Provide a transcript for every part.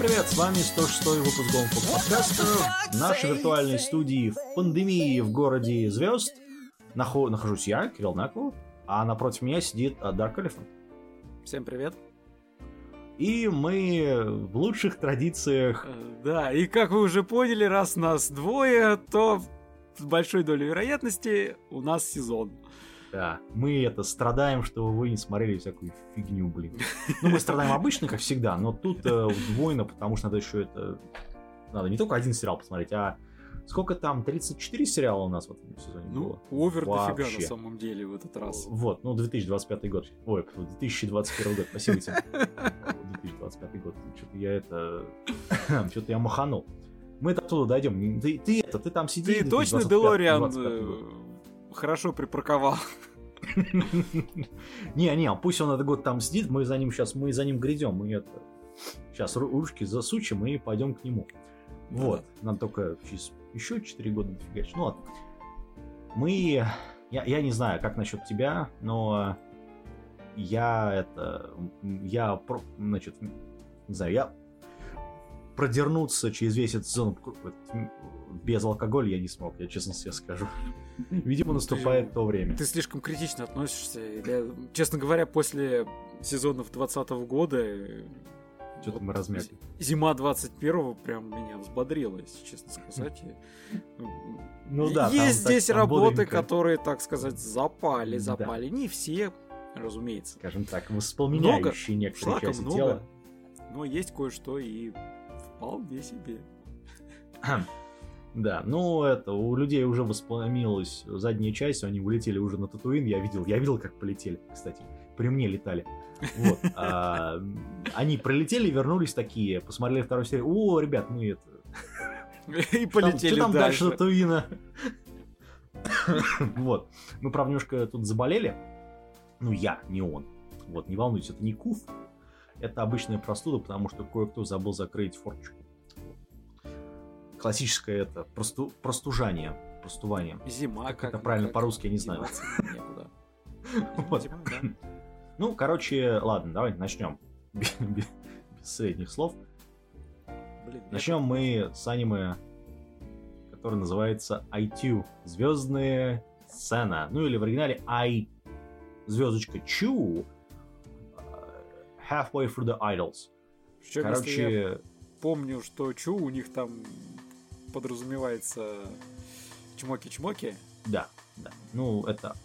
привет, с вами 106 выпуск Голфа подкаста. В нашей виртуальной студии в пандемии в городе звезд нахо- нахожусь я, Кирилл Наков, а напротив меня сидит Dark Elephant. Всем привет. И мы в лучших традициях... Э, Да, и как вы уже поняли, раз нас двое, то с большой долей вероятности у нас сезон. Да, мы это страдаем, что вы не смотрели всякую фигню, блин. Ну, мы страдаем обычно, как всегда, но тут э, удвоено, потому что надо еще это... Надо не только один сериал посмотреть, а сколько там, 34 сериала у нас в этом сезоне было? Ну, овер дофига Вообще. на самом деле в этот раз. Вот, ну, 2025 год. Ой, 2021 год, спасибо тебе. 2025 год. Что-то я это... Что-то я маханул. Мы до туда дойдем. Ты, ты это, ты там сиди. Ты точно 2025 Делориан 25 год. Хорошо припарковал? Не, не, пусть он этот год там сидит, мы за ним сейчас, мы за ним грядем, мы это... Сейчас ручки засучим и пойдем к нему. Вот, нам только через еще 4 года дофигачить. Ну ладно. Мы... Я, я не знаю, как насчет тебя, но я это... Я, значит, не знаю, я продернуться через весь этот сезон без алкоголя я не смог, я честно себе скажу. Видимо, наступает то время. Ты слишком критично относишься. Я, честно говоря, после сезонов 20 года э, Что-то мы размякли. зима 21 прям меня взбодрила, если честно сказать. Ну да, там Есть так- здесь там работы, бодренько. которые, так сказать, запали, Да. запали. Не все, разумеется. скажем так, воспламеняющие некоторые Шлака части много, тела. но есть кое-что и вполне себе. Да, ну это, у людей уже воспламенилась задняя часть, они улетели уже на Татуин, я видел, я видел, как полетели, кстати, при мне летали. Вот, а, они пролетели, вернулись такие, посмотрели вторую серию, о, ребят, мы это... И Там- полетели что там дальше дальше. Татуина? Вот, мы, правда, немножко тут заболели, ну я, не он. Вот, не волнуйтесь, это не куф, это обычная простуда, потому что кое-кто забыл закрыть форточку. Классическое это просту, простужание, простувание. Зима, Как как это правильно как по-русски, я не знаю. Вот. Зима, да. Ну, короче, ладно, давайте начнем. Без, средних слов. Блин, Начнем мы с аниме, которое называется ITU. Звездная сцена. Ну или в оригинале I звездочка Чу. Halfway through the Idols. Причем, если я Короче, помню, что Чу у них там подразумевается чмоки-чмоки. да, да. Ну, это,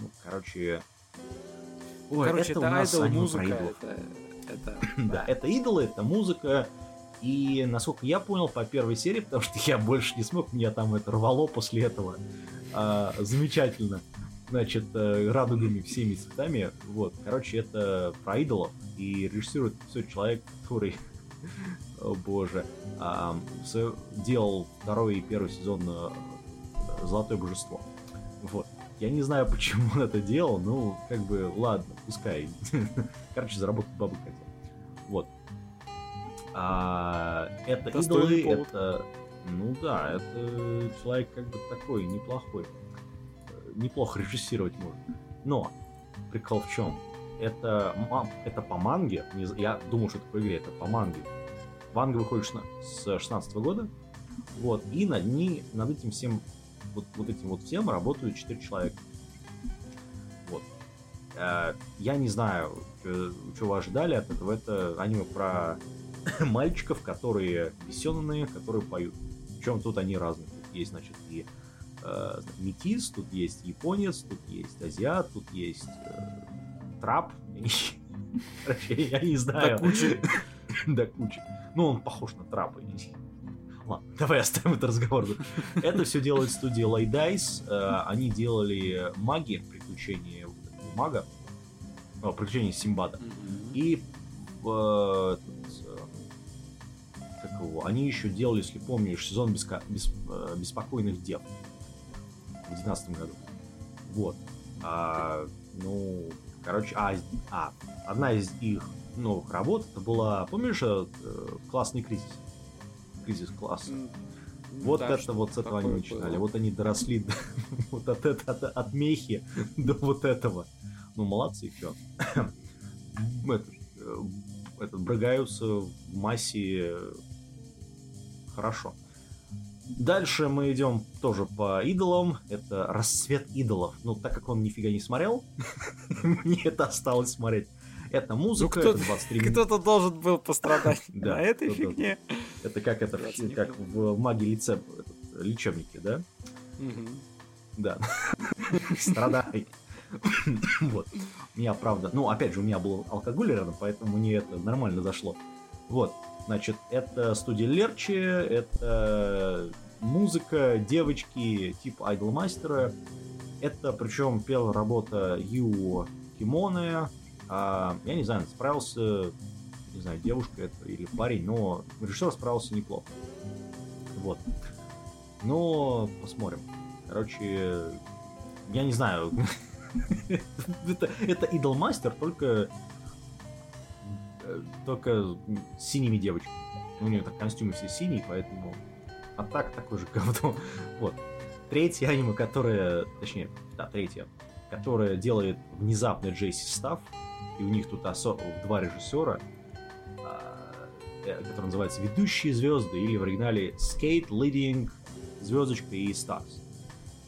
ну, короче... Ой, Короче, это, это, у нас айдол, аниме про музыка, идолов. это, это... Да, это идолы, это музыка. И насколько я понял по первой серии, потому что я больше не смог, меня там это рвало после этого. А, замечательно. Значит, э, радугами всеми цветами. Вот, короче, это про идолов. И режиссирует все человек, который, о боже, а, делал второй и первый сезон э, Золотое божество. Вот. Я не знаю, почему он это делал, ну, как бы, ладно, пускай. Короче, заработать бабы хотел. Вот. А, это Достойный идолы, повод. это... Ну да, это человек как бы такой неплохой. Неплохо режиссировать может. Но прикол в чем? Это, это по манге. Я думал, что это по игре, это по манге. Манга выходит с 16 года. Вот. И над, ней, над этим всем вот, вот этим вот всем работают 4 человека. Вот. Э, Я не знаю, что вы ожидали от этого. Это аниме про мальчиков, которые веселые, которые поют. Причем тут они разные. Тут есть, значит, и э, метис, тут есть японец, тут есть азиат, тут есть э, трап. Короче, я не знаю. До кучи. До кучи. Ну, он похож на трапа. Ладно, давай оставим этот разговор. Это все делает студия Light Dice. Э, Они делали маги, приключения мага, приключения Симбада. И э, э, как его, они еще делали, если помнишь, сезон беспокойных дев в 2012 году. Вот. А, ну, короче, а, а, одна из их новых работ это была, помнишь, э, классный кризис? Кризис класса. Вот да, это вот с этого они начинали. было. Вот они доросли до- вот от, это- от, от мехи до вот этого. Ну, молодцы, чё. Это, э, этот, брыгаются в массе хорошо. Дальше мы идем тоже по идолам. Это расцвет идолов. Ну, так как он нифига не смотрел, мне это осталось смотреть. Это музыка, ну, это 23 Кто-то должен был пострадать на этой фигне. Это как это, как в магии лице, лечебники, да? Да. Страдай. Вот. Меня, правда... Ну, опять же, у меня был алкоголь рядом, поэтому мне это нормально зашло. Вот. Значит, это студия Лерчи, это музыка, девочки типа Айдлмастера. Это, причем, первая работа Ю Кимоне. А, я не знаю, справился, не знаю, девушка это или парень, но режиссер справился неплохо. Вот. Но посмотрим. Короче, я не знаю. это, это Идолмастер, только только синими девочками. У нее так костюмы все синие, поэтому... А так, такой же говно. вот. Третье аниме, которое... Точнее, да, третье. Которое делает внезапно Джейси Став. И у них тут осо... два режиссера, а, э, который называется «Ведущие звезды» или в оригинале «Skate Leading звездочка и Stars».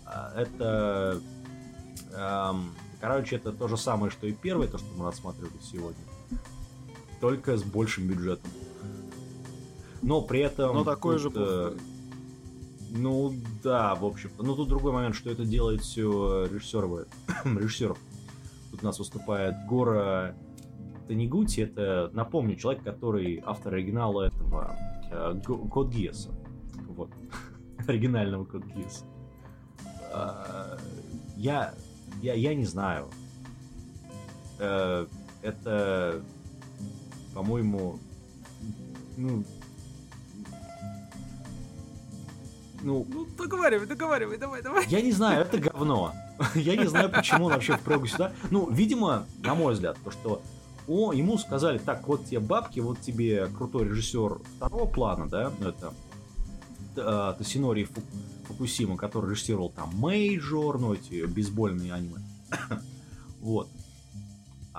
А, это... Эм, короче, это то же самое, что и первое, то, что мы рассматривали сегодня только с большим бюджетом. Но при этом... Но такой же э, Ну да, в общем-то. Но тут другой момент, что это делает все режиссеров. режиссеров. Тут у нас выступает Гора Танигути. Это, напомню, человек, который автор оригинала этого э, Код Гиеса. Вот. Оригинального Код Гиеса. Э, я, я, я не знаю. Э, это по-моему, ну, ну, ну, договаривай, договаривай, давай, давай. Я не знаю, это говно. Я не знаю, почему он вообще впрыгнул сюда. Ну, видимо, на мой взгляд, то, что о, ему сказали, так, вот тебе бабки, вот тебе крутой режиссер второго плана, да, ну, это э, Тосинори Фукусима, который режиссировал там Major, ну, эти бейсбольные аниме. вот.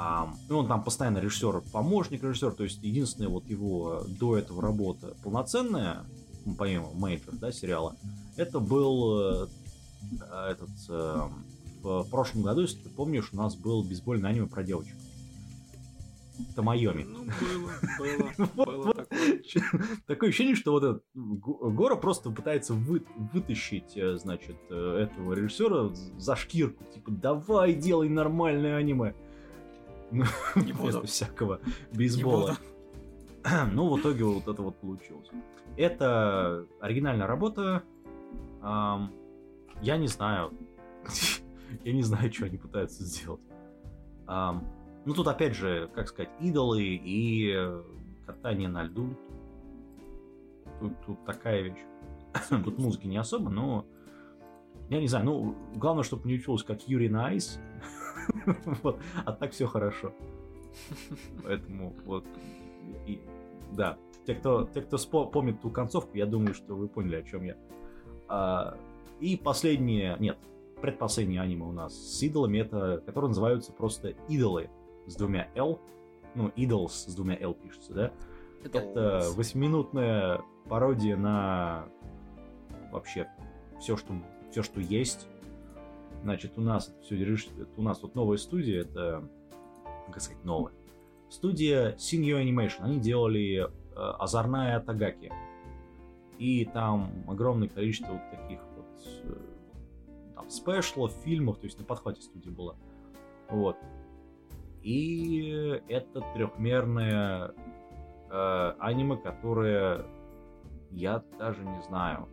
А, он там постоянно режиссер, помощник режиссер, то есть единственная вот его до этого работа полноценная, ну, помимо Major, да, сериала, это был э, этот э, в прошлом году, если ты помнишь, у нас был бейсбольный аниме про девочек. Это Тамаёми. Ну, было, было, было такое. Такое ощущение, что вот этот Гора просто пытается вы, вытащить, э, значит, этого режиссера за шкирку. Типа, давай, делай нормальное аниме. Ну, не вместо всякого бейсбола. Ну, в итоге вот это вот получилось. Это оригинальная работа. Я не знаю. Я не знаю, что они пытаются сделать. Ну, тут опять же, как сказать, идолы и катание на льду. Тут, тут такая вещь. Тут музыки не особо, но я не знаю, ну, главное, чтобы не получилось, как Yuri on Ice. вот. А так все хорошо. Поэтому вот. И, да. Те, кто, те, кто спо- помнит ту концовку, я думаю, что вы поняли, о чем я. А, и последнее, нет, предпоследнее аниме у нас с идолами, это, которые называются просто идолы с двумя L. Ну, Idols с двумя L пишется, да? Это восьмиминутная пародия на вообще все, что, все, что есть Значит, у нас все у нас тут новая студия, это, как сказать, новая. Студия Singyo Animation, они делали э, Озорная Тагаки. И там огромное количество вот таких вот э, там, спешлов, фильмов, то есть на подхвате студия была. Вот. И это трехмерное э, аниме, которое я даже не знаю.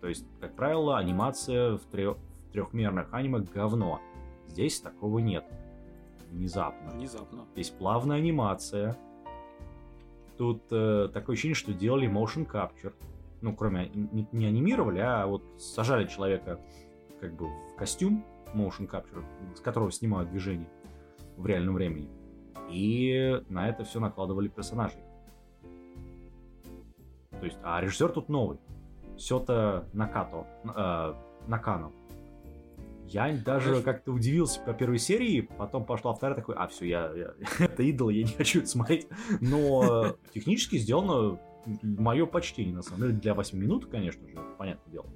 То есть, как правило, анимация в, трех, трехмерных аниме говно. Здесь такого нет. Внезапно. Внезапно. Здесь плавная анимация. Тут э, такое ощущение, что делали motion capture. Ну, кроме не, не анимировали, а вот сажали человека как бы в костюм motion capture, с которого снимают движение в реальном времени. И на это все накладывали персонажей. То есть, а режиссер тут новый. Сёта Накато. Э, Накано Я даже как-то удивился по первой серии, потом пошла вторая, такой, а, все, я, я это идол, я не хочу это смотреть. Но технически сделано мое почтение, на самом деле, для 8 минут, конечно же, понятное дело.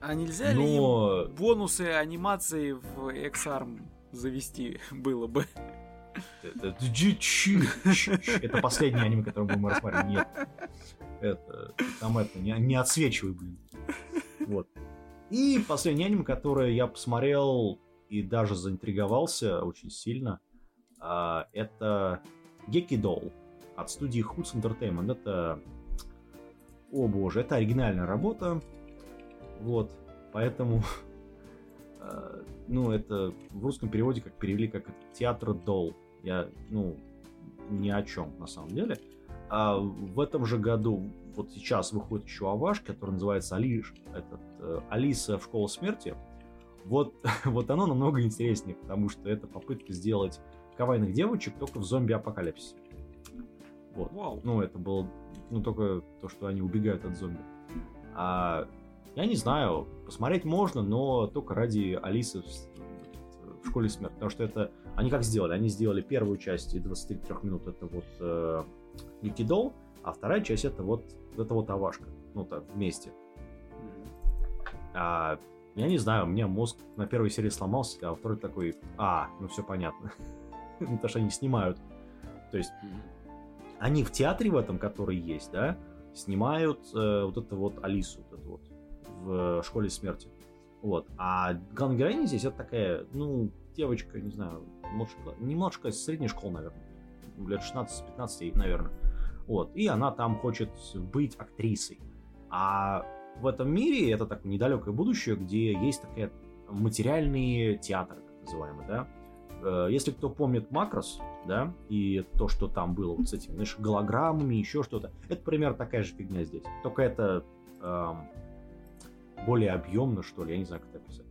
А нельзя Но... ли бонусы анимации в XARM завести было бы? Это, это последнее аниме, которое мы будем рассматривать. Нет. Это, там это, не, не отсвечивай, блин. Вот. И последнее аниме, которое я посмотрел и даже заинтриговался очень сильно, а, это Gekidol от студии Hoots Entertainment. Это, о боже, это оригинальная работа. Вот, поэтому, а, ну, это в русском переводе как перевели как театр Дол. Я, ну, ни о чем на самом деле. А в этом же году, вот сейчас выходит еще Аваш, который называется Алиш, этот, э, Алиса в школу смерти. Вот, вот оно намного интереснее, потому что это попытка сделать кавайных девочек только в зомби-апокалипсисе. Вот. Вау. Ну, это было, ну, только то, что они убегают от зомби. А, я не знаю, посмотреть можно, но только ради Алисы в, в школе смерти. Потому что это... Они как сделали? Они сделали первую часть и 23 минут, это вот э, Юкидол, а вторая часть это вот это вот Авашка. Ну так, вместе. А, я не знаю, у меня мозг на первой серии сломался, а второй такой, а, ну все понятно. Потому что они снимают. То есть они в театре в этом, который есть, да, снимают э, вот это вот Алису, вот это вот, в школе смерти. Вот. А главная героиня здесь это такая, ну, девочка, не знаю, немножко, немножко средней школы, наверное. Лет 16-15, наверное. Вот. И она там хочет быть актрисой. А в этом мире это такое недалекое будущее, где есть такая материальный театр, так называемый, да. Э, если кто помнит Макрос, да, и то, что там было вот с этими, знаешь, голограммами, еще что-то, это примерно такая же фигня здесь. Только это эм, более объемно, что ли, я не знаю, как это описать.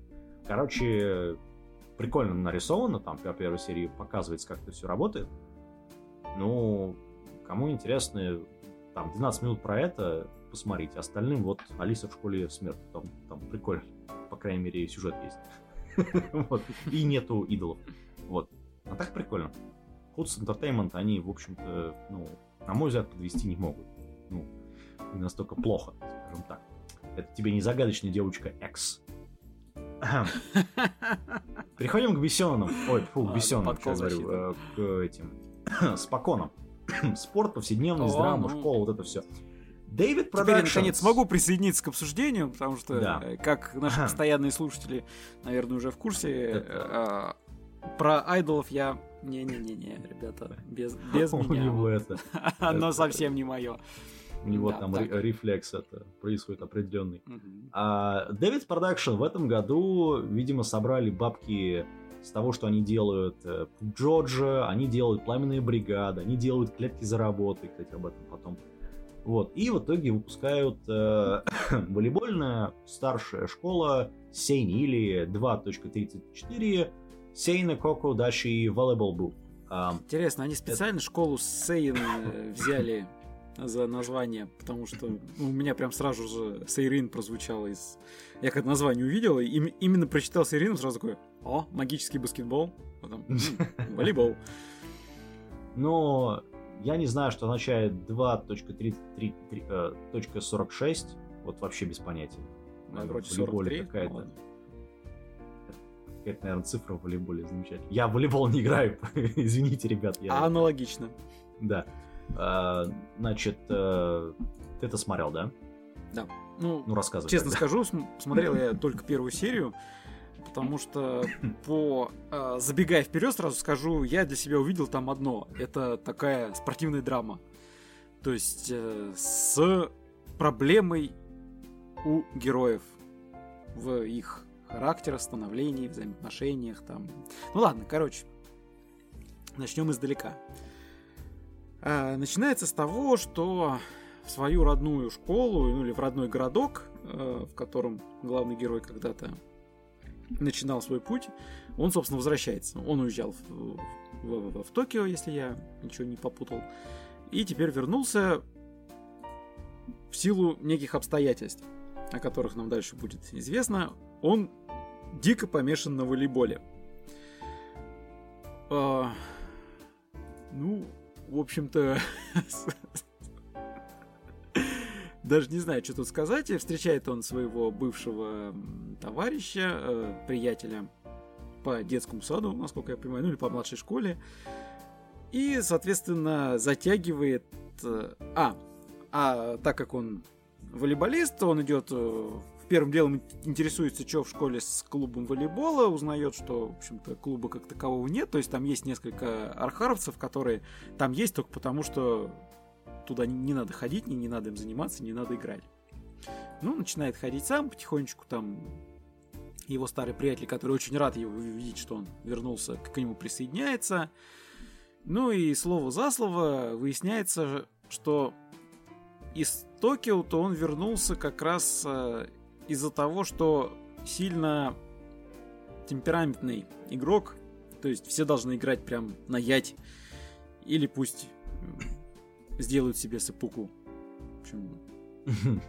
Короче, прикольно нарисовано, там по первой серии показывается, как это все работает. Ну, Кому интересно, там 12 минут про это, посмотрите. Остальным вот Алиса в школе смерти. Там, там прикольно. По крайней мере, сюжет есть. И нету идолов. Вот. А так прикольно. Hoods Entertainment, они, в общем-то, ну, на мой взгляд, подвести не могут. Ну, не настолько плохо, скажем так. Это тебе не загадочная девочка X. Переходим к бесенам. Ой, фу, к бесенам, что я говорю, э, к этим, споконам. спорт, повседневность, О, драма, ну... школа, вот это все. David Productions. Теперь, наконец, смогу присоединиться к обсуждению, потому что, да. Э, как наши постоянные слушатели, наверное, уже в курсе, это... э, про айдолов я... Не-не-не-не, ребята, без, без меня. У него это... Оно совсем не мое. У него да, там так. рефлекс это происходит определенный. Угу. А David Production в этом году, видимо, собрали бабки с того, что они делают э, Джоджо, они делают Пламенные бригады, они делают Клетки за работой, кстати, об этом потом. Вот. И в итоге выпускают э, волейбольная старшая школа Сейни или 2.34 Сейна Коко Даши Волейбол Бу. Интересно, они специально это... школу Сейн э, взяли за название, потому что ну, у меня прям сразу же Сейрин прозвучало из... Я как название увидел, и именно прочитал Сейрин, сразу такой, о, магический баскетбол, потом волейбол. Но я не знаю, что означает 2.33.46, э, вот вообще без понятия. Наверное, в волейболе какая-то. Какая-то, наверное, цифра в волейболе замечательная. Я в волейбол не играю, извините, ребят. Я... Аналогично. Да. А, значит, э, ты это смотрел, да? Да. Ну, ну рассказывай. Честно тогда. скажу, смотрел я только первую серию, потому что по э, забегая вперед сразу скажу, я для себя увидел там одно. Это такая спортивная драма. То есть э, с проблемой у героев в их характере, становлении, взаимоотношениях там. Ну ладно, короче, начнем издалека. А, начинается с того, что в свою родную школу, ну или в родной городок, э, в котором главный герой когда-то начинал свой путь, он, собственно, возвращается. Он уезжал в, в, в, в Токио, если я ничего не попутал, и теперь вернулся в силу неких обстоятельств, о которых нам дальше будет известно. Он дико помешан на волейболе. А, ну, в общем-то, даже не знаю, что тут сказать. Встречает он своего бывшего товарища, э, приятеля по детскому саду, насколько я понимаю, ну или по младшей школе. И, соответственно, затягивает... Э, а, а так как он волейболист, он идет э, первым делом интересуется, что в школе с клубом волейбола, узнает, что, в общем-то, клуба как такового нет, то есть там есть несколько архаровцев, которые там есть только потому, что туда не надо ходить, не, не надо им заниматься, не надо играть. Ну, начинает ходить сам потихонечку, там его старый приятель, который очень рад его видеть, что он вернулся, к нему присоединяется. Ну и слово за слово выясняется, что из Токио-то он вернулся как раз э, из-за того, что сильно темпераментный игрок, то есть все должны играть прям на ять, или пусть сделают себе сапуку. В общем,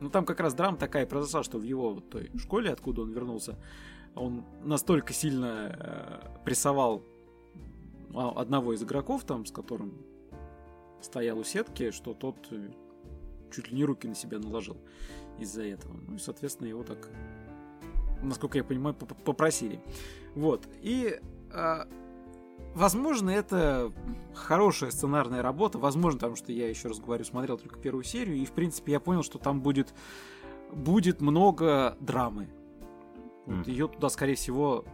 ну там как раз драма такая произошла, что в его той школе, откуда он вернулся, он настолько сильно э, прессовал а, одного из игроков там, с которым стоял у сетки, что тот э, чуть ли не руки на себя наложил из-за этого. Ну и, соответственно, его так, насколько я понимаю, попросили. Вот. И, э, возможно, это хорошая сценарная работа. Возможно, потому что я, еще раз говорю, смотрел только первую серию. И, в принципе, я понял, что там будет, будет много драмы. Вот, mm. Ее туда, скорее всего,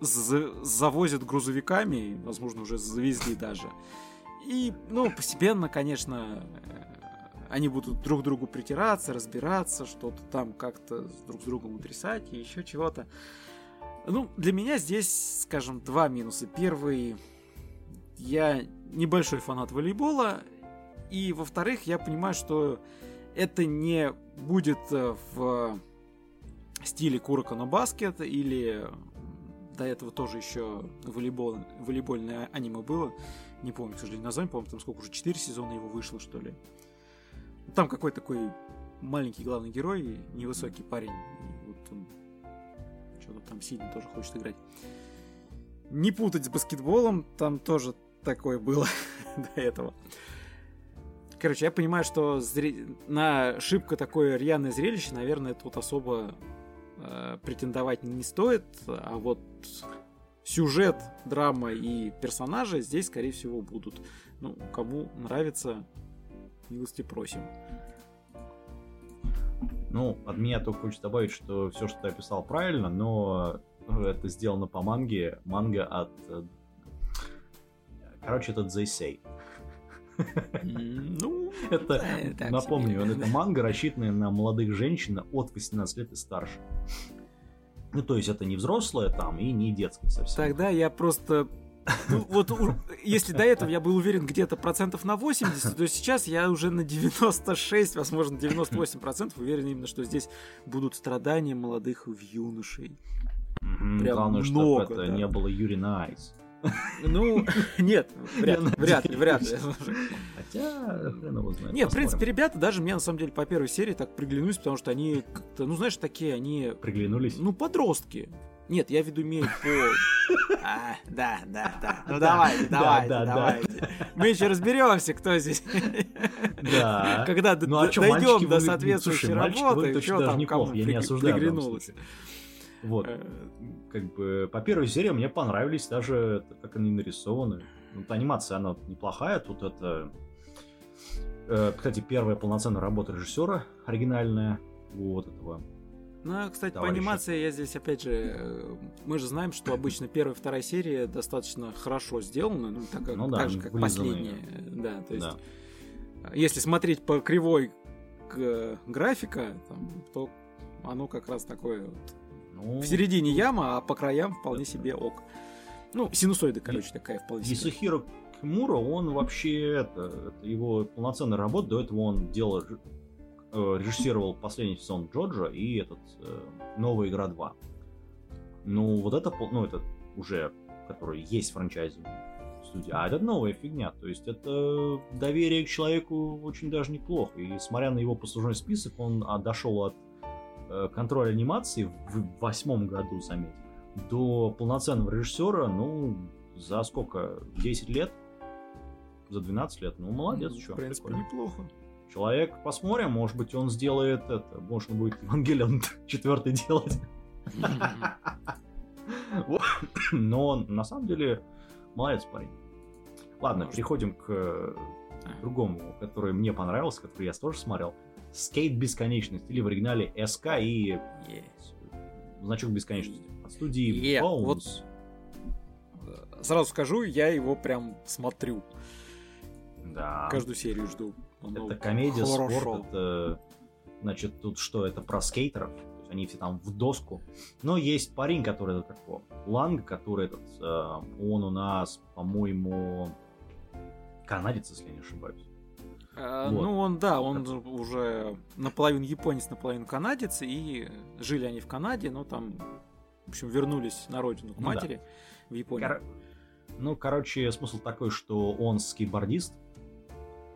завозят грузовиками, возможно, уже завезли даже. И, ну, постепенно, конечно, они будут друг другу притираться, разбираться, что-то там как-то друг с другом утрясать и еще чего-то. Ну, для меня здесь, скажем, два минуса. Первый, я небольшой фанат волейбола, и во-вторых, я понимаю, что это не будет э, в стиле Курока на баскет или до этого тоже еще волейбол, волейбольное аниме было. Не помню, к сожалению, название, по-моему, там сколько уже, 4 сезона его вышло, что ли. Там какой такой маленький главный герой, невысокий парень. Что-то там сильно тоже хочет играть. Не путать с баскетболом, там тоже такое было до этого. Короче, я понимаю, что зре... на шибко такое рьяное зрелище, наверное, тут особо э, претендовать не стоит. А вот сюжет, драма и персонажи здесь, скорее всего, будут. Ну, кому нравится, милости просим. Ну, от меня только хочется добавить, что все, что ты описал, правильно, но э, это сделано по манге. Манга от... Э, короче, это Зейсей. Ну, это, напомню, это манга, рассчитанная на молодых женщин от 18 лет и старше. Ну, то есть это не взрослая там и не детская совсем. Тогда я просто ну, вот если до этого я был уверен где-то процентов на 80, то сейчас я уже на 96, возможно, 98 процентов уверен именно, что здесь будут страдания молодых юношей. Прям Главное, много, чтобы это да. не было Yuri on Ice. Ну, нет, вряд ли, вряд ли, вряд ли. Хотя, хрен его знает. Нет, в принципе, ребята даже мне, на самом деле, по первой серии так приглянулись, потому что они ну, знаешь, такие, они... Приглянулись? Ну, подростки. Нет, я в виду имею по... А, да, да, да. Ну давайте, давайте, давайте. Мы еще разберемся, кто здесь. Да. Когда ну, а дойдем до соответствующей работы, что там кому приглянулось. Вот. Э. Как бы по первой серии мне понравились даже, как они нарисованы. Вот анимация, она неплохая. Тут это... Э, кстати, первая полноценная работа режиссера оригинальная. Вот этого ну, а, кстати, товарища. по анимации я здесь, опять же, э, мы же знаем, что обычно первая и вторая серия достаточно хорошо сделаны, ну, так, ну, да, так же, как последняя. Да, то есть, да. если смотреть по кривой графика, там, то оно как раз такое вот ну, в середине яма, а по краям вполне себе ок. Ну, синусоида, короче, и, такая вполне себе. Исухиро Кимура, он вообще, это, это его полноценная работа, до этого он делал э, режиссировал последний сезон Джоджа и этот э, новая игра 2. Ну, вот это, ну, это уже, который есть франчайз студии, а это новая фигня. То есть это доверие к человеку очень даже неплохо. И смотря на его послужной список, он дошел от э, контроль анимации в восьмом году, заметь, до полноценного режиссера, ну, за сколько? 10 лет? За 12 лет? Ну, молодец, Ну, что. В принципе, прикольно. неплохо. Человек, посмотрим, может быть, он сделает это, может, он будет Евангелион четвертый делать. Но на самом деле, молодец парень. Ладно, переходим к э, другому, который мне понравился, который я тоже смотрел. Скейт бесконечности, или в оригинале СК и значок бесконечности. От студии Bones. вот. Сразу скажу, я его прям смотрю. Да. Каждую серию жду. Ну, Это комедия, спорт, это... Значит, тут что, это про скейтеров? То есть они все там в доску. Но есть парень, который это такой, Ланг, который этот, э, он у нас, по-моему, канадец, если я не ошибаюсь. А, Вот. Ну, он, да, он же уже наполовину японец, наполовину канадец, и жили они в Канаде, но там, в общем, вернулись на родину к Ну да. матери в Японию. Кор- Ну, короче, смысл такой, что он скейтбордист.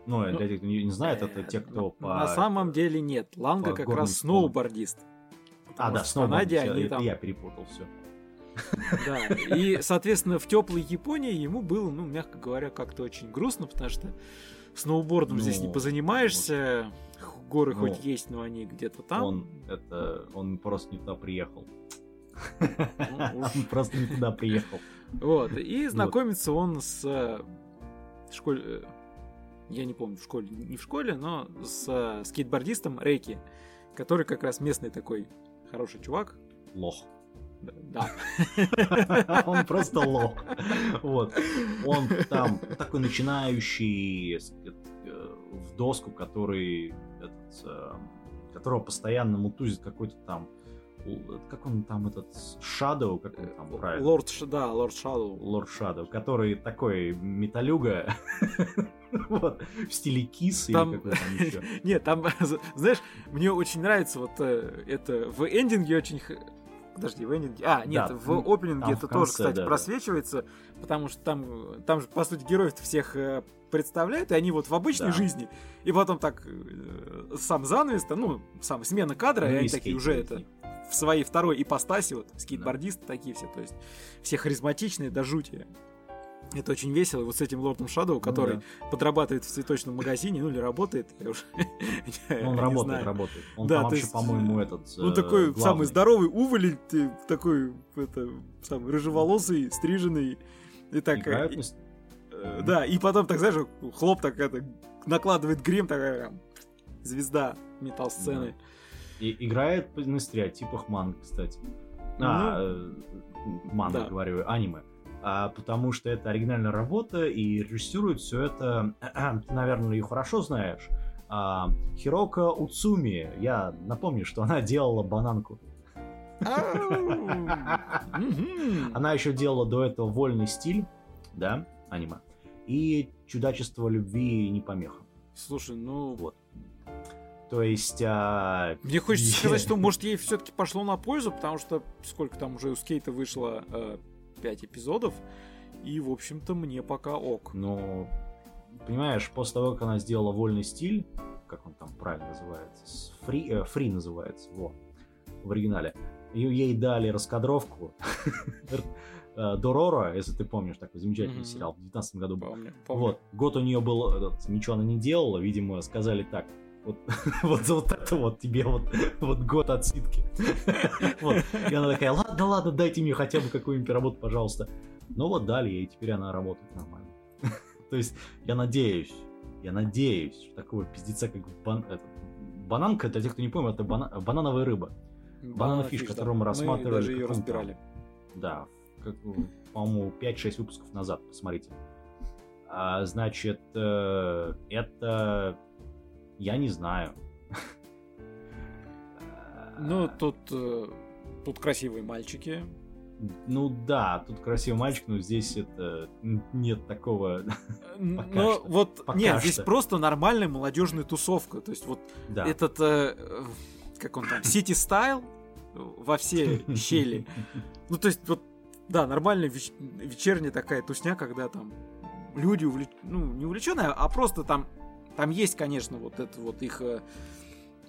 Ну, Ну, для тех, кто не, знает, это те, кто по... На самом деле нет. Ланга как раз сноубордист. А, да, снова. Канаде они там... я перепутал все. Да. И, соответственно, в теплой Японии ему было, ну, мягко говоря, как-то очень грустно, потому что сноубордом здесь не Ну, позанимаешься. Горы ну, хоть есть, но они где-то там. Он, это, он просто не туда приехал. Он просто не туда приехал. Вот. И знакомится он с э, школь... э, Я не помню, в школе, не в школе, но с э, скейтбордистом Рейки, который как раз местный такой хороший чувак. Лох. Да. Он просто лох. Вот. Он там такой начинающий с- э, в доску, который э, которого постоянно мутузит какой-то там как он там этот Shadow, как он там правильно? Лорд, да, Лорд Шадоу. Лорд Shadow, который такой металюга вот, в стиле кис Там- или там еще. Нет, там, знаешь, мне очень нравится вот э, это в эндинге очень... Подожди, в эндинге... А, нет, Да, в опенинге в это тоже, конце, кстати, да, да. просвечивается, потому что там, там же, по сути, героев всех э, представляют, и они вот в обычной Да. жизни, и потом так э, сам занавес, ну, сам смена кадра, Ну и они такие уже это в своей второй ипостаси, вот, скейтбордисты такие все, то есть все харизматичные до жути. Это очень весело. Вот с этим лордом Шадоу, который Ну да. подрабатывает в цветочном магазине, ну или работает, я уже Ну, Он работает, работает. Он Да, там вообще, по-моему, этот э, такой самый здоровый уволень, такой это, самый рыжеволосый, стриженный. И так, э, э, да, и потом так, знаешь, хлоп так это, накладывает грим, такая звезда метал-сцены. И играет на стереотипах манг, кстати. А, э, манга, Ну, да. говорю, аниме. А, потому что это оригинальная работа, и режиссирует все это, ты, наверное, ее хорошо знаешь, а, Хирока Уцуми. Я напомню, что она делала бананку. Она еще делала до этого вольный стиль, да, аниме, и чудачество любви не помеха. Слушай, ну... Вот. То есть... а, Мне хочется сказать, что может ей все-таки пошло на пользу, потому что сколько там уже у скейта вышло 5 эпизодов, и, в общем-то, мне пока ок. Ну, понимаешь, после того, как она сделала вольный стиль, как он там правильно называется, фри, э, фри называется, во, в оригинале, ей дали раскадровку э, Дорора, если ты помнишь, такой замечательный Мгм. сериал, в 19 году был. Помню, помню. Вот, год у нее был, этот, ничего она не делала, видимо, сказали так, вот, вот за вот это вот тебе вот, вот год отсидки. Вот. И она такая, ладно, ладно, дайте мне хотя бы какую-нибудь работу, пожалуйста. Ну вот дали ей, теперь она работает нормально. То есть, я надеюсь, я надеюсь, что такого пиздеца, как бан- этот, бананка, для тех, кто не понял, это бана- банановая рыба. банана фиш, да. которую мы рассматривали даже в ее разбирали. Да, как, по-моему, 5-6 выпусков назад, посмотрите. А, значит, э, это... Я не знаю. Ну, тут, э, тут красивые мальчики. Ну да, тут красивый мальчик, но здесь это нет такого. Но что. вот, Пока нет, здесь что. просто нормальная молодежная тусовка. То есть вот Да. этот, э, э, как он там, City Style во все щели. Ну, то есть вот, да, нормальная веч- вечерняя такая тусня, когда там люди увлеч... ну, не увлеченные, а просто там, там есть, конечно, вот это вот их э,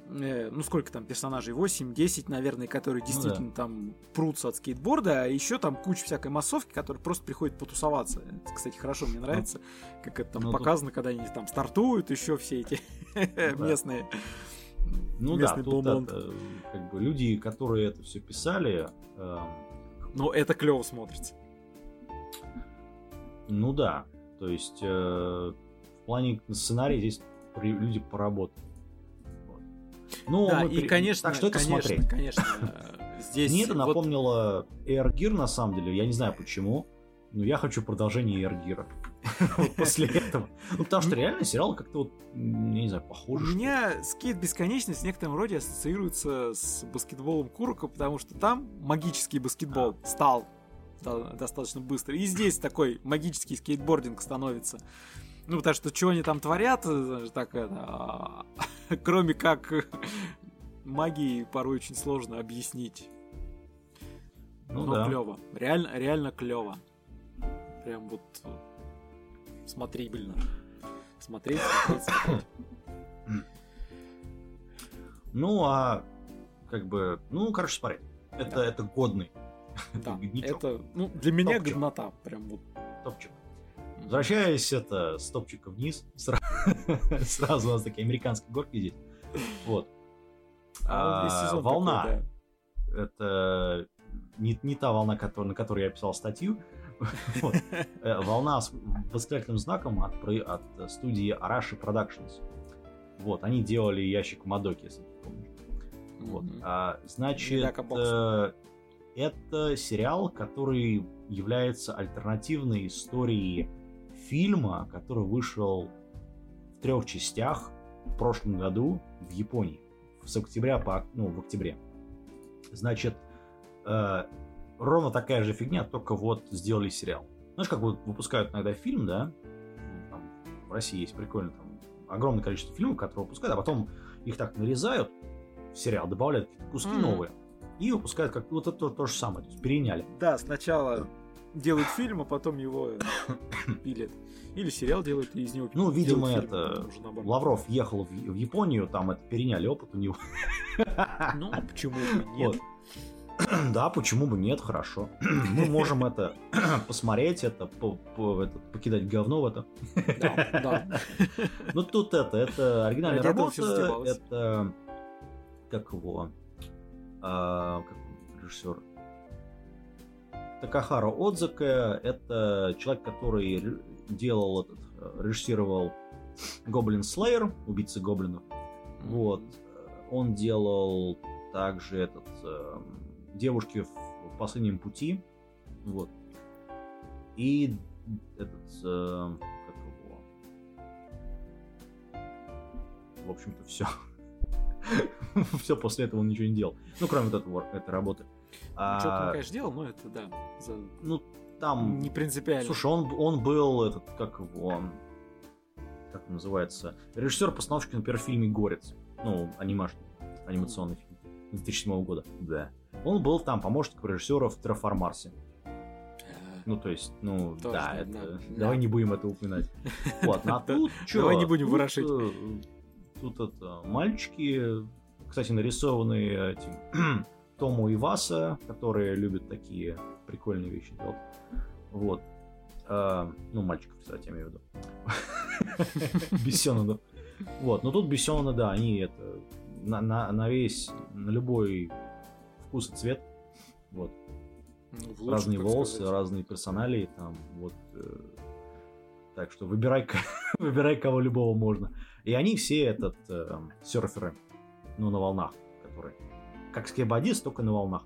э, ну сколько там персонажей, 8-10, наверное, которые действительно ну, да. там прутся от скейтборда, а еще там куча всякой массовки, которые просто приходят потусоваться. Это, кстати, хорошо, мне ну, нравится, ну, как это там ну, показано, тут... когда они там стартуют, еще все эти местные. Ну да, тут это, как бы люди, которые это все писали. Э, Но это клево смотрится. Ну да, то есть э, плане сценария здесь люди поработали. Ну, да, и, конечно, так что это конечно, смотреть. конечно, здесь... Мне это напомнило Air Gear, на самом деле, я не знаю почему, но я хочу продолжение Air Gear. После этого. Ну, потому что реально сериал как-то вот, не знаю, похож. У меня скейт бесконечность в некотором роде ассоциируется с баскетболом Курока, потому что там магический баскетбол стал достаточно быстро. И здесь такой магический скейтбординг становится. Ну, потому что что они там творят, э, так это, а, кроме как магии порой очень сложно объяснить. Ну, Но да. клево. Реально, реально клево. Прям вот смотрибельно. Смотреть, смотреть, смотреть. Ну, а как бы, ну, короче, смотри. Это, да. это годный. Да, это, ну, для меня Топчик. годнота. Прям вот. Топчик. Возвращаясь это с топчика вниз, сразу у нас такие американские горки здесь. Вот. А, а волна. Такой, да. Это не, не та волна, который, на которой я писал статью. вот. Э, волна с восклицательным знаком от, от студии Arashi Productions. Вот, они делали ящик Мадоки, если ты помнишь. Вот. А, значит, э, это сериал, который является альтернативной историей фильма, который вышел в трех частях в прошлом году в Японии. С октября по... Ну, в октябре. Значит, э, ровно такая же фигня, только вот сделали сериал. Знаешь, как вот выпускают иногда фильм, да? Там, в России есть прикольно там огромное количество фильмов, которые выпускают, а потом их так нарезают в сериал, добавляют куски mm-hmm. новые и выпускают как вот это то, то же самое, то есть переняли. Да, сначала делают фильм, а потом его пилят. Или сериал делают, и из него Ну, видимо, фильм, это... Лавров ехал в, в Японию, там это переняли опыт у него. Ну, почему бы нет? Вот. Да, почему бы нет, хорошо. Мы можем это посмотреть, это, по, по, это покидать говно в это. Да, да. Ну тут это, это оригинальная работа, это как его, а, как режиссер Такахаро Отзаке. Это человек, который делал этот, режиссировал Гоблин Слеер, убийцы гоблинов. Вот. Он делал также этот э, девушки в последнем пути. Вот. И этот э, как его. В общем-то, все. все после этого он ничего не делал. Ну, кроме вот этого, этой работы. А... Что-то он, конечно, делал, но это да. За... Ну, там. Не принципиально. Слушай, он, он был этот, как его. Как называется? Режиссер-постановщик на первом фильме Горец. Ну, анимашный, анимационный фильм 2007 года. Да. Он был там помощником режиссера в Терраформарсе. Ну, то есть, ну, Тоже, да, это... Да. Давай не будем это упоминать. Вот, а тут что? Давай не будем ворошить. Э, тут это мальчики, кстати, нарисованные этим Тому и Васа, которые любят такие прикольные вещи делать. Вот. А, ну, мальчиков, кстати, я имею в виду. Бессенова. Вот, но тут Бессенова, да, они это на, на, на весь, на любой вкус и цвет. Вот. Ну, разные волосы, сказать. разные персоналии, там, вот. Э, так что выбирай, выбирай кого любого можно. И они все этот э, серферы, ну, на волнах, которые как скейбодист, только на волнах.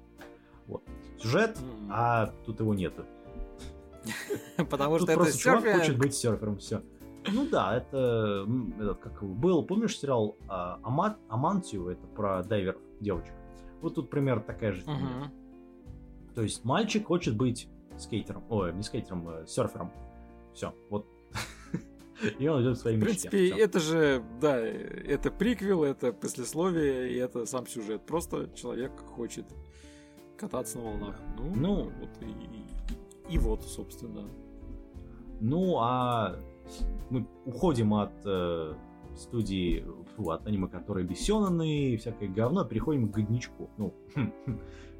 Вот. Сюжет, mm-hmm. а тут его нету. Потому что это чувак хочет быть серфером, все. Ну да, это, этот, как был, помнишь сериал а, Амат, Амантию, это про дайвер девочек. Вот тут пример такая же. То есть мальчик хочет быть скейтером, ой, не скейтером, а серфером. Все, вот и он идет своим В принципе, мечте. это же, да, это приквел, это послесловие, и это сам сюжет. Просто человек хочет кататься на волнах. Ну, ну вот и, и, и вот, собственно. Ну, а мы уходим от э, студии, фу, от аниме, которые бессёнаны и всякое говно, переходим к годничку. Ну,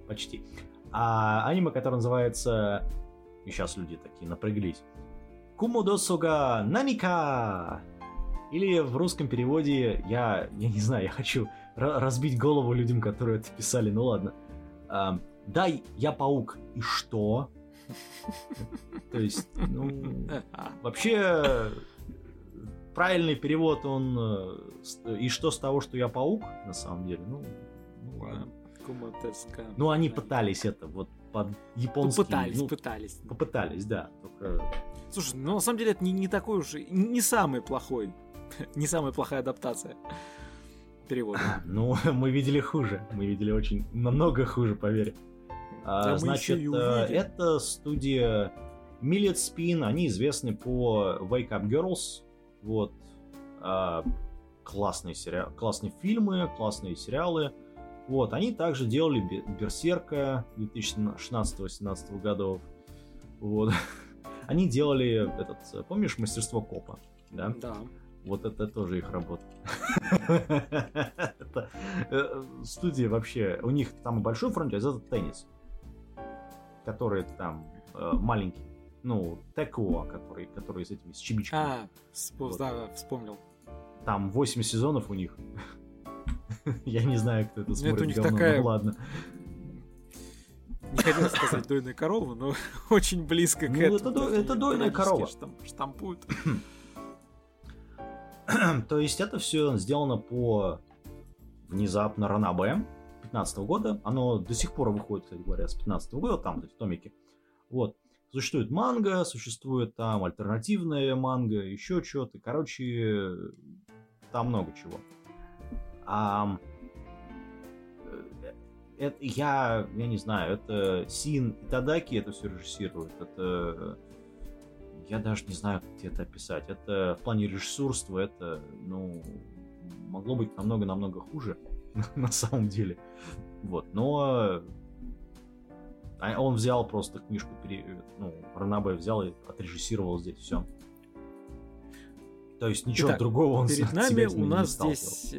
почти. А аниме, которое называется... И сейчас люди такие напряглись. Кумодосуга Намика! Или в русском переводе, я, я не знаю, я хочу разбить голову людям, которые это писали, ну ладно. А, Дай, я паук. И что? То есть, ну, вообще, правильный перевод, он... Э, и что с того, что я паук, на самом деле? Ну, ну, ну они пытались это вот под японский... Попытались, ну, пытались. Попытались, да. Только... Слушай, ну на самом деле это не, не такой уж... Не самый плохой. не самая плохая адаптация перевода. Ну, мы видели хуже. Мы видели очень намного хуже, поверь. А, значит, э, это студия Millet Spin. Они известны по Wake Up Girls. Вот. А, классные, сериал, классные фильмы, классные сериалы. Вот, они также делали Берсерка 2016-18 годов. Вот. Они делали этот, помнишь, мастерство копа? Да. Да. Вот это тоже их работа. Э, студия вообще, у них там большой франчайз, это теннис который там э, маленький, ну, Теко, который, который с этими, с чебичками. А, да, вспомнил. Там 8 сезонов у них. Я не знаю, кто это смотрит. Это у них такая... ладно. Не хотел сказать дойная корова, но очень близко к этому. Это, это дойная корова. Штампуют. То есть это все сделано по внезапно Ранабе, 15 года. Оно до сих пор выходит, кстати говоря, с 15 года, там, в томике. Вот. Существует манга, существует там альтернативная манга, еще что-то. Короче, там много чего. А, это, я, я не знаю, это Син и Тадаки это все режиссируют. Это я даже не знаю, как это описать. Это в плане режиссурства, это, ну, могло быть намного-намного хуже. на самом деле. Вот, но а он взял просто книжку, ну, Ранабе взял и отрежиссировал здесь все. То есть ничего Итак, другого он перед нами у нас здесь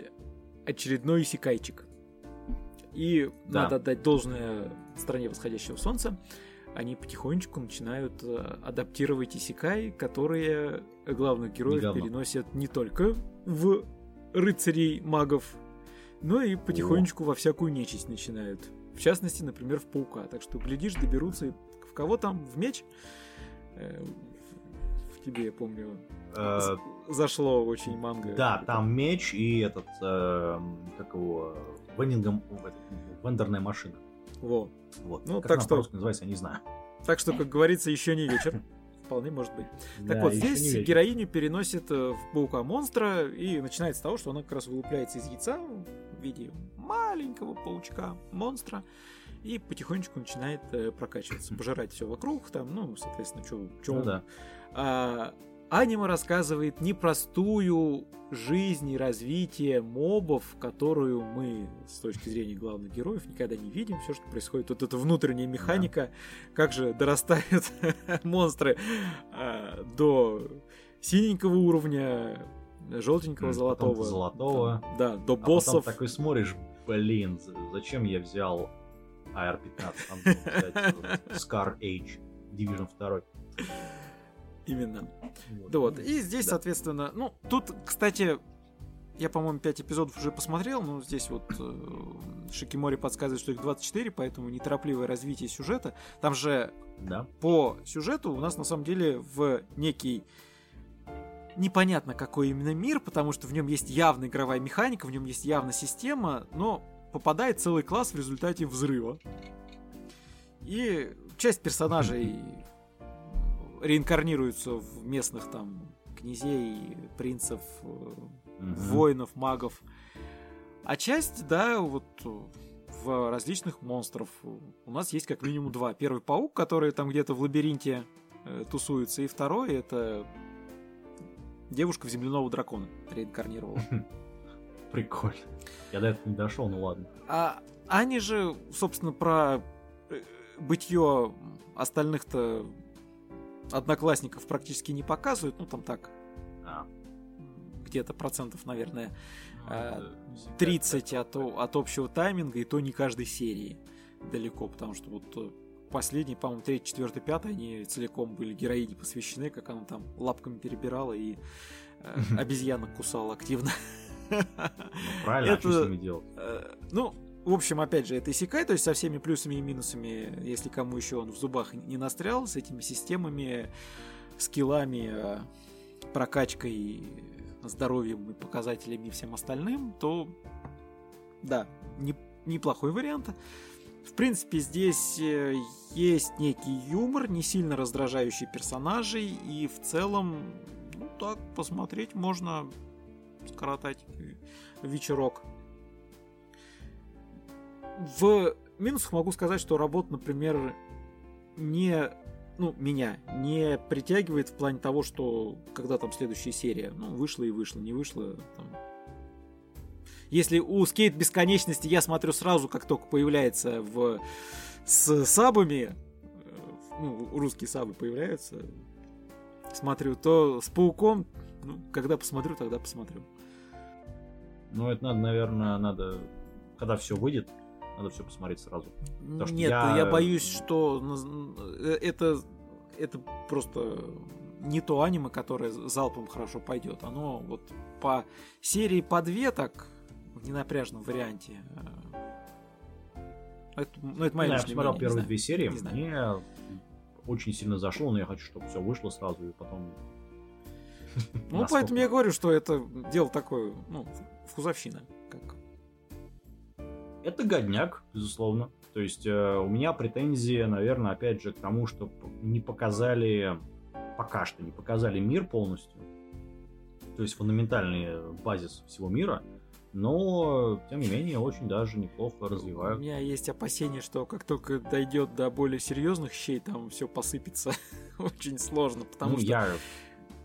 очередной исекайчик. И да. надо отдать должное стране восходящего солнца. Они потихонечку начинают э, адаптировать исекай, которые главных героев переносят не только в рыцарей магов но и потихонечку О. во всякую нечисть начинают. В частности, например, в паука. Так что, глядишь, доберутся и в кого там? В меч? Э, в тебе, я помню, э, зашло очень манго. Да, там меч и этот, э, как его, вендингом, вендорная машина. Во. Вот. Ну, как так что... называется, я не знаю. Так что, как говорится, еще не вечер. Вполне может быть. Так да, вот, здесь героиню переносит в паука монстра, и начинается с того, что она как раз вылупляется из яйца, в виде маленького паучка, монстра, и потихонечку начинает э, прокачиваться, пожирать все вокруг, там, ну, соответственно, что ну, да. а, Аниме рассказывает непростую жизнь и развитие мобов, которую мы с точки зрения главных героев никогда не видим. Все, что происходит, вот эта внутренняя механика, да. как же дорастают монстры а, до синенького уровня, желтенького, золотого. Золотого. Там, да, до а боссов. Потом такой смотришь, блин, зачем я взял AR-15, Scar Age, Division 2. Именно. Вот. Да вот. И здесь, да. соответственно, ну, тут, кстати, я, по-моему, 5 эпизодов уже посмотрел, но здесь вот э, Шикимори подсказывает, что их 24, поэтому неторопливое развитие сюжета. Там же да. по сюжету у нас на самом деле в некий непонятно какой именно мир, потому что в нем есть явная игровая механика, в нем есть явная система, но попадает целый класс в результате взрыва. И часть персонажей реинкарнируются в местных там князей, принцев, mm-hmm. воинов, магов. А часть, да, вот в различных монстров. У нас есть как минимум два. Первый паук, который там где-то в лабиринте э, тусуется, и второй это девушка в земляного дракона реинкарнировала. Прикольно. Я до этого не дошел, ну ладно. А они же, собственно, про э, бытие остальных-то одноклассников практически не показывают, ну там так. А. где-то процентов, наверное, 30 от, от общего тайминга, и то не каждой серии далеко, потому что вот последние, по-моему, 3, 4, 5, они целиком были героини посвящены, как она там лапками перебирала и э, обезьянок кусала активно. Ну, правильно, это, а что с ними делать? Э, ну, в общем, опять же, это Исекай, то есть со всеми плюсами и минусами, если кому еще он в зубах не настрял, с этими системами, скиллами, э, прокачкой, здоровьем и показателями и всем остальным, то да, не, неплохой вариант. В принципе, здесь э, есть некий юмор, не сильно раздражающий персонажей, и в целом, ну так, посмотреть можно скоротать вечерок. В минусах могу сказать, что работа, например, не ну, меня не притягивает в плане того, что когда там следующая серия, ну, вышла и вышла, не вышла, там, если у скейт бесконечности я смотрю сразу, как только появляется в с сабами, э, ну, русские сабы появляются, смотрю, то с пауком, ну, когда посмотрю, тогда посмотрю. Ну, это надо, наверное, надо, когда все выйдет, надо все посмотреть сразу. Потому Нет, я... я боюсь, что э, это, это просто не то аниме, которое залпом хорошо пойдет. Оно вот по серии по две так в ненапряжном варианте. Это, ну, это моя Я посмотрел первые две серии, мне очень сильно зашло, но я хочу, чтобы все вышло сразу и потом... Ну, поэтому я говорю, что это дело такое, ну, вкусовщина. Как... Это годняк, безусловно. То есть э, у меня претензии, наверное, опять же, к тому, что не показали, пока что не показали мир полностью. То есть фундаментальный базис всего мира но, тем не менее, очень даже неплохо развивают. У меня есть опасение, что как только дойдет до более серьезных щей, там все посыпется очень сложно, потому ну, что... Я...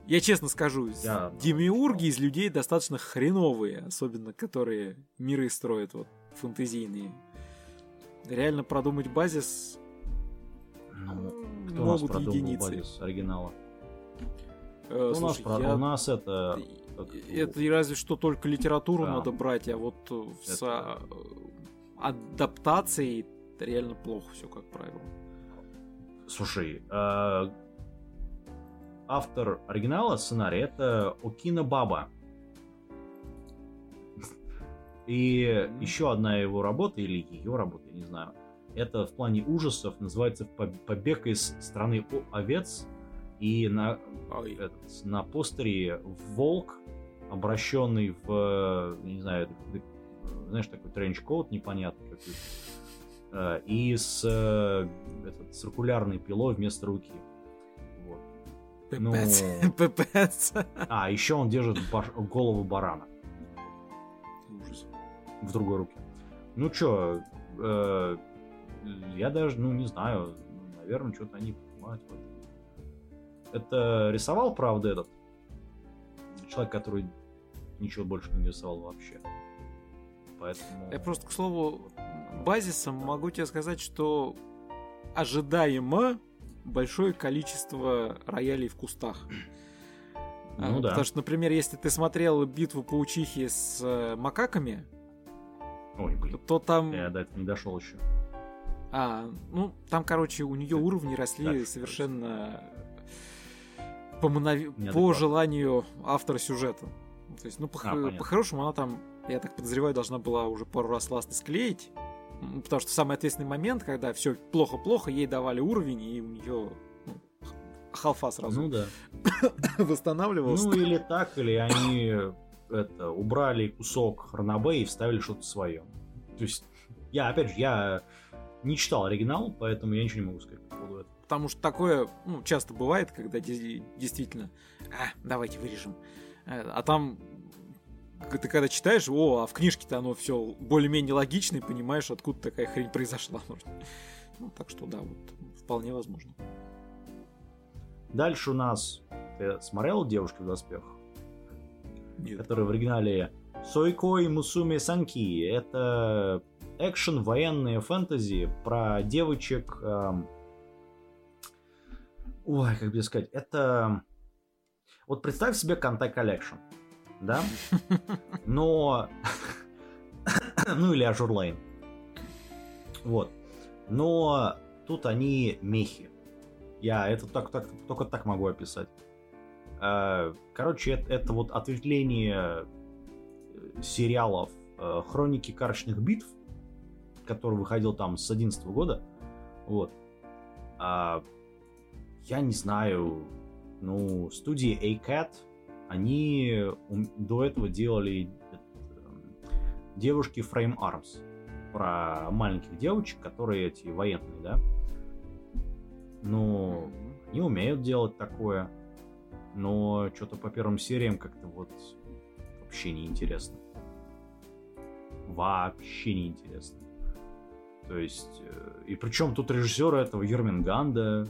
Я честно скажу, я... демиурги из людей достаточно хреновые, особенно которые миры строят вот фэнтезийные. Реально продумать базис ну, кто могут у нас единицы. базис оригинала? Э, слушай, у, нас, я... у нас это это и разве что только литературу да. надо брать, а вот э, это... с а, адаптацией реально плохо все, как правило. Слушай, э, автор оригинала сценария это Окина Баба. И mm-hmm. еще одна его работа, или ее работа, я не знаю, это в плане ужасов, называется «Побег из страны овец». И на, этот, на постере волк обращенный в, не знаю, знаешь, такой тренч-коут непонятный какой-то, э, и с э, этот, циркулярной пилой вместо руки. Вот. Ну, Пипец. А, еще он держит баш... голову барана. В другой руке. Ну чё, э, я даже, ну не знаю, наверное, что-то они понимают. Это рисовал, правда, этот человек, который ничего больше не рисовал вообще. Поэтому... Я просто, к слову, базисом могу тебе сказать, что ожидаемо большое количество роялей в кустах. Ну, а, да. Потому что, например, если ты смотрел битву паучихи с э, макаками, Ой, блин. то там... Я до этого не дошел еще. А, ну, там, короче, у нее уровни росли Дальше, совершенно по, монов... по желанию автора сюжета. То есть, ну, по- а, по-хорошему, она там, я так подозреваю, должна была уже пару раз ласты склеить. Потому что самый ответственный момент, когда все плохо-плохо, ей давали уровень, и у нее ну, халфа сразу ну, да. восстанавливалась. Ну, или так, или они это, убрали кусок Хронобе и вставили что-то свое. То есть, я, опять же, я не читал оригинал, поэтому я ничего не могу сказать по поводу этого. Потому что такое ну, часто бывает, когда действительно, а, давайте вырежем. А там ты когда читаешь, о, а в книжке-то оно все более-менее логично, и понимаешь, откуда такая хрень произошла. Ну, так что да, вот вполне возможно. Дальше у нас ты смотрел девушки в доспехах? Нет. Который в оригинале Сойкой Мусуми Санки. Это экшен, военные фэнтези про девочек. Эм... Ой, как бы сказать, это вот представь себе Kantai Collection. да? Но... ну или Azur Lane. Вот. Но тут они мехи. Я это так, так, только так могу описать. Э, короче, это, это вот ответвление э, сериалов э, Хроники карточных битв, который выходил там с 11 года. Вот. А, я не знаю, ну, студии A-Cat, они до этого делали девушки Frame Arms про маленьких девочек, которые эти военные, да. Ну, не умеют делать такое. Но что-то по первым сериям как-то вот вообще не интересно. Вообще не интересно. То есть, э, и причем тут режиссер этого Ерминганда,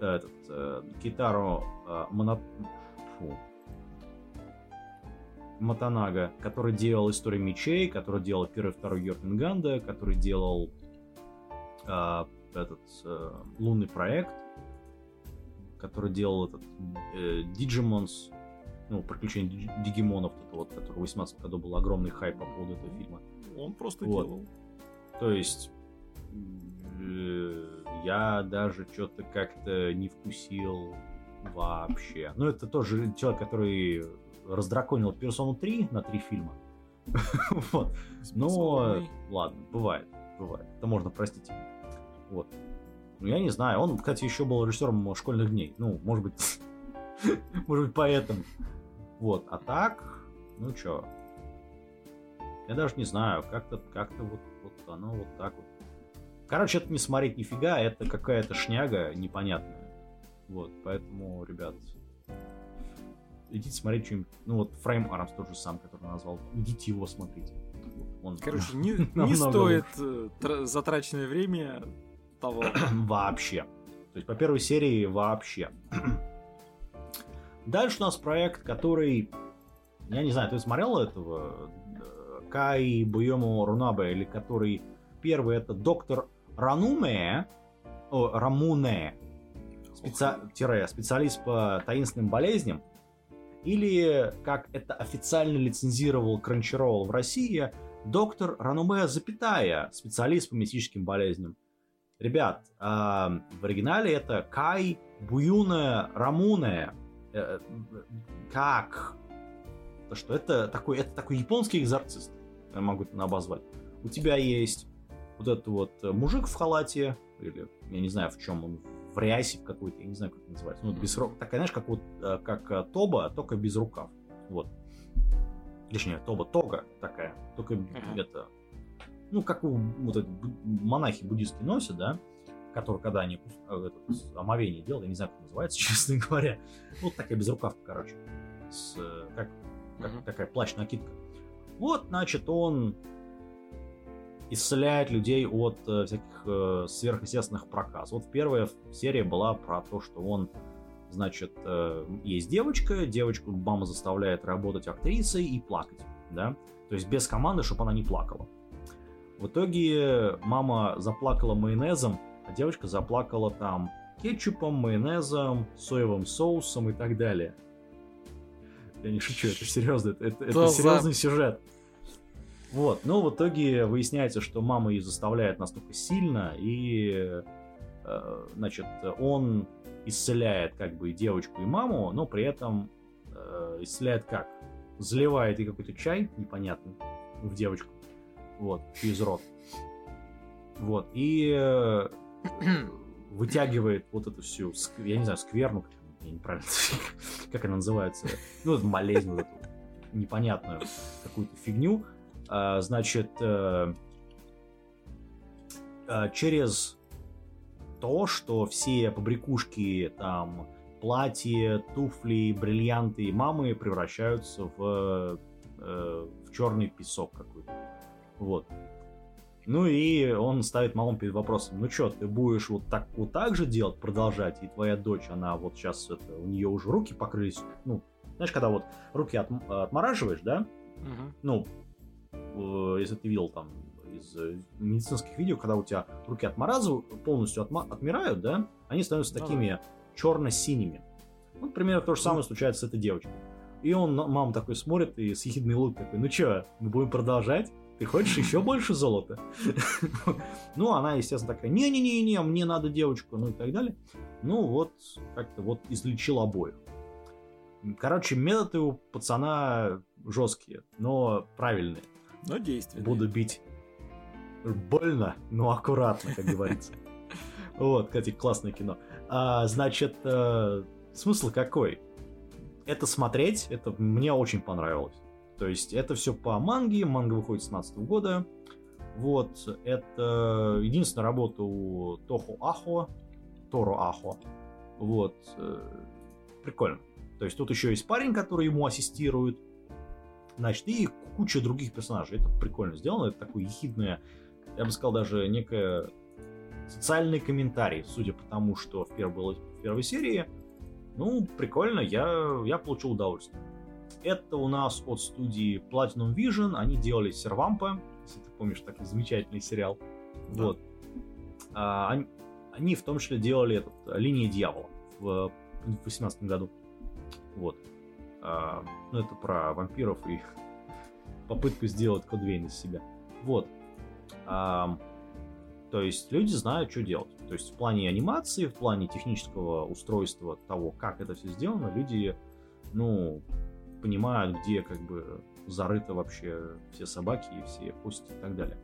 этот, э, Китаро э, Моно... Фу. Матанага, который делал Историю мечей, который делал первый и второй Йоркинганда, который делал э, этот э, лунный проект, который делал этот э, Digimons, ну, приключения Дигимонов, это вот, который в 18 году был огромный хайп по поводу этого фильма. Он просто вот. делал. То есть э, я даже что-то как-то не вкусил вообще. Ну, это тоже человек, который раздраконил Персону 3 на три фильма. вот. Но, ладно, бывает, бывает. Это можно простить. Вот. Ну, я не знаю. Он, кстати, еще был режиссером школьных дней. Ну, может быть, может быть, поэтому. Вот. А так, ну чё, я даже не знаю, как-то как-то вот, вот оно вот так вот. Короче, это не смотреть нифига, это какая-то шняга непонятная. Вот, поэтому, ребят, идите смотреть что-нибудь. Ну вот Frame Arms тот же сам, который назвал. Идите его смотрите. Он Короче, не, не стоит э, затраченное время того. вообще. То есть по первой серии вообще. Дальше у нас проект, который... Я не знаю, ты смотрел этого Кай Буйому Рунабе, или который первый это доктор Рануме, о, Рамуне, специ... тире, специалист по таинственным болезням, или, как это официально лицензировал Crunchyroll в России, доктор Рануме, запятая, специалист по мистическим болезням. Ребят, э, в оригинале это Кай Буюне Рамуне. Э, как? То что это такой, это такой японский экзорцист могу это обозвать. У тебя есть вот этот вот э, мужик в халате, или я не знаю в чем он, в рясе какой-то, я не знаю, как это называется. Ну, без рук. Такая, знаешь, как вот э, как э, Тоба, только без рукав. Вот. Точнее, Тоба Тога такая, только uh-huh. это. Ну, как вот эти монахи буддистские носят, да, которые, когда они это, омовение делают, я не знаю, как называется, честно говоря. Вот такая безрукавка, короче. С, как, как uh-huh. такая плащ-накидка. Вот, значит, он исцеляет людей от э, всяких э, сверхъестественных проказ. Вот первая серия была про то, что он, значит, э, есть девочка, девочку мама заставляет работать актрисой и плакать, да, то есть без команды, чтобы она не плакала. В итоге мама заплакала майонезом, а девочка заплакала там кетчупом, майонезом, соевым соусом и так далее. Я не шучу, это серьезно, это, это, это серьезный сюжет. Вот, но в итоге выясняется, что мама ее заставляет настолько сильно, и, э, значит, он исцеляет как бы и девочку, и маму, но при этом э, исцеляет как? Заливает ей какой-то чай непонятный в девочку, вот, через рот. Вот, и э, вытягивает вот эту всю, я не знаю, скверну, я неправильно, как она называется, ну, болезнь вот эту непонятную какую-то фигню, а, значит, э, а, через то, что все побрякушки, там, платья, туфли, бриллианты мамы превращаются в, э, в черный песок какой-то. Вот. Ну и он ставит маму перед вопросом, ну что, ты будешь вот так вот так же делать, продолжать, и твоя дочь, она вот сейчас, это, у нее уже руки покрылись, ну, знаешь, когда вот руки от, отмораживаешь, да, угу. ну, э, если ты видел там из э, медицинских видео, когда у тебя руки отморазывают, полностью отма- отмирают, да, они становятся такими черно-синими. Вот примерно то же самое случается с этой девочкой. И он, мама такой смотрит и с ехидной улыбкой такой, ну чё, мы будем продолжать? Ты хочешь еще больше золота? Ну, она, естественно, такая, не-не-не-не, мне надо девочку, ну и так далее. Ну, вот, как-то вот излечил обоих. Короче, методы у пацана жесткие, но правильные. Но действенные. Буду бить больно, но аккуратно, как говорится. Вот, кстати, классное кино. А, значит, э, смысл какой? Это смотреть, это мне очень понравилось. То есть это все по манге, манга выходит с 17 года. Вот, это единственная работа у Тоху Ахо, Торо Ахо. Вот, э, прикольно. То есть тут еще есть парень, который ему ассистирует. Значит, и куча других персонажей. Это прикольно сделано. Это такое ехидное, я бы сказал, даже некое социальный комментарий, судя по тому, что в первой, в первой серии. Ну, прикольно, я, я получил удовольствие. Это у нас от студии Platinum Vision. Они делали Сервампа, если ты помнишь, такой замечательный сериал. Да. Вот. А, они, они в том числе делали этот «Линия дьявола» в 2018 году. Вот. А, ну, это про вампиров и их попытку сделать код из себя. Вот. А, то есть люди знают, что делать. То есть в плане анимации, в плане технического устройства того, как это все сделано, люди, ну, понимают, где как бы зарыты вообще все собаки и все кости и так далее.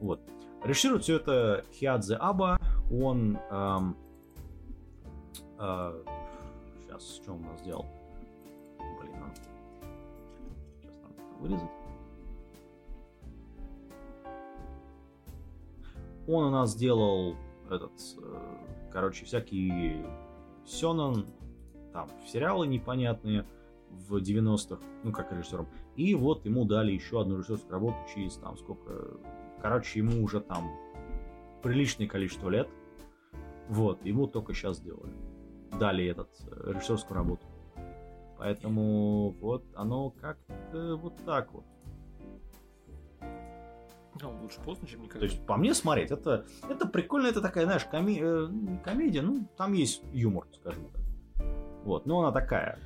Вот. Режиссирует все это Хиадзе Аба. Он... Эм, э, сейчас, что он у нас сделал? Блин, надо... Сейчас надо вырезать. Он у нас сделал этот, э, короче, всякие Сёнэн, там, сериалы непонятные в 90-х, ну, как режиссером. И вот ему дали еще одну режиссерскую работу через, там, сколько... Короче, ему уже там приличное количество лет. Вот, ему только сейчас сделали. Дали этот э, режиссерскую работу. Поэтому вот оно как-то вот так вот. Ну, лучше поздно, чем никогда. То есть, по мне смотреть, это, это прикольно, это такая, знаешь, коми... э, комедия, ну, там есть юмор, скажем так. Вот, но она такая,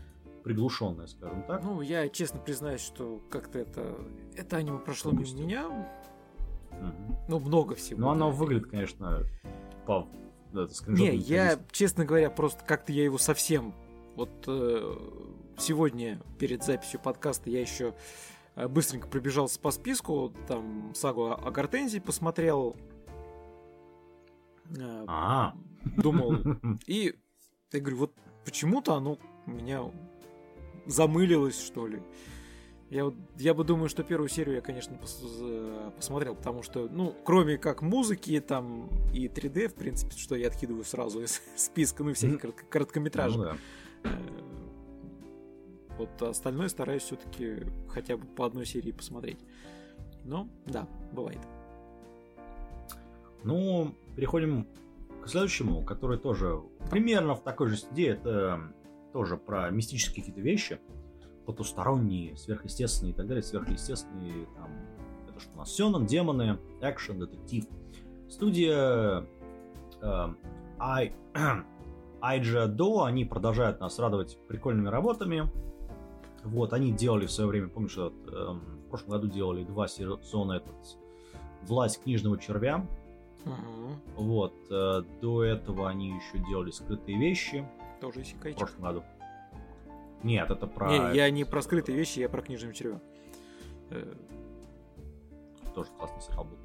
приглушенная, скажем так. Ну, я честно признаюсь, что как-то это, это аниме прошло мимо меня. Угу. Ну, много всего. Ну, да. оно выглядит, конечно, по... Да, Не, я, честно говоря, просто как-то я его совсем... Вот э, сегодня перед записью подкаста я еще Э, быстренько пробежался по списку, там сагу о Гортензии посмотрел. Э, а Думал. И я говорю, вот почему-то оно меня замылилось, что ли. Я, я бы думаю, что первую серию я, конечно, пос, посмотрел, потому что, ну, кроме как музыки там и 3D, в принципе, что я откидываю сразу из списка, ну, всяких mm-hmm. короткометражек. Ну, да. Э, вот остальное стараюсь все-таки хотя бы по одной серии посмотреть. Но да, бывает. Ну, переходим к следующему, который тоже примерно в такой же стиле. Это тоже про мистические какие-то вещи, потусторонние, сверхъестественные и так далее. Сверхъестественные, там, это что у нас? Сёнэн, демоны, экшен, детектив. Студия э, I, Айджа До, они продолжают нас радовать прикольными работами. Вот, они делали в свое время, помнишь, этот, эм, в прошлом году делали два сезона этот «Власть книжного червя». Угу. Вот, э, до этого они еще делали «Скрытые вещи». Тоже Исикайчик. В прошлом году. Нет, это про... Не, я не про скрытые вещи, я про книжного червя. Э... Тоже классный сериал был.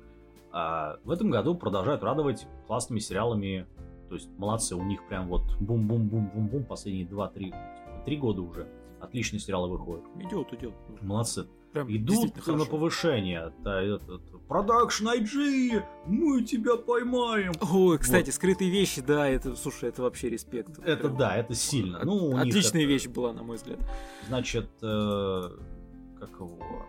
А, в этом году продолжают радовать классными сериалами. То есть молодцы, у них прям вот бум-бум-бум-бум-бум последние 2-3 три года уже отличные сериалы выходят. Идет, идет. Молодцы. Прям Идут на повышение. Production I.G, мы тебя поймаем. Ой, кстати, вот. скрытые вещи, да, это, слушай, это вообще респект. Это Прям... да, это сильно. Ну, Отличная вещь была, на мой взгляд. Значит, э, как его...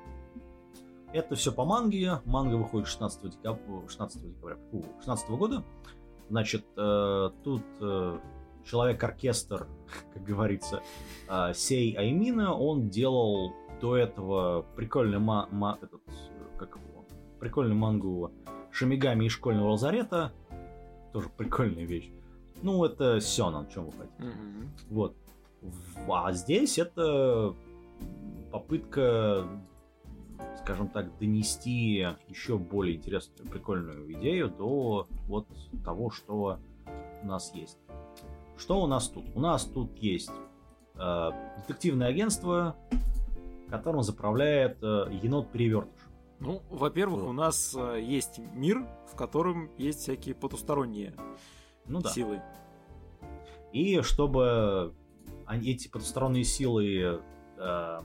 Это все по манге. Манга выходит 16 декабря, 16 декабря, 16 года. Значит, э, тут э, человек-оркестр, как говорится, а, Сей Аймина, он делал до этого прикольный, ма- ма- этот, как его, прикольный мангу Шамигами из школьного лазарета. Тоже прикольная вещь. Ну, это Сёнан, чем вы хотите. Mm-hmm. Вот. А здесь это попытка, скажем так, донести еще более интересную, прикольную идею до вот того, что у нас есть. Что у нас тут? У нас тут есть э, детективное агентство, которым заправляет э, енот-перевертыш. Ну, во-первых, вот. у нас э, есть мир, в котором есть всякие потусторонние ну, да. силы. И чтобы эти потусторонние силы э,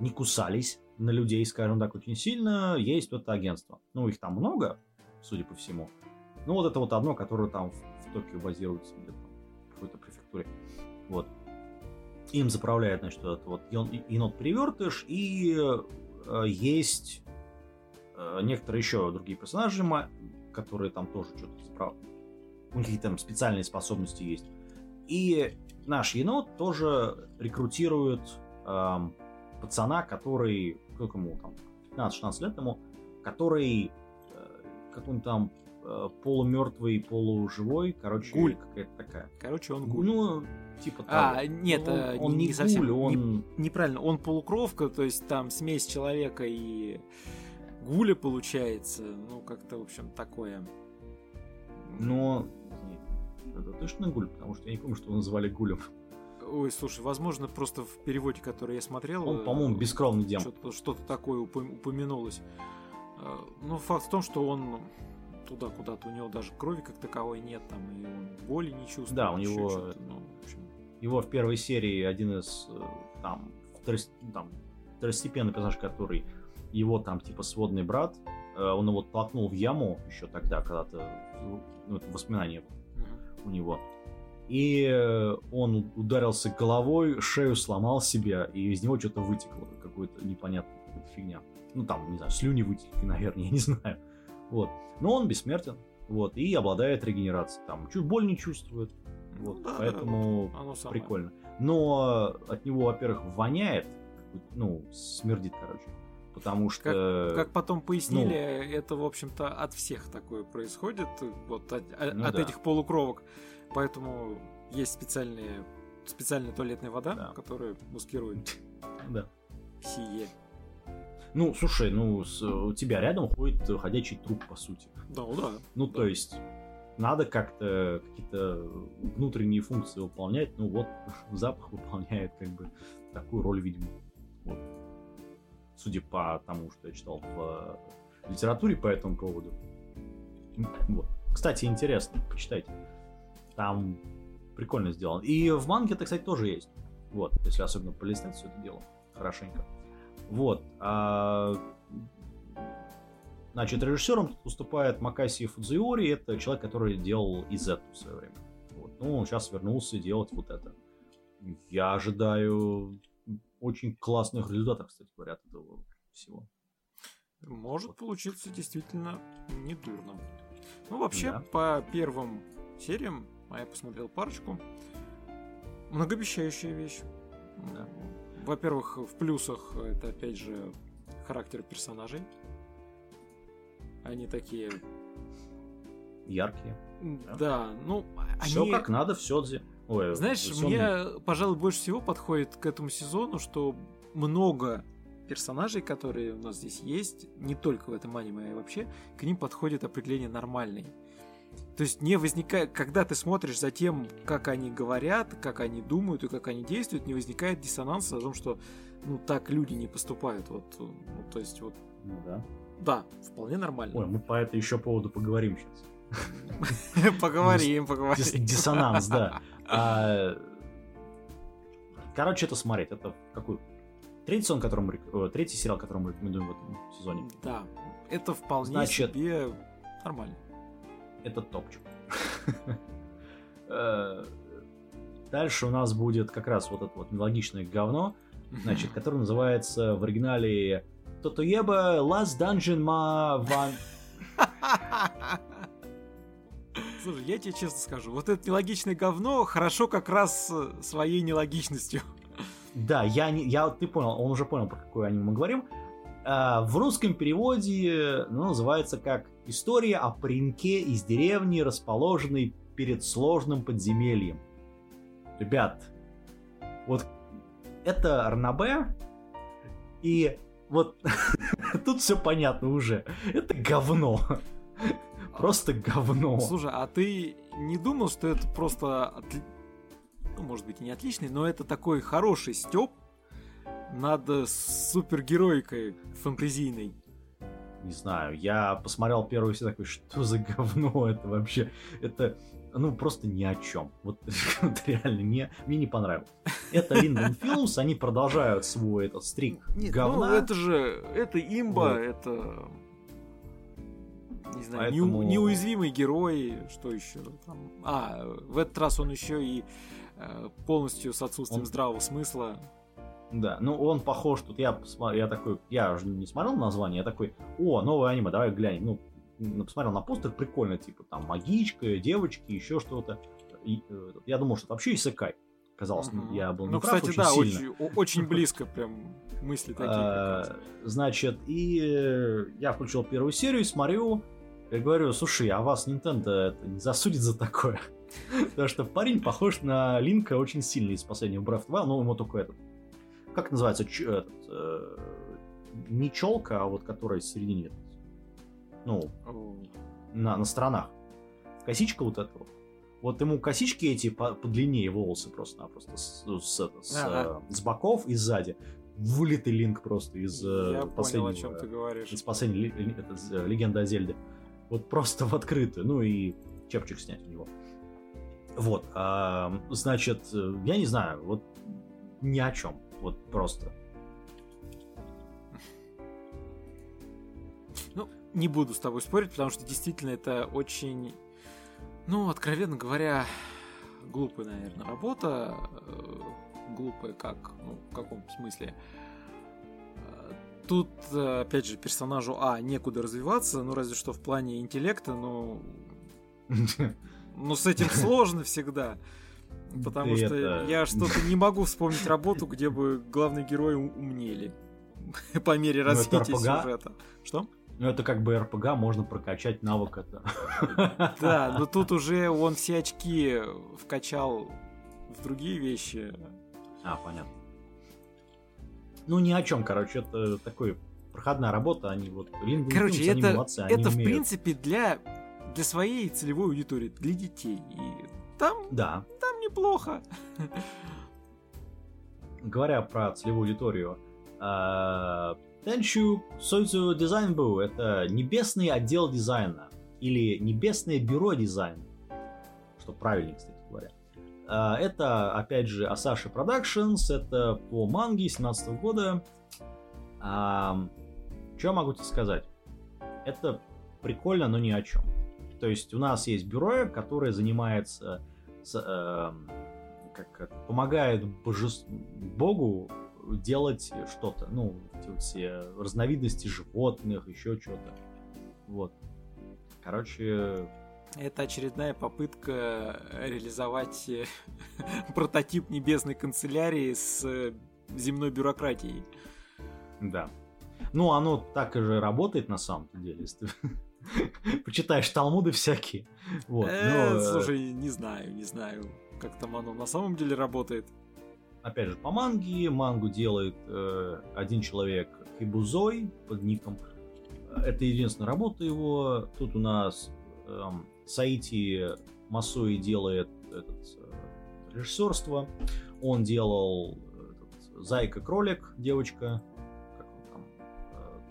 не кусались на людей, скажем так, очень сильно, есть вот это агентство. Ну, их там много, судя по всему. Ну, вот это вот одно, которое там в, в Токио базируется где-то в какой-то префектуре. Вот. Им заправляет, значит, этот вот енот-перевертыш, и э, есть э, некоторые еще другие персонажи, которые там тоже что-то справ... У них там специальные способности есть. И наш енот тоже рекрутирует эм, пацана, который, сколько ему там, 15-16 лет ему, который э, какой-нибудь там э, полумертвый, полуживой, короче, гуль какая-то такая. Короче, он гуль. Ну, типа а, того. А, нет, он, э, он не, не совсем, гуль, он... Не, неправильно, он полукровка, то есть там смесь человека и гуля получается, ну, как-то, в общем, такое. Но это точно гуль, потому что я не помню, что его называли гулем. Ой, слушай, возможно, просто в переводе, который я смотрел... Он, по-моему, бескровный демон. Что-то, что-то такое упомянулось. Э, ну, факт в том, что он туда куда-то, у него даже крови как таковой нет, там, и он боли не чувствует. Да, у него... Ну, в общем... Его в первой серии один из, э, там, второст... там второстепенный персонаж, который его там, типа, сводный брат, э, он его толкнул в яму еще тогда, когда-то, ну, это воспоминание у него. И э, он ударился головой, шею сломал себе, и из него что-то вытекло, какую-то непонятную фигня. Ну, там, не знаю, слюни вытекли, наверное, я не знаю. Вот. Но он бессмертен, вот, и обладает регенерацией. Там, чуть боль не чувствует, вот, ну, да, поэтому да, прикольно. Но от него, во-первых, воняет, ну, смердит, короче. Потому что... Как, как потом пояснили, ну, это, в общем-то, от всех такое происходит, вот от, ну, от да. этих полукровок. Поэтому есть специальные, специальная туалетная вода, да. которая маскирует да. сие. Ну, слушай, ну, с, у тебя рядом ходит ходячий труп, по сути. Да, да. Ну, да. то есть, надо как-то какие-то внутренние функции выполнять. Ну, вот, запах выполняет, как бы, такую роль, видимо. Вот. Судя по тому, что я читал в литературе по этому поводу. Вот. Кстати, интересно, почитайте. Там прикольно сделано. И в манге это, кстати, тоже есть. Вот, если особенно полистать все это дело хорошенько. Вот. А... Значит, режиссером выступает Макаси Фудзиори. Это человек, который делал Изетту в свое время. Вот. Ну, он сейчас вернулся делать вот это. Я ожидаю очень классных результатов, кстати говоря, от этого всего. Может вот. получиться действительно недурно. Ну, вообще, да. по первым сериям а я посмотрел парочку. Многообещающая вещь. Да. Во-первых, в плюсах это опять же характер персонажей. Они такие яркие. Да, да ну все они... как надо, все. Ой, Знаешь, мне, пожалуй, больше всего подходит к этому сезону, что много персонажей, которые у нас здесь есть, не только в этом аниме, а вообще, к ним подходит определение нормальный. То есть не возникает, когда ты смотришь за тем, как они говорят, как они думают и как они действуют, не возникает диссонанса о том, что ну так люди не поступают. Вот, ну, то есть вот. Ну да. Да, вполне нормально. Ой, мы по этой еще поводу поговорим сейчас. Поговорим, поговорим. Диссонанс, да. А, короче, это смотреть. Это какой третий сон, который мы, третий сериал, который мы рекомендуем в этом сезоне. Да, это вполне себе нормально это топчик. Э, дальше у нас будет как раз вот это вот нелогичное говно, значит, которое называется в оригинале Тотуеба Last Dungeon Ma Van... Слушай, я тебе честно скажу, вот это нелогичное говно хорошо как раз своей нелогичностью. Да, я, не, я ты понял, он уже понял, про какое аниме мы говорим. А, в русском переводе ну, называется как «История о пареньке из деревни, расположенной перед сложным подземельем». Ребят, вот это Ранабе, и вот тут все понятно уже. Это говно. Просто говно. Слушай, а ты не думал, что это просто, ну, может быть, не отличный, но это такой хороший степ над супергероикой фэнтезийной? Не знаю, я посмотрел первую серию такой, что за говно это вообще? Это, ну, просто ни о чем. Вот, вот реально, не, мне не понравилось. Это Линдон Филмс, они продолжают свой этот стрик Нет, говна. Ну, это же, это имба, вот. это не знаю, Поэтому... неуязвимый герой, что еще там. А, в этот раз он еще и э, полностью с отсутствием он... здравого смысла. Да, ну он похож, тут я посмотрел, я такой, я уже не смотрел название, я такой, о, новое аниме, давай глянем. Ну, посмотрел на постер, прикольно, типа там магичка, девочки, еще что-то. Э, я думал, что это вообще Исекай. Казалось, угу. я был не ну, прав, кстати, очень да, сильно. Очень, очень близко прям мысли такие. А, значит, и э, я включил первую серию, смотрю, я говорю, слушай, а вас Nintendo не засудит за такое? Потому что парень похож на Линка очень сильно из последнего Breath 2, но ему только этот... Как называется? Ч, этот, э, не челка, а вот которая в середине. Ну, на, на сторонах. Косичка вот эта вот. Вот ему косички эти по, подлиннее волосы просто-напросто с, с, с, ага. с боков и сзади. Вылитый линк просто из э, Я последнего... Понял, о чем ты говоришь. Из последней это, э, легенды о Зельде. Вот просто в открытую. Ну и чепчик снять у него. Вот, а, значит, я не знаю, вот ни о чем. Вот просто. Ну, не буду с тобой спорить, потому что действительно это очень, ну, откровенно говоря, глупая, наверное, работа. Э, глупая как? Ну, в каком смысле? Тут, опять же, персонажу А некуда развиваться, ну разве что в плане интеллекта, но... Ну, с этим сложно всегда. Потому что я что-то не могу вспомнить работу, где бы главные герои умнели. По мере ну, развития сюжета. Что? Ну, это как бы РПГ, можно прокачать навык это. Да, но тут уже он все очки вкачал в другие вещи. А, понятно ну ни о чем, короче, это такой проходная работа, они вот Короче, это, молодцы, это в принципе для, для своей целевой аудитории, для детей. И там, да. там неплохо. Говоря про целевую аудиторию, Тенчу Сойцу Дизайн был это небесный отдел дизайна или небесное бюро дизайна, что правильнее, кстати говоря. А, это, опять же, Асаши Productions, это по манге 17 года. А, что я могу тебе сказать? Это прикольно, но ни о чем. То есть у нас есть бюро, которое занимается, с, э, как, помогает божес... Богу делать что-то. Ну, эти все разновидности животных, еще что-то. Вот. Короче, это очередная попытка реализовать э, прототип небесной канцелярии с э, земной бюрократией. Да. Ну, оно так и же работает на самом деле, если почитаешь талмуды всякие. Вот. Э, слушай, не знаю, не знаю, как там оно на самом деле работает. Опять же, по манге. Мангу делает один человек Хибузой под ником. Это единственная работа его. Тут у нас эм, Саити Масуи делает этот, э, режиссерство. Он делал этот, Зайка-кролик, девочка.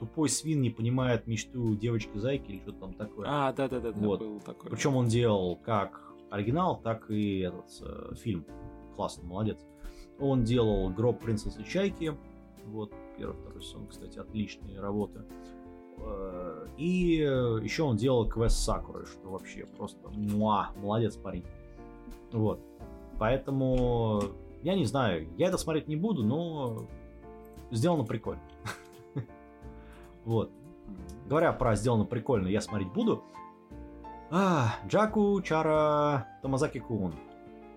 Тупой свин не понимает мечту девочки-зайки или что-то там такое. А, да-да-да, вот. был такой. Причем он делал как оригинал, так и этот э, фильм. Классно, молодец. Он делал Гроб принцессы Чайки. Вот, первый, второй сезон, кстати, отличные работы. Э, и еще он делал квест Сакуры, что вообще просто муа, молодец парень. Вот. Поэтому я не знаю, я это смотреть не буду, но сделано прикольно. Вот. Говоря про сделано прикольно, я смотреть буду. А, Джаку Чара Томазаки Кун.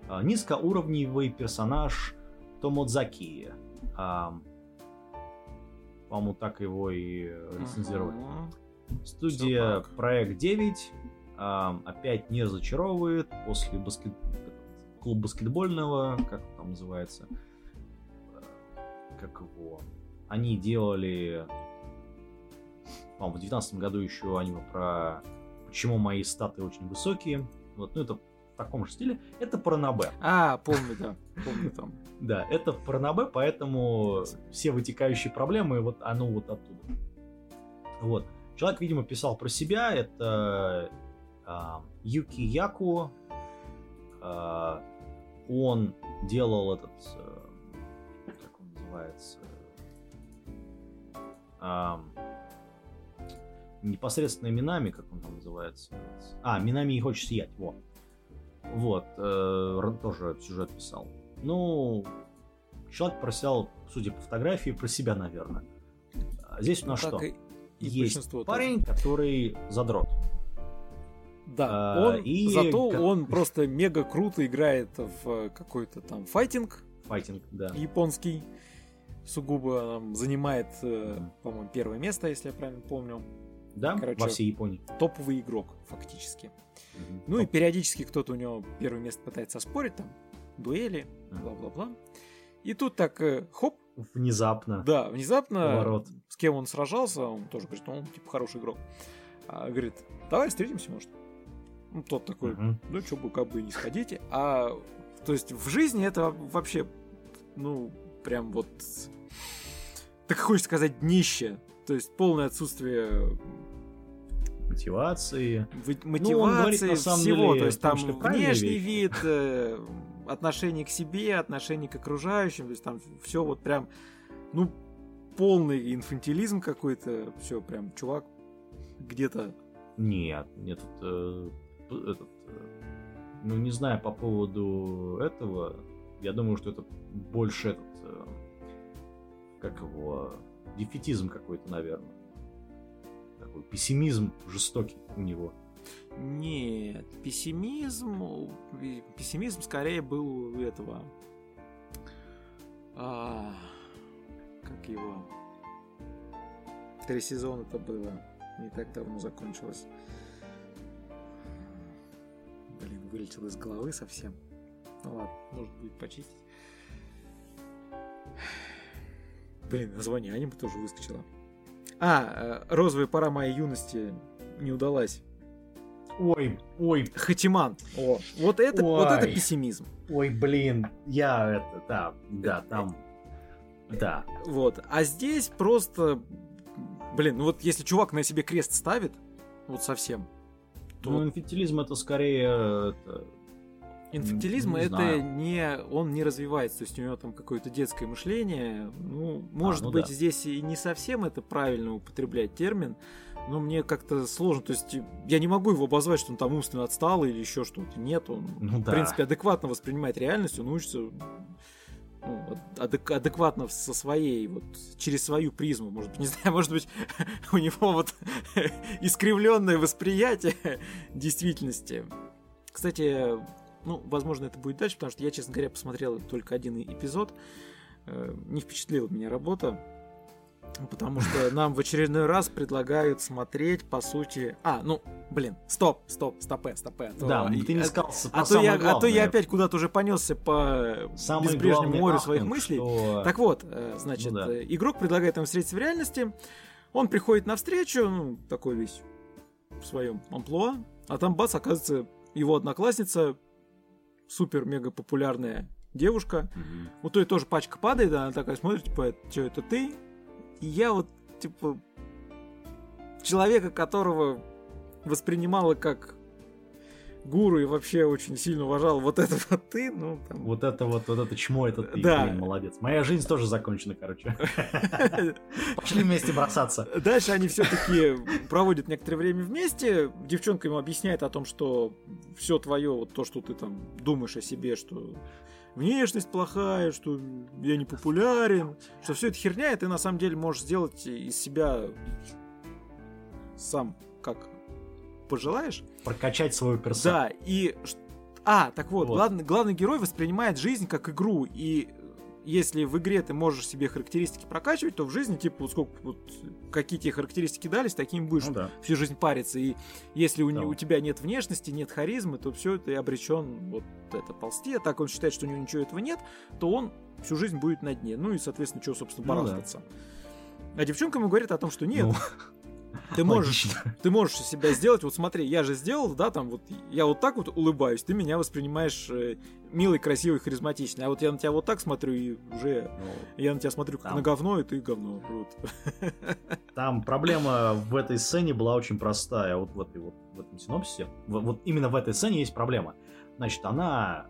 А, низкоуровневый персонаж Томодзаки. А, по-моему, так его и рецензировали. Uh-huh. Студия Проект 9 а, опять не разочаровывает после баскет... клуб баскетбольного, как там называется, как его, они делали, по-моему, в 19 году еще аниме про почему мои статы очень высокие. Вот, ну это в таком же стиле. Это Паранабе. А, помню, да. Помню там. Да, это Паранабе, поэтому все вытекающие проблемы, вот оно вот оттуда. Вот. Человек, видимо, писал про себя. Это э, Юки Яку. Э, он делал этот... Э, как он называется? Э, непосредственно Минами, как он там называется. А, Минами и хочет сиять, вот. Вот, э, тоже сюжет писал. Ну, человек просил, судя по фотографии, про себя, наверное. А здесь у нас Ну, что? и- и Есть парень, который задрот. Да, А, он, и зато как- он просто мега круто играет в какой-то там файтинг Файтинг, да. японский. Сугубо там, занимает, э, Мгм. по-моему, первое место, если я правильно помню. Да, короче, во всей Японии. Топовый игрок, фактически. Мгм. Ну и периодически кто-то у него первое место пытается оспорить, там, дуэли, Мгм. бла-бла-бла. И тут так, э, хоп, Внезапно. да, внезапно, Поворот. с кем он сражался, он тоже говорит, ну, он, типа, хороший игрок. А, говорит, давай встретимся, может. Ну, тот такой, Мгм. ну, что бы, как бы не сходите. А, то есть, в жизни это вообще, ну, прям вот, так хочется сказать, днище. То есть, полное отсутствие Мотивации. вы- Ну, он говорит, мотивации на самом всего. деле, то есть, в том там внешний вид, э, отношение к себе, отношение к окружающим. То есть, там все вот прям, ну, полный инфантилизм какой-то. Все прям, чувак где-то Нет, нет, э, этот, э, ну не знаю по поводу этого, я думаю, что это больше этот, э, как его, дефетизм какой-то, наверное. Такой пессимизм жестокий у него. Нет, пессимизм, пессимизм скорее был у этого. А, как его? Три сезона это было. Не так давно закончилось. Блин, вылетел из головы совсем. Ну ладно, может будет почистить. Блин, название аниме тоже выскочило. А, э, розовая пора моей юности не удалась. Ой, ой, Хатиман. О, вот это, вот это Ой. пессимизм. ой, блин, я это, да, да, там, да. Вот. А здесь просто, блин, ну вот если чувак на себе крест ставит, вот совсем, то Ну, инфантилизм это скорее, это, инфантилизм не это знаю. не, он не развивается, то есть у него там какое-то детское мышление. Ну, может ну быть, да. здесь и не совсем это правильно употреблять термин, но мне как-то сложно, то есть я не могу его обозвать, что он там умственно отстал или еще что-то. Нет, он ну в да. принципе, адекватно воспринимает реальность, он учится ну, адек- адекватно со своей, вот, через свою призму, может быть, не знаю, может быть, у него вот искривленное восприятие действительности. Кстати, ну, возможно, это будет дальше, потому что я, честно говоря, посмотрел только один эпизод, Э, не впечатлила меня работа, потому что нам в очередной раз предлагают смотреть, по сути... А, ну, блин, стоп, стоп, стопе, стопе. а то- Да, ты не а- сказал а про то, я, самое а то я главное. опять куда-то уже понесся по Самый безбрежнему морю своих ахтунг, мыслей. что- Так вот, э, значит, Ну да. э, игрок предлагает ему встретиться в реальности. Он приходит на встречу, ну, такой весь в своем амплуа, а там бац, оказывается, его одноклассница, супер-мега популярная девушка. Мгм. У той тоже пачка падает, она такая смотрит, типа, что это ты? И я вот, типа, человека, которого воспринимала как гуру и вообще очень сильно уважал вот это вот ты, ну, там... Вот это вот, вот это чмо, это ты, Да. блин, молодец. Моя жизнь тоже закончена, короче. Пошли вместе бросаться. Дальше они все-таки проводят некоторое время вместе. Девчонка ему объясняет о том, что все твое, вот то, что ты там думаешь о себе, что внешность плохая, что я не популярен, что все это херня, и ты на самом деле можешь сделать из себя сам как пожелаешь. Прокачать свою персону. Да, и... А, так вот, Вот. Главный, главный герой воспринимает жизнь как игру, и если в игре ты можешь себе характеристики прокачивать, то в жизни, типа, вот сколько, вот, какие тебе характеристики дались, таким будешь Ну да. всю жизнь париться. И если у, Да. у тебя нет внешности, нет харизмы, то все, ты обречен вот это ползти. А так он считает, что у него ничего этого нет, то он всю жизнь будет на дне. Ну и, соответственно, что, собственно, Ну да. барахтаться. А девчонка ему говорит о том, что нет, Ну, ты можешь логично. ты можешь себя сделать, вот смотри, я же сделал, да, там вот, я вот так вот улыбаюсь, ты меня воспринимаешь э, милый, красивый, харизматичный, а вот я на тебя вот так смотрю, и уже Ну, я на тебя смотрю как Там. на говно, и ты говно. Вот. Там проблема в этой сцене была очень простая. Вот в, этой, вот, в этом синопсисе. В- вот именно в этой сцене есть проблема. Значит, она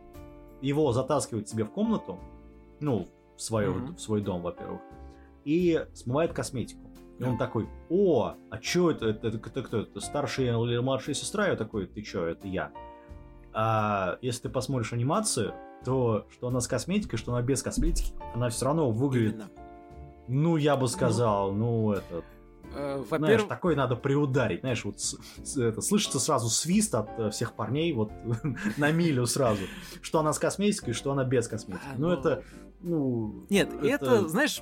его затаскивает себе в комнату, ну, в, свою, Мгм. в свой дом, во-первых, и смывает косметику. И он такой, о, а чё это, это, это, это кто? Это старшая или младшая сестра? Я такой, ты чё, это я. А если ты посмотришь анимацию, то что она с косметикой, что она без косметики, она все равно выглядит, Именно. ну, я бы сказал, ну, это, Э, знаешь, Во-первых, такой надо приударить, знаешь, вот с- с- это, слышится сразу свист от э, всех парней вот на милю сразу, что она с косметикой, что она без косметики. А, Ну, ну, это, ну... нет, это, знаешь,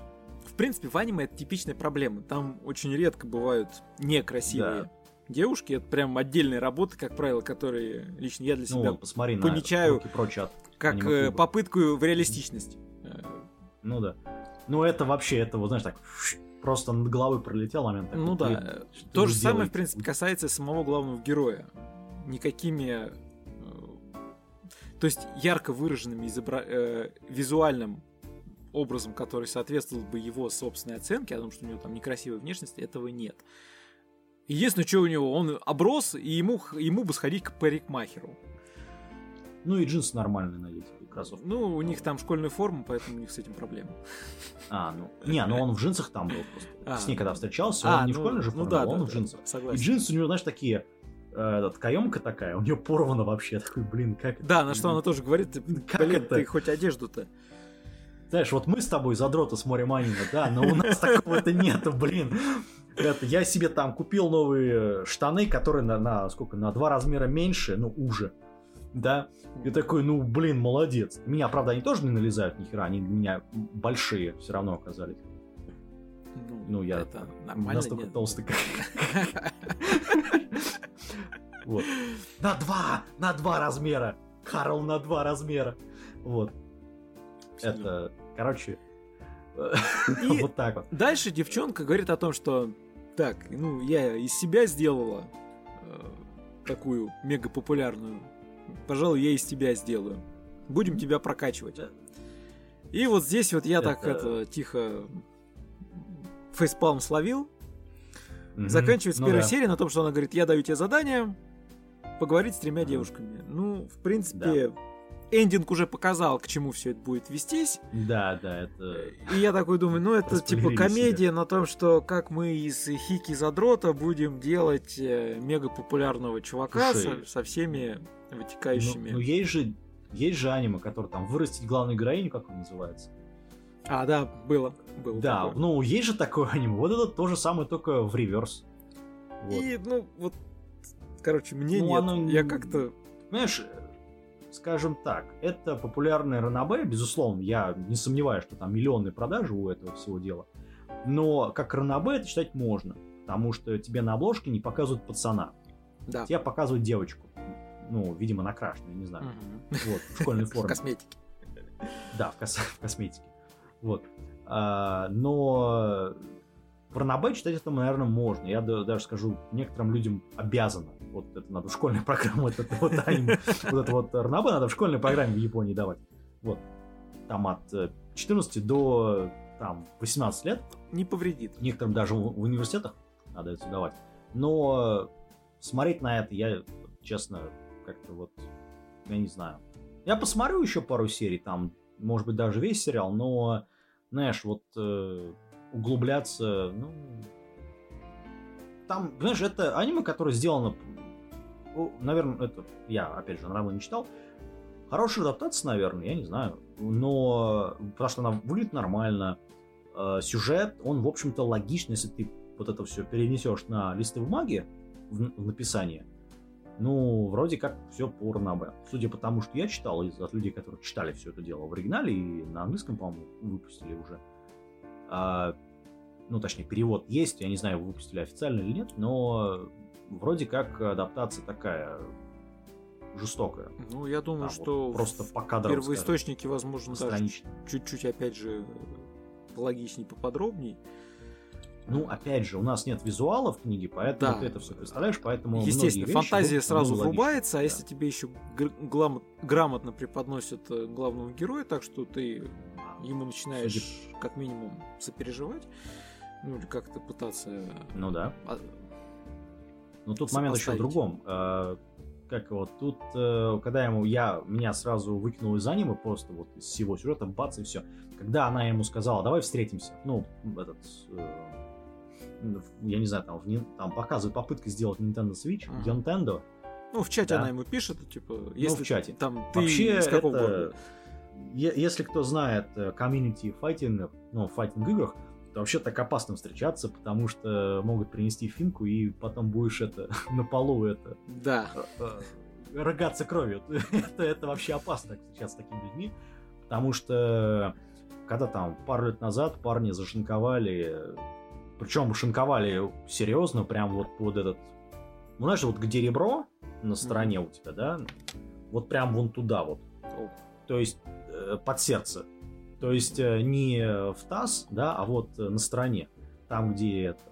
в принципе, в аниме это типичная проблема. Там очень редко бывают некрасивые Да. девушки. Это прям отдельные работы, как правило, которые лично я для Ну, себя вот, посмотри на помечаю, руки прочь от... как э, попытку в реалистичность. Э, Ну да. Ну, это вообще, это, вот знаешь, так, просто над головой пролетел момент. такой, Ну да. То же самое, в принципе, касается самого главного героя. Никакими... э, То есть ярко выраженными изобра- э, визуальным образом, который соответствовал бы его собственной оценке, о том, что у него там некрасивая внешность, этого нет. Единственное, что у него, он оброс, и ему, ему бы сходить к парикмахеру. Ну и джинсы нормальные надеть, и кроссовки. Ну, у них там школьная форма, поэтому у них с этим проблема. А, ну, не, ну он в джинсах там был просто. А, С ней когда ну. встречался, он не в школьной же ну форме, да, а он да, в да, джинсах. И Согласен. джинсы у него, знаешь, такие, э, этот, каемка такая, у нее порвана вообще. Такой, блин, как это? Да, на что она тоже говорит, Как блин, это? ты хоть одежду-то. Знаешь, вот мы с тобой задроты смотрим аниме, да, но у нас такого-то нету, блин. Это, я себе там купил новые штаны, которые на, на сколько, на два размера меньше, ну, уже. Да, и такой, ну, блин, молодец. Меня, правда, они тоже не налезают ни хера, они у меня большие все равно оказались. Ну, я это нормально. настолько нет? толстый, как... Вот. На два! На два размера! Карл на два размера! Вот. Это, короче, И вот так вот. дальше девчонка говорит о том, что так, ну, я из себя сделала э, такую мега популярную. Пожалуй, я из тебя сделаю. Будем тебя прокачивать. И вот здесь вот я так Это- тихо фейспалм словил. Заканчивается Ну первая да. серия на том, что она говорит, я даю тебе задание поговорить с тремя девушками. Ну, в принципе, эндинг уже показал, к чему все это будет вестись. Да, да, это... И я такой думаю, ну это типа комедия на том, что как мы из Хики Задрота будем делать э, мега популярного чувака со, Слушай, со всеми Ну, вытекающими. ну, есть же, есть же аниме, который там вырастить главную героиню, как он называется. А, да, было. было Да, такое. ну есть же такое аниме. Вот это то же самое, только в реверс. Вот. И, ну, вот, короче, мне Ну, нет. оно Я как-то... Понимаешь, скажем так, это популярное ранобэ, безусловно, я не сомневаюсь, что там миллионные продажи у этого всего дела. Но как ранобэ это считать можно, потому что тебе на обложке не показывают пацана, Да. тебе показывают девочку. Ну, видимо, накрашенную, не знаю. Мгм. Вот, в школьной В форме. косметике. Да, в, кос- в косметике. Вот. А, но в ранобэ читать это, наверное, можно. Я да- даже скажу, некоторым людям обязано. Вот это надо в школьной программе, вот это вот аниме, вот это вот ранобэ надо в школьной программе в Японии давать. Вот. Там от э, 14 до там 18 лет. Не повредит. Некоторым даже в, в университетах надо это давать. Но смотреть на это я, честно, как-то вот, я не знаю. Я посмотрю еще пару серий, там, может быть, даже весь сериал, но, знаешь, вот э, углубляться, ну... Там, знаешь, это аниме, которое сделано, ну, наверное, это, я, опять же, нравно не читал, хорошая адаптация, наверное, я не знаю, но потому что она выглядит нормально, э, сюжет, он, в общем-то, логичный, если ты вот это все перенесешь на листы бумаги в, в написании, Ну, вроде как все по ранобэ. Судя по тому, что я читал из от людей, которые читали все это дело в оригинале и на английском, по-моему, выпустили уже. А, ну, точнее, перевод есть, я не знаю, выпустили официально или нет, но вроде как адаптация такая жестокая. Ну, я думаю, Там вот что просто в по кадрам, первоисточнике, возможно, даже странично. чуть-чуть, опять же, логичней, поподробней. Ну, опять же, у нас нет визуала в книге, поэтому Да. ты это все представляешь, поэтому Естественно, вещи фантазия будут, сразу ну, врубается, а да. если тебе еще гр- глам- грамотно преподносят э, главного героя, так что ты ему начинаешь как минимум сопереживать, ну или как-то пытаться... Ну да. а, Но тут момент еще в другом. Э, Как вот тут, э, когда ему я меня сразу выкинул из аниме просто вот из всего сюжета, бац и все. Когда она ему сказала, давай встретимся, ну этот, э, я не знаю, там, в там показывают попытка сделать Nintendo Switch, Ага. Nintendo. Ну, в чате Да. она ему пишет, типа, если в чате. там ты Вообще из какого это, года? если кто знает э, комьюнити файтингов, ну файтинг играх, вообще так опасно встречаться, потому что могут принести финку и потом будешь это на полу это Да. э, рыгаться кровью. это, это вообще опасно сейчас с такими людьми, потому что когда там пару лет назад парни зашинковали, причем шинковали серьезно, прям вот под этот, ну знаешь, вот где ребро на стороне у тебя, да, вот прям вон туда вот, О, то есть э, под сердце, то есть э, не в таз, да, а вот на стороне, там где это,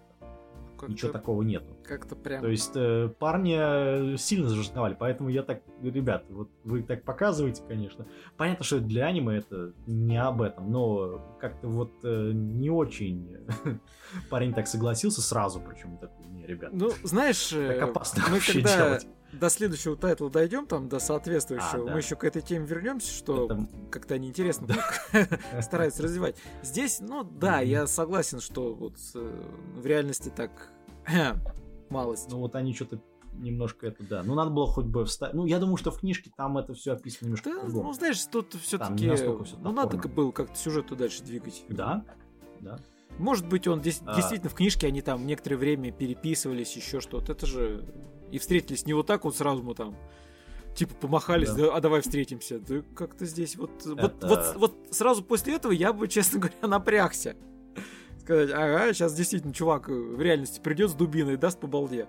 ничего такого нету. Как-то прям... То есть э, парни э, сильно зажигновали, поэтому я так, ребят, вот вы так показываете, конечно. Понятно, что для аниме это не об этом, но как-то вот э, не очень парень так согласился сразу, причем такой, не, ребят, Ну, знаешь, так опасно мы вообще когда делать. До следующего тайтла дойдем, там, до соответствующего, А, да. мы еще к этой теме вернемся, что Это- как-то они интересно стараются развивать. Здесь, ну да, я согласен, что вот э, в реальности так малость. Ну вот они что-то немножко это, да. Ну надо было хоть бы вставить. Ну я думаю, что в книжке там это все описано немножко Да, по-другому. ну знаешь, тут все-таки, ну надо было как-то сюжету дальше двигать. Да, да. Может быть, он А. действительно в книжке они там некоторое время переписывались, еще что-то. Это же и встретились не вот так вот сразу мы там типа помахались, Да. да, а давай встретимся. Да как-то здесь вот, вот, Это- вот, вот сразу после этого я бы, честно говоря, напрягся. Сказать, ага, сейчас действительно чувак э, в реальности придет с дубиной и даст по балде.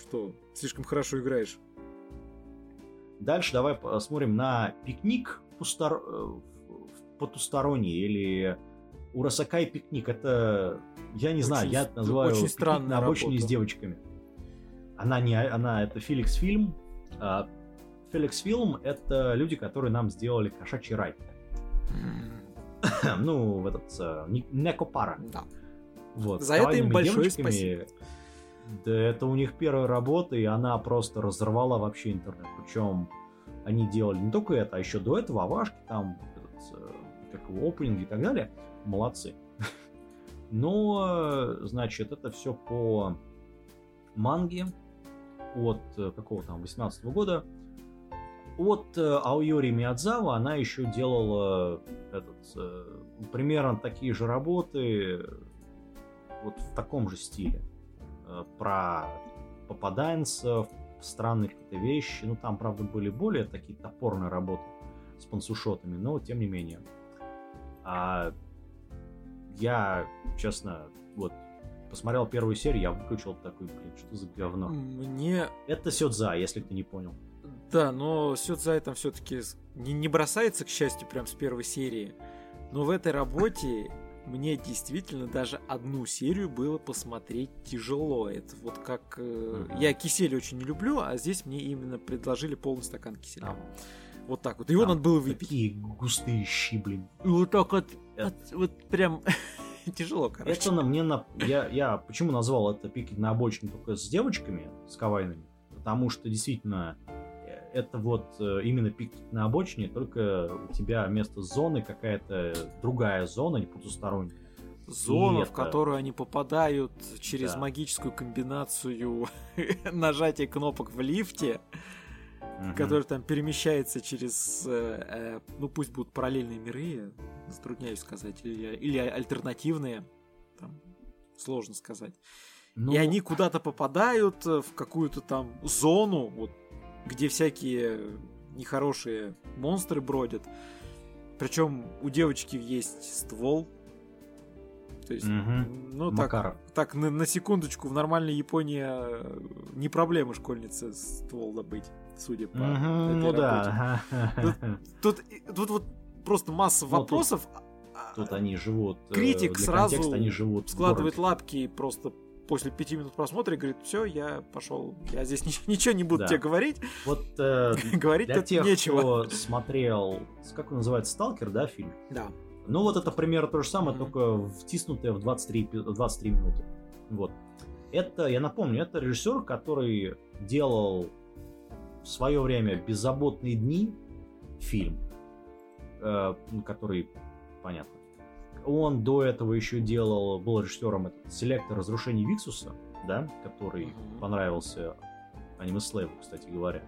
Что, слишком хорошо играешь. Дальше давай посмотрим на пикник пустор... э, потусторонний или Урасакай пикник. Это, я не знаю, Очень я ст- называю очень пикник на обочине работа. с девочками. Она не, она это Феликс фильм. А Феликс фильм это люди, которые нам сделали кошачий рай. ну, в этот э, Не- Некопара. Да. Вот, За это им большое девочками. спасибо. Да это у них первая работа, и она просто разорвала вообще интернет. Причем они делали не только это, а еще до этого Авашки, там, этот, э, как его, опенинги и так далее. Молодцы. Но, э, значит, это все по манге от э, какого там, 18 года. От э, Аоюри Миядзава она еще делала этот, э, примерно такие же работы вот в таком же стиле. Про попаданцев, странные какие-то вещи. Ну, там, правда, были более такие топорные работы с пансушотами, но тем не менее. А я, честно, вот посмотрел первую серию, я выключил такой, блин, что за говно. Мне Это Сёдза, если ты не понял. Да, но Сюдзай там все-таки не, не бросается, к счастью, прям с первой серии. Но в этой работе мне действительно даже одну серию было посмотреть тяжело. Это вот как... э. Я кисель очень не люблю, а здесь мне именно предложили полный стакан киселя. Там- Вот так вот. Его там надо было выпить. Такие густые щи, блин. И вот так вот, Это- от- вот прям тяжело, короче. Это на мне на... Я, я почему назвал это пикет на обочине только с девочками, с кавайными? Потому что действительно э, это вот э, именно пикет на обочине, только у тебя вместо зоны какая-то другая зона, не потусторонняя. Зона, И в это- которую они попадают через Да. магическую комбинацию нажатия кнопок в лифте. Мгм. который там перемещается через, э, э, ну пусть будут параллельные миры, затрудняюсь сказать, или, или альтернативные, там, сложно сказать. Ну... И они куда-то попадают э, в какую-то там зону, вот, где всякие нехорошие монстры бродят. Причем у девочки есть ствол. То есть, угу. ну так, так на, на секундочку, в нормальной Японии э, не проблема школьнице ствол добыть, судя по этой ну работе. Да. Тут, тут, тут вот просто масса ну, вопросов. Тут, тут они живут. Э, Критик сразу они живут складывает лапки просто после пяти минут просмотра и говорит, все, я пошел, я здесь ничего не буду да. тебе говорить. Вот э, говорить для тех, нечего. кто смотрел, как он называется, Сталкер, да, фильм? Да. Ну вот это примерно то же самое, mm-hmm. только втиснутое в 23, 23 минуты. Вот. Это, я напомню, это режиссер, который делал в свое время «Беззаботные дни» фильм, э, который, понятно, он до этого еще делал, был режиссером этот селектор разрушений Виксуса, да, который mm-hmm. понравился аниме Слэву, кстати говоря.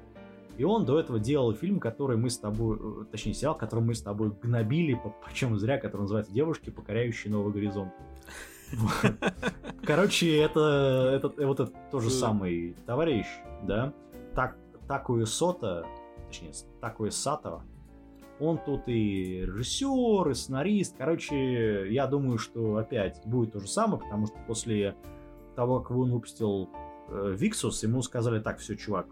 И он до этого делал фильм, который мы с тобой, э, точнее, сериал, который мы с тобой гнобили, причем зря, который называется «Девушки, покоряющие новый горизонт». Короче, это, это вот этот тот же самый товарищ, да, так, Такую Сота, точнее, Такую Сатова, он тут и режиссер, и сценарист. Короче, я думаю, что опять будет то же самое, потому что после того, как он выпустил э, Виксус, ему сказали, так, все, чувак,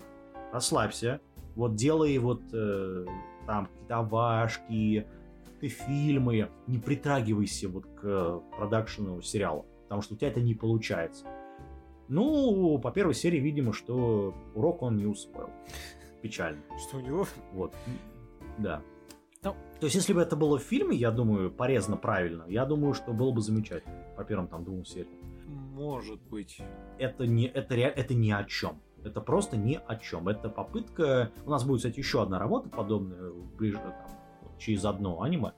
расслабься, вот делай вот э, там какие-то авашки, ты фильмы, не притрагивайся вот к продакшену сериала, потому что у тебя это не получается. Ну, по первой серии, видимо, что урок он не усвоил. Печально. Что у него? Вот. Да. Ну, то есть, если бы это было в фильме, я думаю, порезано правильно, я думаю, что было бы замечательно по первым там двум сериям. Может быть. Это не, это, это ни о чем. Это просто ни о чем. Это попытка... У нас будет, кстати, еще одна работа подобная, ближе, там, через одно аниме,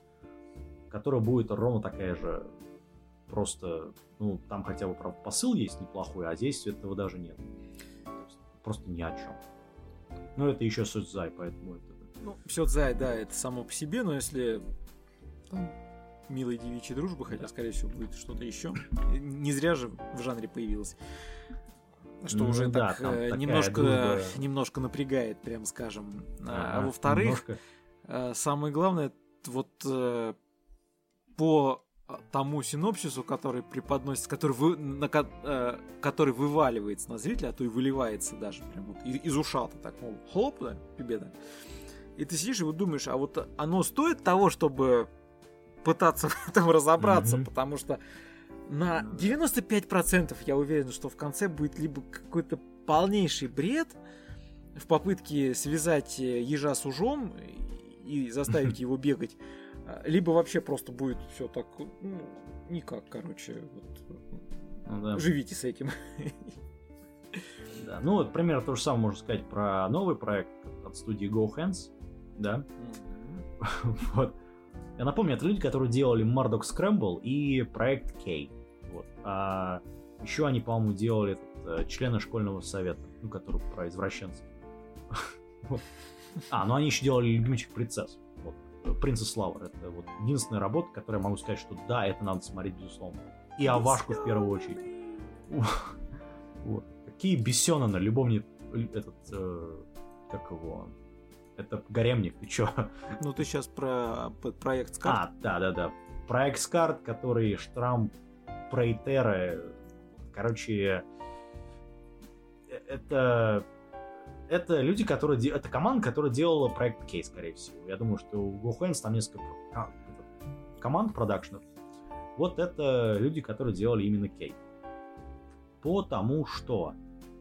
которая будет ровно такая же. Просто, ну, там хотя бы правда, посыл есть неплохой, а здесь этого даже нет. Просто ни о чем. Но это еще Судзай, поэтому это ну, все Сёдзай, да, это само по себе, но если там, милая девичья дружба, хотя, скорее всего, будет что-то еще. Не зря же в жанре появилось. Что ну, уже да, так э, немножко, дружба... немножко напрягает, прям скажем. А, а во-вторых, немножко... Э, самое главное, вот э, по тому синопсису, который преподносится, который, вы, на, э, который вываливается на зрителя, а то и выливается даже прям вот из, ушата, так, мол, хлоп, да, тебе, да. И ты сидишь и вот думаешь, а вот оно стоит того, чтобы пытаться в этом разобраться, mm-hmm. потому что на 95% я уверен, что в конце будет либо какой-то полнейший бред в попытке связать э, ежа с ужом и заставить его бегать, а, либо вообще просто будет все так, ну, никак, короче, вот, ну, да. живите с этим. Да, ну вот примерно то же самое можно сказать про новый проект от студии Go Hands да. вот. Я напомню, это люди, которые делали Murdoch Scramble и проект K. Вот. А еще они, по-моему, делали этот, э, члены школьного совета, ну, который про извращенцев. А, ну они еще делали любимчик принцесс. Принцесс Лавр. Это вот единственная работа, которая я могу сказать, что да, это надо смотреть, безусловно. И Авашку в первую очередь. Вот. Какие Бессенона, любовник, этот, э, как его, это гаремник, ты чё? Ну ты сейчас про проект Скарт. А, да-да-да. Проект Скарт, который Штрам Прейтеры, короче, э, это это люди, которые... Это команда, которая делала проект Кей, скорее всего. Я думаю, что у GoHands там несколько а, команд продакшенов. Вот это люди, которые делали именно Кей. Потому что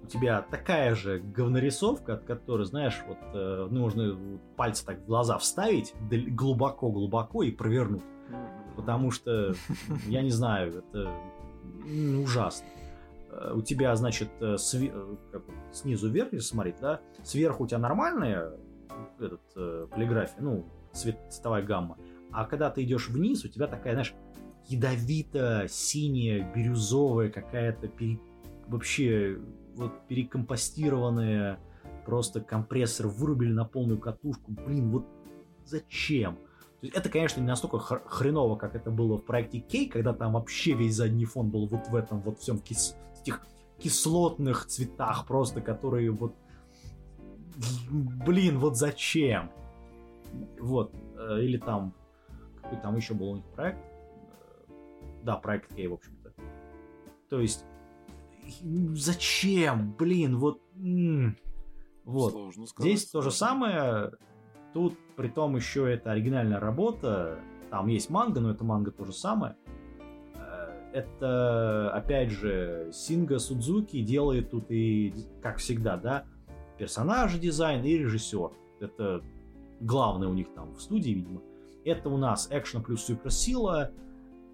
у тебя такая же говнорисовка, от которой, знаешь, вот э, нужно пальцы так в глаза вставить глубоко-глубоко и провернуть. Потому что, я не знаю, это ужасно. Э, у тебя, значит, э, сви... Э, как, снизу вверх, если смотреть, да, сверху у тебя нормальная этот, э, полиграфия, ну, цвет, цветовая гамма, а когда ты идешь вниз, у тебя такая, знаешь, ядовито-синяя, бирюзовая какая-то пере... вообще вот перекомпостированные, просто компрессор вырубили на полную катушку. Блин, вот зачем? Это, конечно, не настолько хреново, как это было в проекте Кей, когда там вообще весь задний фон был вот в этом вот всем кис этих кислотных цветах просто, которые вот... Блин, вот зачем? Вот. Э, или там... Какой там еще был у них проект? Э, да, проект Кей, в общем-то. То есть... Зачем? Блин, вот... Вот. Сложно сказать. Здесь то же самое. Тут, при том, еще это оригинальная работа. Там есть манга, но это манга то же самое. Это, опять же, Синга Судзуки делает тут и, как всегда, да, персонаж дизайн и режиссер. Это главное у них там в студии, видимо. Это у нас экшен плюс суперсила,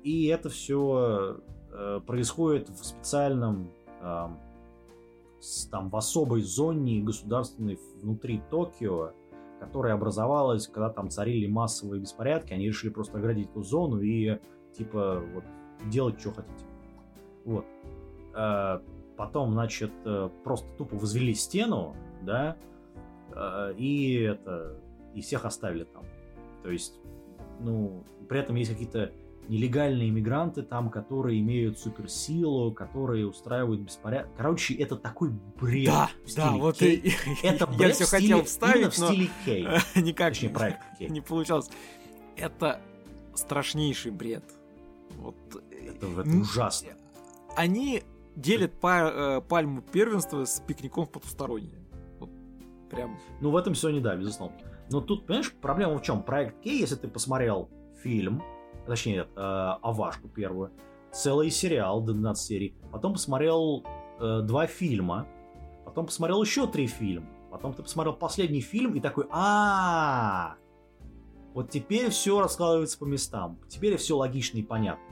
и это все э, происходит в специальном э, там в особой зоне государственной внутри Токио, которая образовалась, когда там царили массовые беспорядки, они решили просто оградить эту зону и типа вот делать, что хотите. Вот. Э, потом, значит, э, просто тупо возвели стену, да, э, и это, и всех оставили там. То есть, ну, при этом есть какие-то нелегальные иммигранты там, которые имеют суперсилу, которые устраивают беспорядок. Короче, это такой бред да, в стиле да, вот Кей. И, это бред я все хотел вставить, в стиле Кей. никак Точнее, проект Кей. не получалось. Это страшнейший бред. Вот. Это, это ужасно. Они делят па- э, пальму первенства с пикником в потустороннее. Вот прям. Ну, в этом все не да, безусловно. Но тут, понимаешь, проблема в чем? Проект Кей, если ты посмотрел фильм, точнее, э, Авашку первую, целый сериал до 12 серий, потом посмотрел э, два фильма, потом посмотрел еще три фильма, потом ты посмотрел последний фильм и такой, а, вот теперь все раскладывается по местам, теперь все логично и понятно.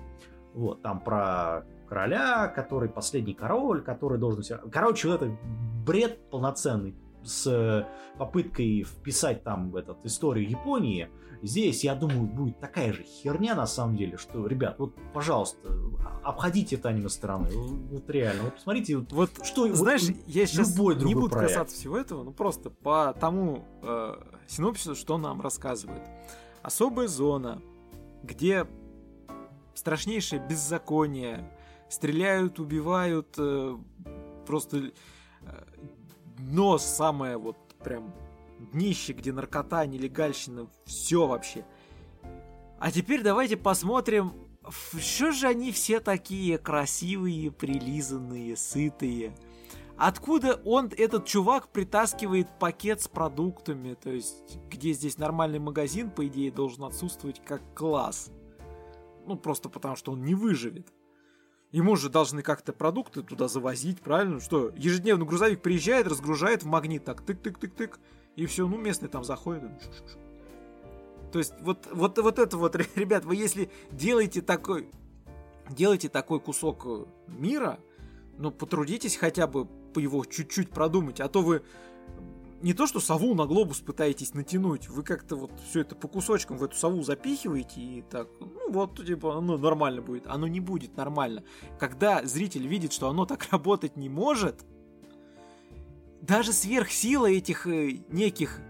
Вот, там про короля, который последний король, который должен... Короче, вот это бред полноценный с попыткой вписать там этот историю Японии, Здесь, я думаю, будет такая же херня на самом деле, что, ребят, вот, пожалуйста, обходите это аниме стороны. Вот реально, вот посмотрите, вот, вот что знаешь, вот, я сейчас любой не буду проект. касаться всего этого, ну просто по тому э, синопсису, что нам рассказывает. Особая зона, где страшнейшее беззаконие, стреляют, убивают, э, просто э, дно самое вот прям днище, где наркота, нелегальщина, все вообще. А теперь давайте посмотрим, что же они все такие красивые, прилизанные, сытые. Откуда он, этот чувак, притаскивает пакет с продуктами? То есть, где здесь нормальный магазин, по идее, должен отсутствовать как класс. Ну, просто потому, что он не выживет. Ему же должны как-то продукты туда завозить, правильно? Что, ежедневно грузовик приезжает, разгружает в магнит, так тык-тык-тык-тык, и все, ну местные там заходят. То есть вот, вот, вот это вот, ребят, вы если делаете такой, делаете такой кусок э, мира, ну потрудитесь хотя бы его чуть-чуть продумать, а то вы не то, что сову на глобус пытаетесь натянуть, вы как-то вот все это по кусочкам в эту сову запихиваете и так, ну вот, типа, оно нормально будет. Оно не будет нормально. Когда зритель видит, что оно так работать не может, даже сверхсила этих э, неких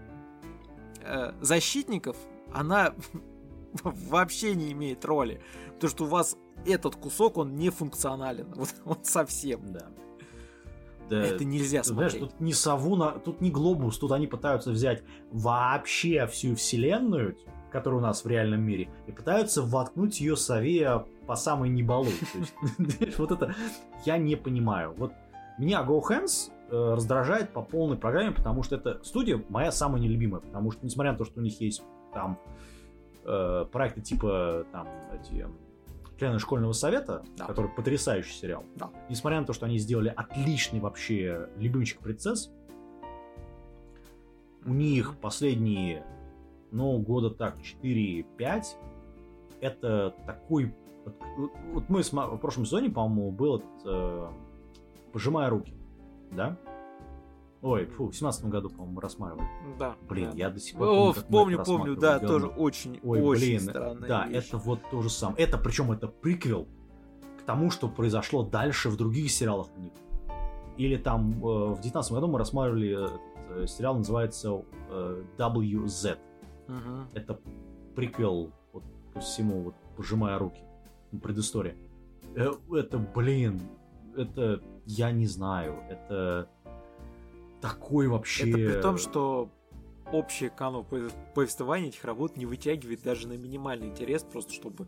э, защитников, она вообще не имеет роли. Потому что у вас этот кусок, он не функционален. Вот, вот совсем. Да. Да, это нельзя смотреть. Знаешь, тут не сову, на, тут не глобус, тут они пытаются взять вообще всю вселенную, которая у нас в реальном мире, и пытаются воткнуть ее сове по самой небалу. Вот это я не понимаю. Вот меня Go Hands Э, раздражает по полной программе, потому что эта студия моя самая нелюбимая, потому что, несмотря на то, что у них есть там э, проекты типа там эти члены школьного совета, да. который потрясающий сериал, да. несмотря на то, что они сделали отличный вообще любимчик принцесс, у них последние, ну, года так, 4-5, это такой... Вот, мы в прошлом сезоне, по-моему, был этот, э, «Пожимая руки» да? Ой, фу, в семнадцатом году, по-моему, рассматривали. Да. Блин, да. я до сих пор О, помню, помню, да, тоже очень, Ой, очень блин, странная Да, вещь. это вот то же самое. Это, причем, это приквел к тому, что произошло дальше в других сериалах у них. Или там э, в девятнадцатом году мы рассматривали этот э, сериал, называется э, WZ. Угу. Это приквел вот, ко всему, вот, пожимая руки, предыстория. Э, это, блин, это, я не знаю, это такой вообще... Это при том, что общий канал повествования этих работ не вытягивает даже на минимальный интерес, просто чтобы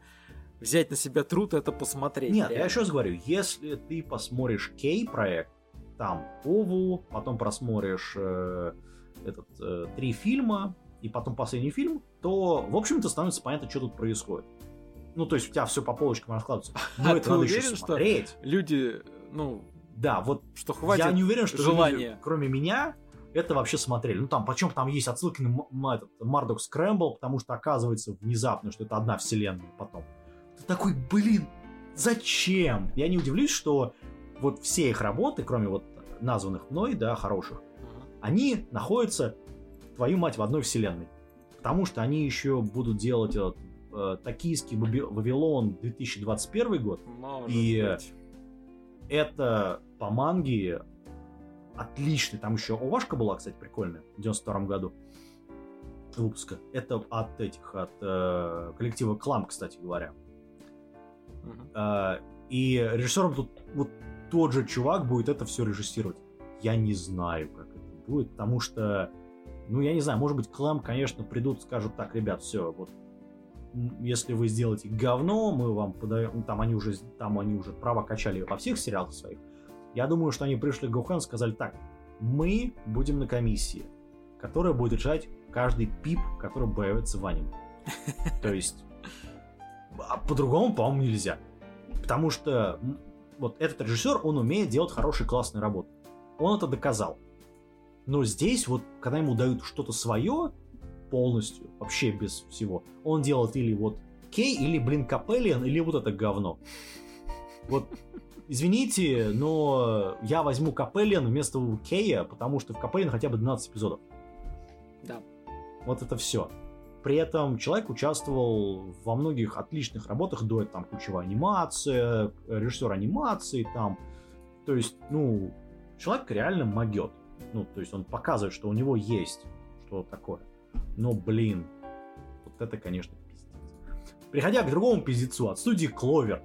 взять на себя труд это посмотреть. Нет, реально. я еще раз говорю, если ты посмотришь Кей-проект, там Ову, потом просмотришь э, этот, э, три фильма, и потом последний фильм, то, в общем-то, становится понятно, что тут происходит. Ну, то есть у тебя все по полочкам раскладывается. Но а это надо уверен, еще смотреть. Что люди, ну, да, вот что хватит я не уверен, что желание. Люди, кроме меня, это вообще смотрели. Ну там, почему там есть отсылки на этот Мардок Скрэмбл, потому что оказывается внезапно, что это одна вселенная потом. Ты такой, блин, зачем? Я не удивлюсь, что вот все их работы, кроме вот названных мной, да, хороших, они находятся, твою мать, в одной вселенной. Потому что они еще будут делать этот, э, токийский Вавилон 2021 год. Может и быть. это по манге отличный. Там еще Овашка была, кстати, прикольная в 92 году выпуска. Это от этих, от э, коллектива Клам, кстати говоря. Мгм. Э, и режиссером тут вот тот же чувак будет это все режиссировать. Я не знаю, как это будет, потому что, ну, я не знаю, может быть, Клам, конечно, придут, скажут так, ребят, все, вот если вы сделаете говно, мы вам подаем, ну, там они уже, там они уже права качали во всех сериалах своих. Я думаю, что они пришли к Гохан и сказали так, мы будем на комиссии, которая будет решать каждый пип, который появится в аниме. То есть, а по-другому, по-моему, нельзя. Потому что вот этот режиссер, он умеет делать хорошие, классные работы. Он это доказал. Но здесь вот, когда ему дают что-то свое, полностью, вообще без всего, он делает или вот Кей, или, блин, Капеллиан, или вот это говно. Вот, извините, но я возьму Капеллиан вместо Кея, потому что в Капеллиан хотя бы 12 эпизодов. Да. Вот это все. При этом человек участвовал во многих отличных работах до этого, там, ключевая анимация, режиссер анимации, там. То есть, ну, человек реально могет. Ну, то есть он показывает, что у него есть что-то такое. Но, блин, вот это, конечно, пиздец. Приходя к другому пиздецу от студии Кловер.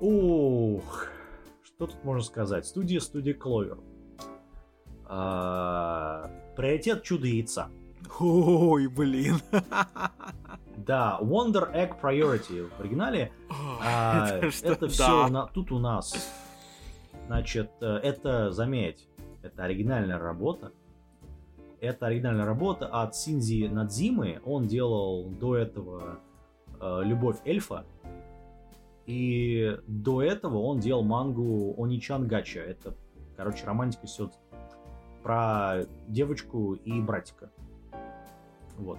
Ух, что тут можно сказать? Студия студия Кловер. А, приоритет чудо яйца. Ой, блин. Да, Wonder Egg Priority в оригинале. А, Это что? это Да. все тут у нас. Значит, э, это, заметь, это оригинальная работа. Это оригинальная работа от Синзи Надзимы. Он делал до этого э, Любовь эльфа. И до этого он делал мангу Оничан Гача. Это, короче, романтика все про девочку и братика. Вот.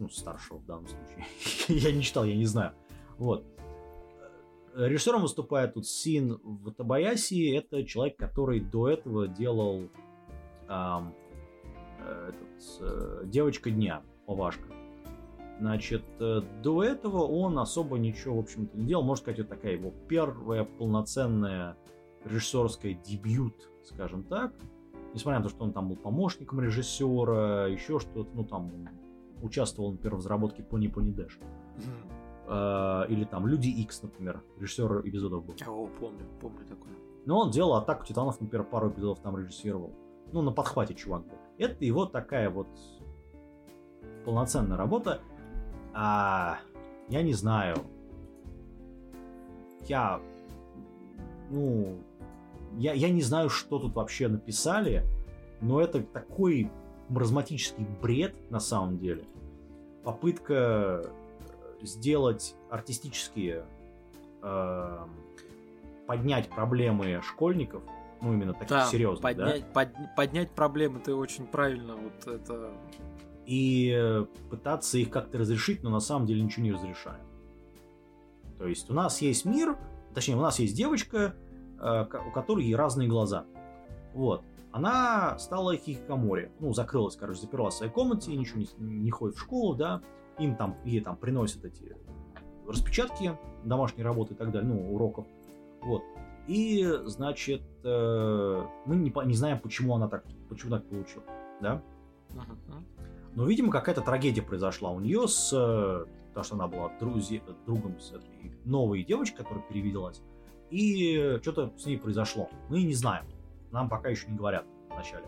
Ну, старшего в данном случае. я не читал, я не знаю. Вот. Режиссером выступает тут Син Ватабаяси. Это человек, который до этого делал ам, э, этот, э, Девочка дня, Овашка. Значит, э, до этого он особо ничего, в общем-то, не делал. Можно сказать, это такая его первая полноценная режиссерская дебют, скажем так. Несмотря на то, что он там был помощником режиссера, еще что-то, ну там участвовал, например, в разработке Пони Дэш. Э, Или там Люди Икс, например, режиссер эпизодов был. О, помню, помню такое. Но он делал Атаку Титанов, например, пару эпизодов там режиссировал. Ну, на подхвате чувак был. Это его такая вот полноценная работа. А, я не знаю. Я, ну, я, я не знаю, что тут вообще написали, но это такой маразматический бред на самом деле. Попытка сделать артистические э, поднять проблемы школьников, ну именно таких Да, серьезных, да, поднять, под- поднять проблемы, ты очень правильно, вот это... и э, пытаться их как-то разрешить, но на самом деле ничего не разрешаем. То есть у нас есть мир, точнее у нас есть девочка, э, у которой разные глаза. Вот. Она стала хикикамори. Ну, закрылась, короче, заперлась в своей комнате, ничего не, не ходит в школу, да. Им там, ей там приносят эти распечатки, домашней работы и так далее, ну, уроков. Вот. И, значит, э, мы не, не знаем, почему она так, почему так получилось, да. Но, видимо, какая-то трагедия произошла у нее с... э, Потому что она была друзи- другом с этой новой девочкой, которая перевиделась. И что-то с ней произошло. Мы не знаем. Нам пока еще не говорят вначале.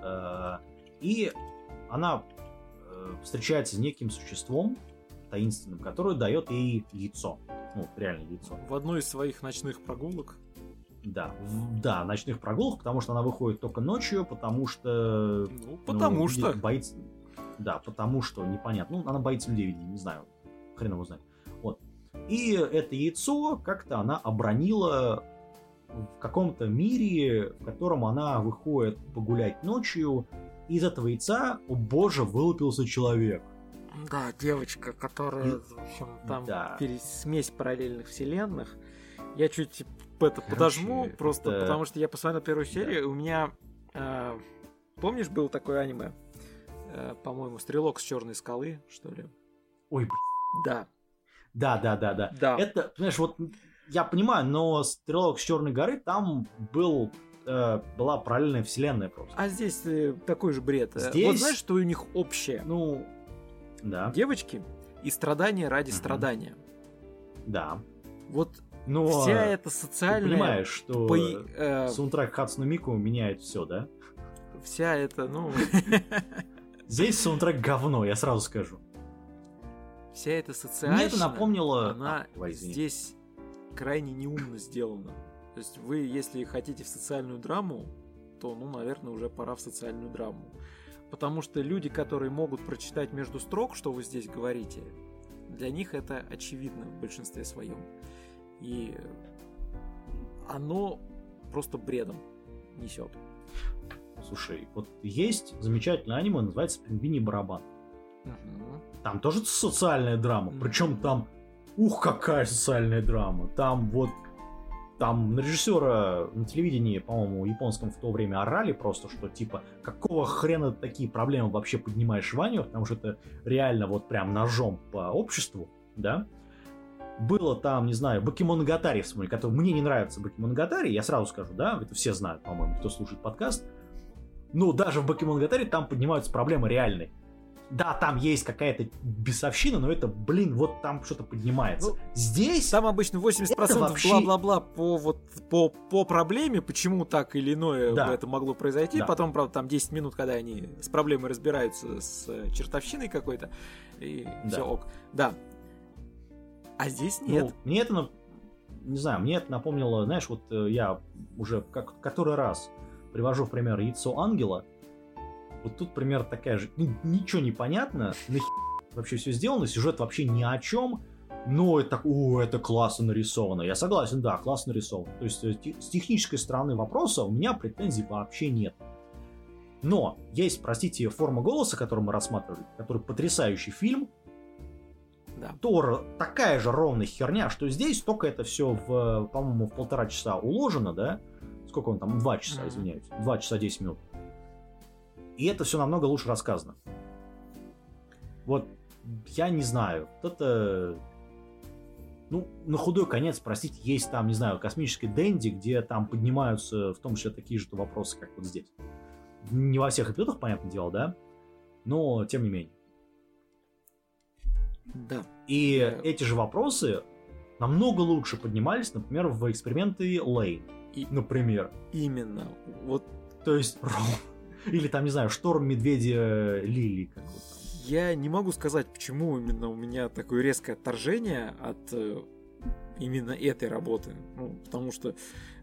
Э, И она э, встречается с неким существом таинственным, которое дает ей яйцо. Ну, реально яйцо. В одной из своих ночных прогулок. Да, в- да, ночных прогулок, потому что она выходит только ночью, потому что... Ну, ну, потому видит- что. Боится... Да, потому что непонятно. Ну, она боится людей, видимо, не знаю. Хрен его знает. Вот. И это яйцо как-то она обронила в каком-то мире, в котором она выходит погулять ночью, и из этого яйца, о боже, вылупился человек. Да, девочка, которая, И- в общем, там Да. пере- смесь параллельных вселенных. Я чуть это Короче, подожму, просто это- потому что я посмотрел первую серию, и у меня, э, помнишь, был такое аниме, Э, по-моему, Стрелок с черной скалы, что ли? Ой, б***ь. Да, да, да, да, да. да. Это, знаешь, вот я понимаю, но Стрелок с Черной горы там был, э, была параллельная вселенная просто. А здесь э, такой же бред. Э, Здесь- Вот знаешь, что у них общее? Ну, да, Девочки и страдания ради Мгм. страдания. да. Вот Но вся эта ты социальная... понимаешь, что пои- э, саундтрек Хацуно Мику меняет все, да? вся эта, ну, Здесь саундтрек говно, я сразу скажу. вся эта социальная... Мне это напомнило... она А, давай, здесь крайне неумно сделана. То есть вы, если хотите в социальную драму, то, ну, наверное, уже пора в социальную драму. Потому что люди, которые могут прочитать между строк, что вы здесь говорите, для них это очевидно в большинстве своем. И оно просто бредом несет. Слушай, вот есть замечательное аниме, называется «Пингвиний барабан». Там тоже социальная драма. Мгм. Причем там, ух, какая социальная драма. Там вот, там на режиссера на телевидении, по-моему, японском в то время орали просто, что типа, какого хрена ты такие проблемы вообще поднимаешь Ваню, потому что это реально вот прям ножом по обществу, да. Было там, не знаю, Бакимоногатари, вспомни, который мне не нравится Бакимоногатари, я сразу скажу, да, это все знают, по-моему, кто слушает подкаст. Ну, даже в Бакимоногатари там поднимаются проблемы реальные. Да, там есть какая-то бесовщина, но это, блин, вот там что-то поднимается. Ну, Здесь... Там обычно 80% Это вообще- бла-бла-бла по, вот, по, по проблеме, почему так или иное Да. это могло произойти. Да. Потом, правда, там 10 минут, когда они с проблемой разбираются с э, чертовщиной какой-то, и Да. все ок. Да. А здесь Ну, нет. мне это, не знаю, мне это напомнило, знаешь, вот э, я уже как который раз привожу в пример яйцо ангела. Вот тут пример такая же, ну, ничего не понятно, нахер вообще все сделано, сюжет вообще ни о чем, но это, о, это классно нарисовано. Я согласен, да, классно нарисовано. То есть э, с технической стороны вопроса у меня претензий вообще нет. Но есть, простите, форма голоса, которую мы рассматривали, который потрясающий фильм, Да. Тор такая же ровная херня, что здесь только это все в, по-моему, в полтора часа уложено, да? Сколько он там? Два часа, извиняюсь. Два часа десять минут. И это все намного лучше рассказано. Вот, я не знаю. Вот это... Ну, на худой конец, простите, есть там, не знаю, космический Дэнди, где там поднимаются в том числе такие же вопросы, как вот здесь. Не во всех эпизодах, понятное дело, да? Но, тем не менее. Да. И Да. эти же вопросы намного лучше поднимались, например, в эксперименты Лейн. И- Например. Именно. Вот То есть... Или там, не знаю, шторм медведя Лили. Как вот там. я не могу сказать, почему именно у меня такое резкое отторжение от э, именно этой работы. Ну, потому что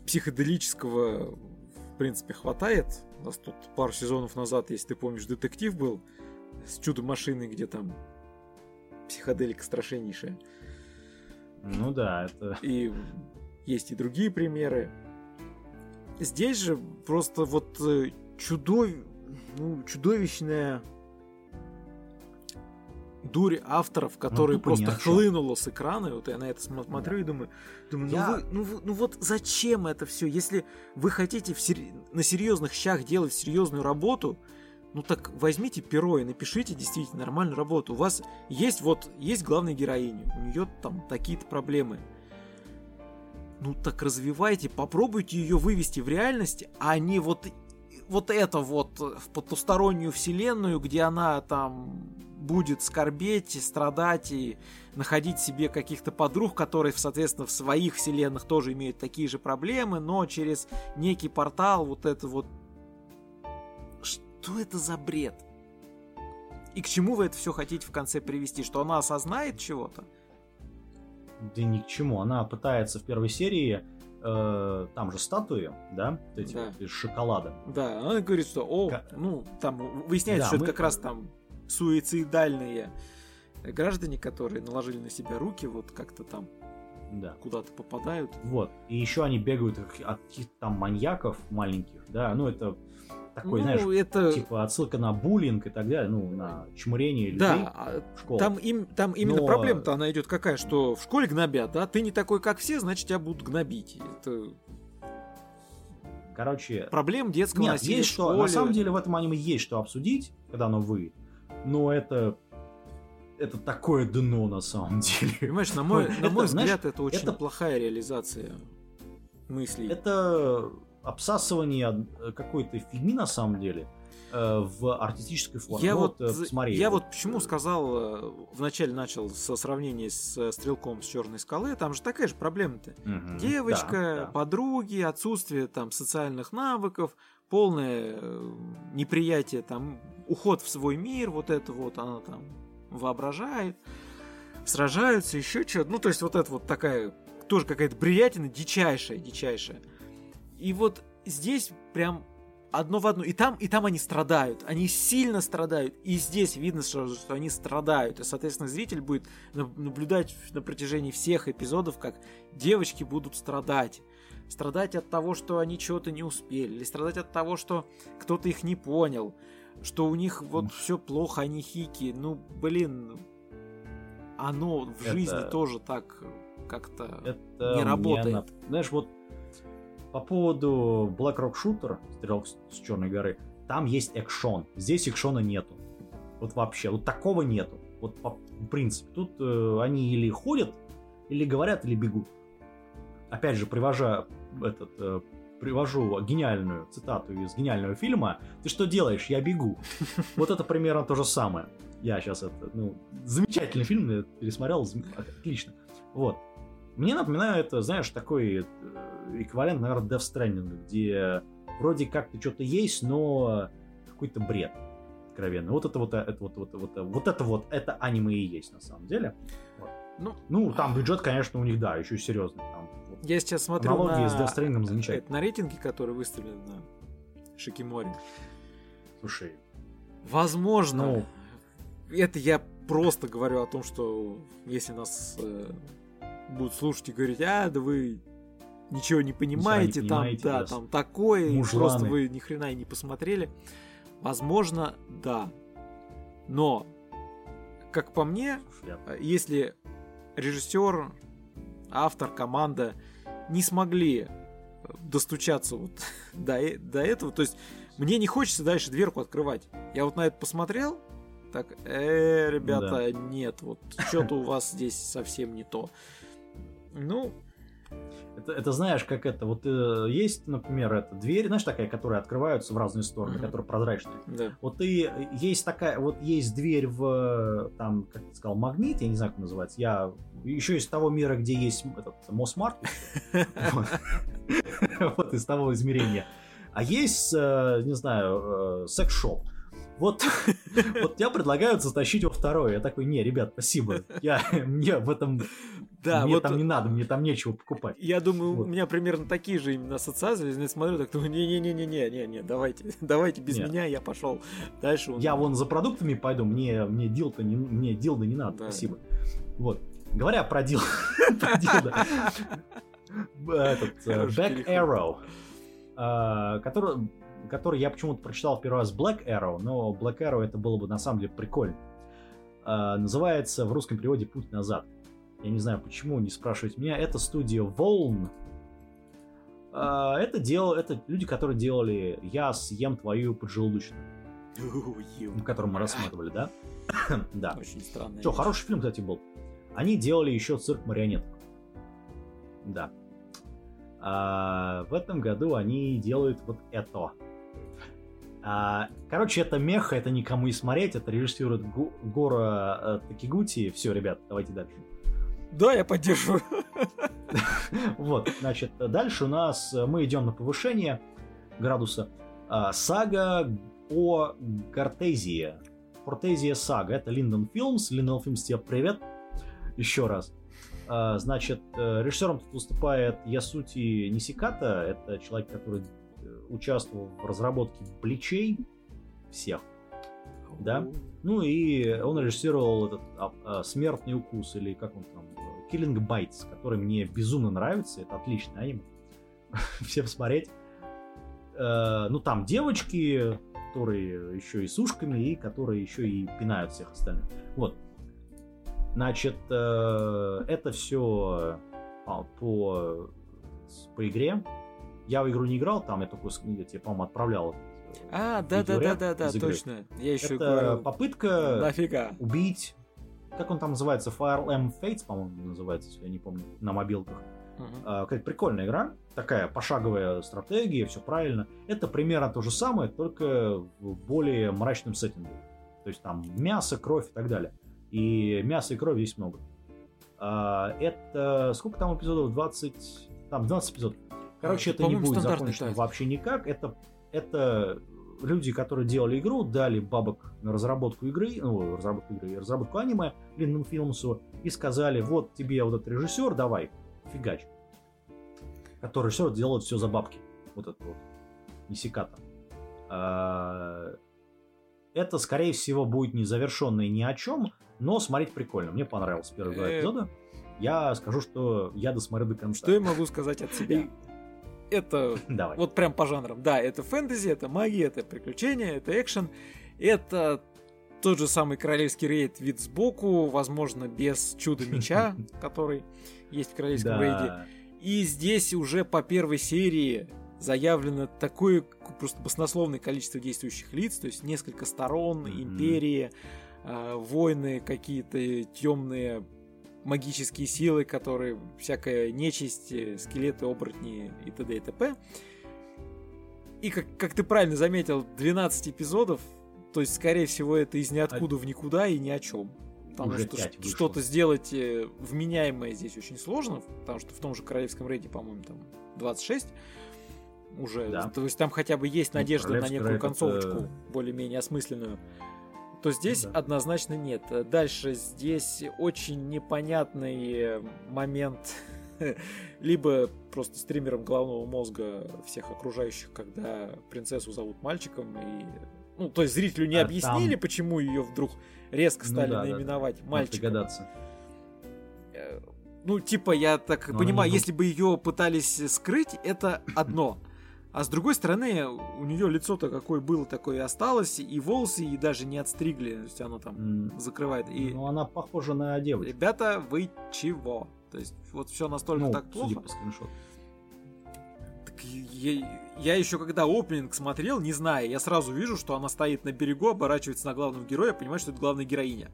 психоделического, в принципе, хватает. У нас тут пару сезонов назад, если ты помнишь, детектив был с чудо-машиной, где там психоделика страшнейшая. Ну да, это... И есть и другие примеры. Здесь же просто вот э, чудов... ну, чудовищная дурь авторов, которые тупо ни просто о чём. хлынула с экрана. И Вот я на это см- смотрю и думаю, думаю, ну, Я- вы- ну, вы- ну вот зачем это все? Если вы хотите в сер- на серьезных щах делать серьезную работу, ну так возьмите перо и напишите действительно нормальную работу. У вас есть вот есть главная героиня, у нее там такие-то проблемы. Ну так развивайте, попробуйте ее вывести в реальность, а не вот вот это вот в потустороннюю вселенную, где она там будет скорбеть, страдать и находить себе каких-то подруг, которые, соответственно, в своих вселенных тоже имеют такие же проблемы, но через некий портал вот это вот... Что это за бред? И к чему вы это все хотите в конце привести? Что она осознает чего-то? Да ни к чему. Она пытается в первой серии э, там же статуи, да, вот эти Да. вот из шоколада. Да, она говорит, что, о, Ка- ну, там выясняется, Да, что мы- это как раз там суицидальные граждане, которые наложили на себя руки, вот как-то там Да. куда-то попадают. Вот. И еще они бегают от каких-то там маньяков маленьких, да, ну это такой, ну, знаешь, это... типа отсылка на буллинг и так далее, ну, на чмурение людей Да, а в школу. там, им, там именно Но- проблема-то она идет какая, что в школе гнобят, да? Ты не такой, как все, значит, тебя будут гнобить. Это Короче, проблем детского нет, насилия есть что, на самом деле в этом аниме есть что обсудить, когда оно выйдет, но это это такое дно на самом деле. Понимаешь, на мой, на мой знаешь, взгляд, это очень это- плохая реализация мыслей. Это обсасывание э, какой-то фигни на самом деле э, в артистической форме. Я Ну вот, э, посмотри, я вот, вот почему сказал, вначале начал со сравнения с Стрелком с Черной скалы, там же такая же проблема-то. Мгм. Девочка, Да, да. подруги, отсутствие там социальных навыков, полное неприятие, там, уход в свой мир, вот это вот она там воображает, сражаются, еще что-то. Ну, то есть вот это вот такая, тоже какая-то бриятина дичайшая, дичайшая. И вот здесь прям одно в одно. И там, и там они страдают. Они сильно страдают. И здесь видно, что, что они страдают. И, соответственно, зритель будет на- наблюдать на протяжении всех эпизодов, как девочки будут страдать. Страдать от того, что они чего-то не успели. Или страдать от того, что кто-то их не понял. Что у них вот все плохо, они хики. Ну, блин, оно в Это- жизни тоже так как-то... Не работает. на- Знаешь, вот по поводу Black Rock Shooter, стрелок с, Черной горы, там есть экшон. Здесь экшона нету. Вот вообще, вот такого нету. Вот по принципу. Тут э, они или ходят, или говорят, или бегут. Опять же, привожа этот, э, привожу гениальную цитату из гениального фильма. Ты что делаешь? Я бегу. Вот это примерно то же самое. Я сейчас это, ну, замечательный фильм, я пересмотрел, отлично. Вот. Мне напоминает, это, знаешь, такой э, эквивалент, наверное, Death Stranding, где вроде как-то что-то есть, но какой-то бред откровенный. Вот это вот, э, это вот, вот, вот, вот это вот, это аниме и есть на самом деле. Вот. Ну, Ну, там бюджет, конечно, у них, да, еще серьезный. Там, вот. Я сейчас смотрю Аналогии на, с Death Stranding замечательно. на рейтинге, который выставлен на Шикиморе. Слушай, Возможно, Ну. это я просто говорю о том, что если нас э, будут слушать и говорить, а, да вы ничего не понимаете, не там, понимаете, да, да, там такое, и мужланы. просто вы ни хрена и не посмотрели. Возможно, да. Но, как по мне, я- Э, если режиссер, автор, команда не смогли э, достучаться вот до, э- до этого, то есть мне не хочется дальше дверку открывать. Я вот на это посмотрел, так, э, ребята, нет, вот что-то у вас здесь совсем не то. Ну, Это, это знаешь, как это, вот э, есть, например, эта дверь, знаешь, такая, которая открывается в разные стороны, Мгм. которая прозрачная. да. Вот и есть такая, вот есть дверь в, там, как ты сказал, магнит, я не знаю, как называется. Я еще из того мира, где есть этот Мосмарт. Вот. Вот из того измерения. А есть, э, не знаю, э, секс-шоп. Вот, вот я предлагаю затащить во второе. Я такой, не, ребят, спасибо. Я, мне в этом, Да, мне вот там не надо, мне там нечего покупать. я думаю, Вот. у меня примерно такие же именно ассоциации. Я смотрю, так думаю, не-не-не-не-не-не, давайте, давайте без Нет. меня, я пошел дальше. он- Я вон за продуктами пойду, мне, мне дилда не, мне дилда не надо, Да. спасибо. Вот. Говоря про дилда, этот э, Back. Arrow, э, который, который я почему-то прочитал в первый раз Black Arrow, но Black Arrow это было бы на самом деле прикольно. Э, Называется в русском переводе «Путь назад». Я не знаю почему, не спрашивайте меня. Это студия Волн. Э, Это, дело, это люди, которые делали «Я съем твою поджелудочную», Ю, который мы рассматривали, да? Да. Очень странно. Что, хороший фильм, кстати, был. Они делали еще цирк марионеток. Да. А в этом году они делают вот это. А, короче, это меха, это никому не смотреть, это режиссирует Гора э, Такигути. Все, ребят, давайте дальше. Да, я поддерживаю. Вот, значит, дальше у нас э, мы идем на повышение градуса. А, сага о Гортезии. Гортезия сага. Это Линдон Филмс. Линдон Филмс, тебе привет. Еще раз. А, значит, э, режиссером тут выступает Ясути Нисиката. Это человек, который э, участвовал в разработке Бличей всех. Да. Ну и он режиссировал этот а, а, «Смертный укус» или как он там, «Killing Bites», который мне безумно нравится. Это отличный аниме. Всем смотреть. Э, ну там девочки, которые еще и с ушками, и которые еще и пинают всех остальных. Вот. Значит, э, это все по, по игре. Я в игру не играл, там я только, я тебе, по-моему, отправлял. э, А, да, да, да, да, да, точно. Я еще Это говорил, попытка нафига. убить... Как он там называется? Fire Emblem Fates, по-моему, называется, если я не помню, на мобилках. А, Какая-то прикольная игра, такая пошаговая стратегия, все правильно. Это примерно то же самое, только в более мрачном сеттинге. То есть там мясо, кровь и так далее. И мяса и крови здесь много. А, Это сколько там эпизодов? 20... Там 12 эпизодов. Короче, А, это не будет закончено вообще никак. Это, это люди, которые делали игру, дали бабок на разработку игры, ну, разработку игры, разработку аниме Линдон Филмсу и сказали, вот тебе вот этот режиссер, давай, фигач. Который режиссер делает все за бабки. Вот это вот. Нисиката. А, Это, скорее всего, будет не завершенное ни о чем, но смотреть прикольно. Мне понравился первый два Э. эпизода. Я скажу, что я досмотрю до конца. Что я могу сказать от себя? Это Давай. вот прям по жанрам. Да, это фэнтези, это магия, это приключения, это экшен. Это тот же самый королевский рейд вид сбоку, возможно, без чуда меча, который есть в королевском рейде. И здесь уже по первой серии заявлено такое просто баснословное количество действующих лиц, то есть несколько сторон, империи, э, войны, какие-то темные магические силы, которые всякая нечисть, э, скелеты, оборотни и т.д. и т.п. И как, как ты правильно заметил, 12 эпизодов, то есть, скорее всего, это из ниоткуда в никуда и ни о чем. Потому Уже что что-то сделать э, вменяемое здесь очень сложно, потому что в том же королевском рейде, по-моему, там 26 уже. Да. То есть там хотя бы есть Ну, надежда на королевский некую рейд это- концовочку более-менее осмысленную. То здесь Ну да. однозначно нет. Дальше здесь очень непонятный момент либо просто стримером головного мозга всех окружающих, когда принцессу зовут мальчиком, и ну, то есть зрителю не А объяснили, там- почему ее вдруг резко Ну стали да, да, да. наименовать Надо мальчиком. догадаться. Э, Ну, типа, я так Но она понимаю, если бы ее пытались скрыть, это одно. А с другой стороны, у нее лицо-то какое было, такое и осталось, и волосы и даже не отстригли, то есть оно там М, закрывает. И, Ну, она похожа на девочку. ребята, вы чего? То есть, вот все настолько Ну, так судя плохо. по скриншоту. Так я, я еще когда опенинг смотрел, не зная, я сразу вижу, что она стоит на берегу, оборачивается на главного героя, понимаю, что это главная героиня.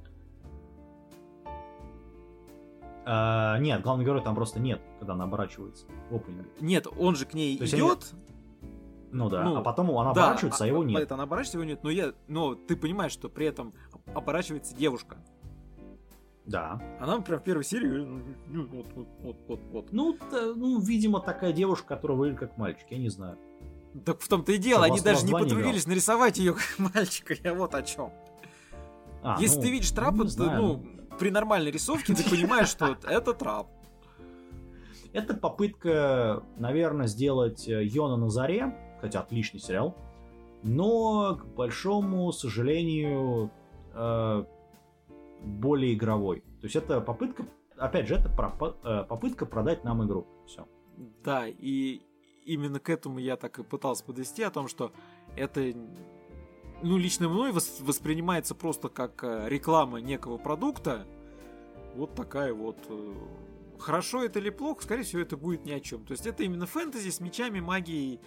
А, нет, главный герой там просто нет, когда она оборачивается в опенинге. Нет, он же к ней То идет, Ну да, Ну, а потом она Да, оборачивается, а, его нет. Это она оборачивается, его нет. Но я, но ты понимаешь, что при этом оборачивается девушка. Да. Она прям в первой серии ну, ну, вот, вот, вот, вот, вот. Ну, т- ну, видимо, такая девушка, которая выглядит как мальчик, я не знаю. Так в том-то и дело, Что, они даже не два не потрудились нарисовать ее как мальчика. Я вот о чем. А, Если ну, ты видишь трапа, не ты, ну, при нормальной рисовке ты понимаешь, что это трап. Это попытка, наверное, сделать э, Йона на заре, хотя отличный сериал, но, к большому сожалению, э, более игровой. То есть это попытка, опять же, это пропа- э, попытка продать нам игру. Все. Да, и именно к этому я так и пытался подвести, о том, что это, ну, лично мной вос- воспринимается просто как э, реклама некого продукта. Вот такая вот... э, Хорошо это или плохо, скорее всего, это будет ни о чем. То есть это именно фэнтези с мечами, магией.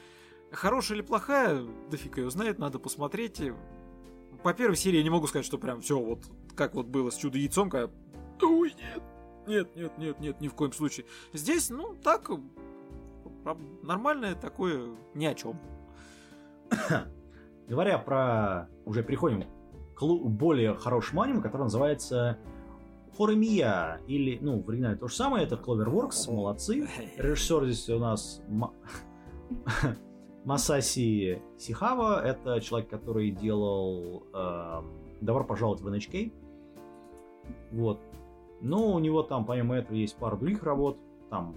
Хорошая или плохая, да фиг ее знает, надо посмотреть. По первой серии я не могу сказать, что прям все вот как вот было с чудо-яйцом, когда... Ой, нет, нет, нет, нет, нет, ни в коем случае. Здесь, ну, так, нормальное такое ни о чем. говоря про... Уже переходим к более хорошему аниме, который называется Хоремия, или, ну, в оригинале то же самое, это Cloverworks, молодцы. Режиссер здесь у нас Масаси Сихава, это человек, который делал э, «Добро пожаловать в NHK». Вот. Но у него там, помимо этого, есть пара других работ. Там,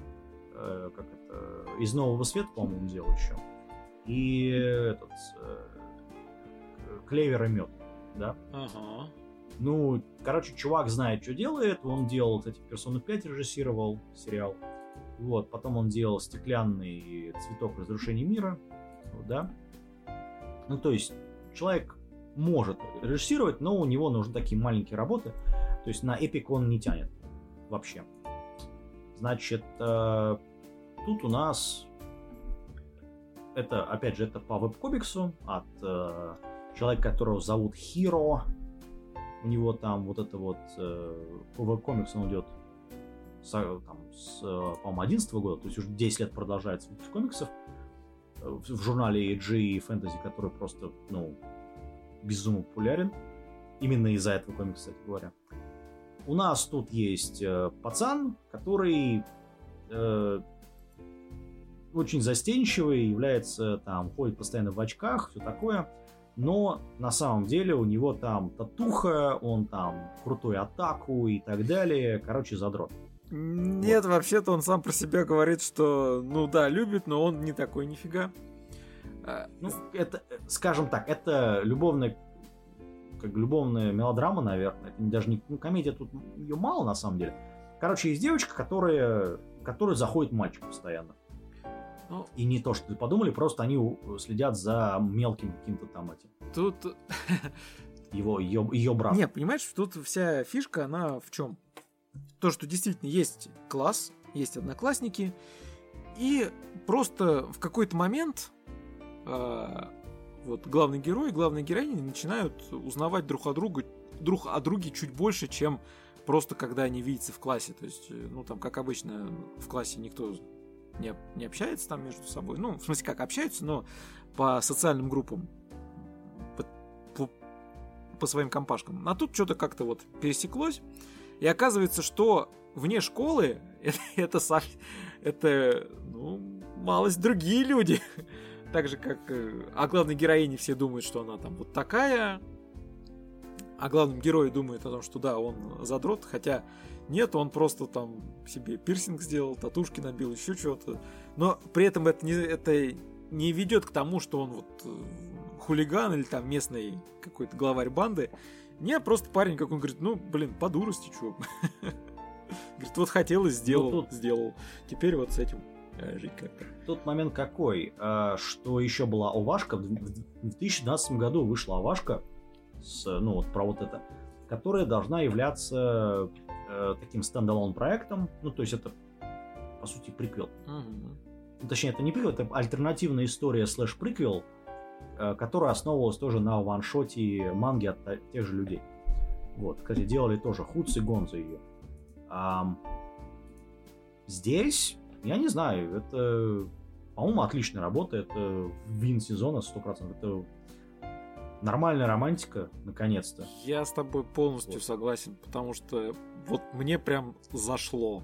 э, как это, «Из нового света», по-моему, делал еще. И этот, э, «Клевер и мед», да? Ага. Ну, короче, чувак знает, что делает. Он делал, кстати, «Персону 5» режиссировал сериал. Вот, потом он делал «Стеклянный цветок разрушения мира». Да? Ну, то есть, человек может режиссировать, но у него нужны такие маленькие работы. То есть, на эпик он не тянет вообще. Значит, э, тут у нас это, опять же, это по веб-комиксу от э, человека, которого зовут Хиро у него там вот это вот э, комикс он идет с, там, с, по-моему, 11 года, то есть уже 10 лет продолжается комиксов э, в, журнале AG и Fantasy, который просто, ну, безумно популярен. Именно из-за этого комикса, кстати говоря. У нас тут есть э, пацан, который э, очень застенчивый, является там, ходит постоянно в очках, все такое но на самом деле у него там татуха, он там крутой атаку и так далее. Короче, задрот. Нет, вот. вообще-то он сам про себя говорит, что, ну да, любит, но он не такой нифига. А, ну, это, скажем так, это любовная, как любовная мелодрама, наверное. Это даже не, ну, комедия тут ее мало на самом деле. Короче, есть девочка, которая, которая заходит мальчик постоянно. Ну, и не то, что подумали, просто они следят за мелким каким-то там этим. Тут... Его, ее, ее брат. Не, понимаешь, тут вся фишка, она в чем? То, что действительно есть класс, есть одноклассники, и просто в какой-то момент э, вот главный герой и главная героиня начинают узнавать друг о друга, друг о друге чуть больше, чем просто когда они видятся в классе. То есть, э, ну там, как обычно, в классе никто не, не общается там между собой. Ну, в смысле, как общаются, но по социальным группам, по, по, по своим компашкам. А тут что-то как-то вот пересеклось. И оказывается, что вне школы это, это, это ну, малость другие люди. Так же, как... Э, о главной героине все думают, что она там вот такая, а главном герое думает о том, что да, он задрот, хотя нет, он просто там себе пирсинг сделал, татушки набил, еще что-то. Но при этом это не, это не ведет к тому, что он вот э, хулиган или там местный какой-то главарь банды. Не, просто парень, как он говорит, ну, блин, по дурости, чё. Говорит, вот хотел и сделал, ну, тут... сделал. Теперь вот с этим э, жить как-то. Тут момент какой, э, что еще была Овашка, в 2012 году вышла Овашка, с, ну вот про вот это, которая должна являться э, таким standalone проектом. Ну, то есть это, по сути, приквел. Угу. Точнее, это не приквел, это альтернативная история слэш-приквел, э, которая основывалась тоже на ваншоте манги от тех же людей. Вот, кстати, делали тоже Хуц и Гонза ее. А, здесь, я не знаю, это, по-моему, отличная работа. Это вин сезона 100%. Это нормальная романтика, наконец-то. Я с тобой полностью вот. согласен, потому что вот мне прям зашло.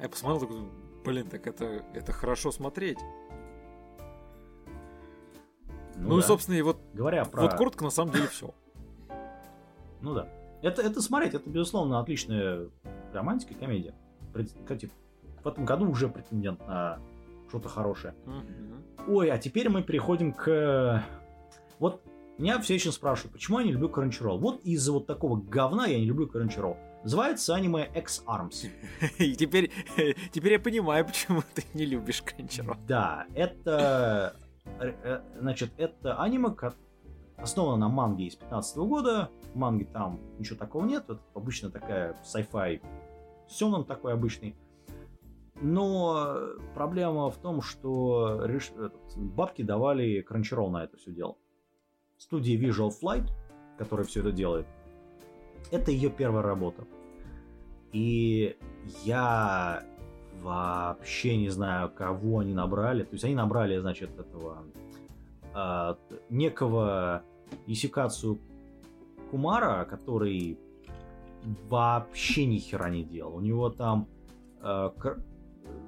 Я посмотрел, такой, блин, так это, это хорошо смотреть. Ну, ну да. и, собственно, и вот, Говоря про... вот коротко, на самом деле, все. Ну да. Это, это смотреть, это, безусловно, отличная романтика, комедия. Кстати, в этом году уже претендент на что-то хорошее. Угу. Ой, а теперь мы переходим к... Вот меня все еще спрашивают, почему я не люблю Crunchyroll. Вот из-за вот такого говна я не люблю Crunchyroll. Называется аниме X-Arms. И теперь, теперь я понимаю, почему ты не любишь Crunchyroll. Да, это... Э, значит, это аниме, основано на манге из 15 года. В манге там ничего такого нет. Это обычно такая sci-fi сёнэн такой обычный. Но проблема в том, что бабки давали Crunchyroll на это все дело студии Visual Flight, которая все это делает, это ее первая работа. И я вообще не знаю, кого они набрали. То есть они набрали, значит, этого э, некого Исикацию Кумара, который вообще ни хера не делал. У него там, э, кор...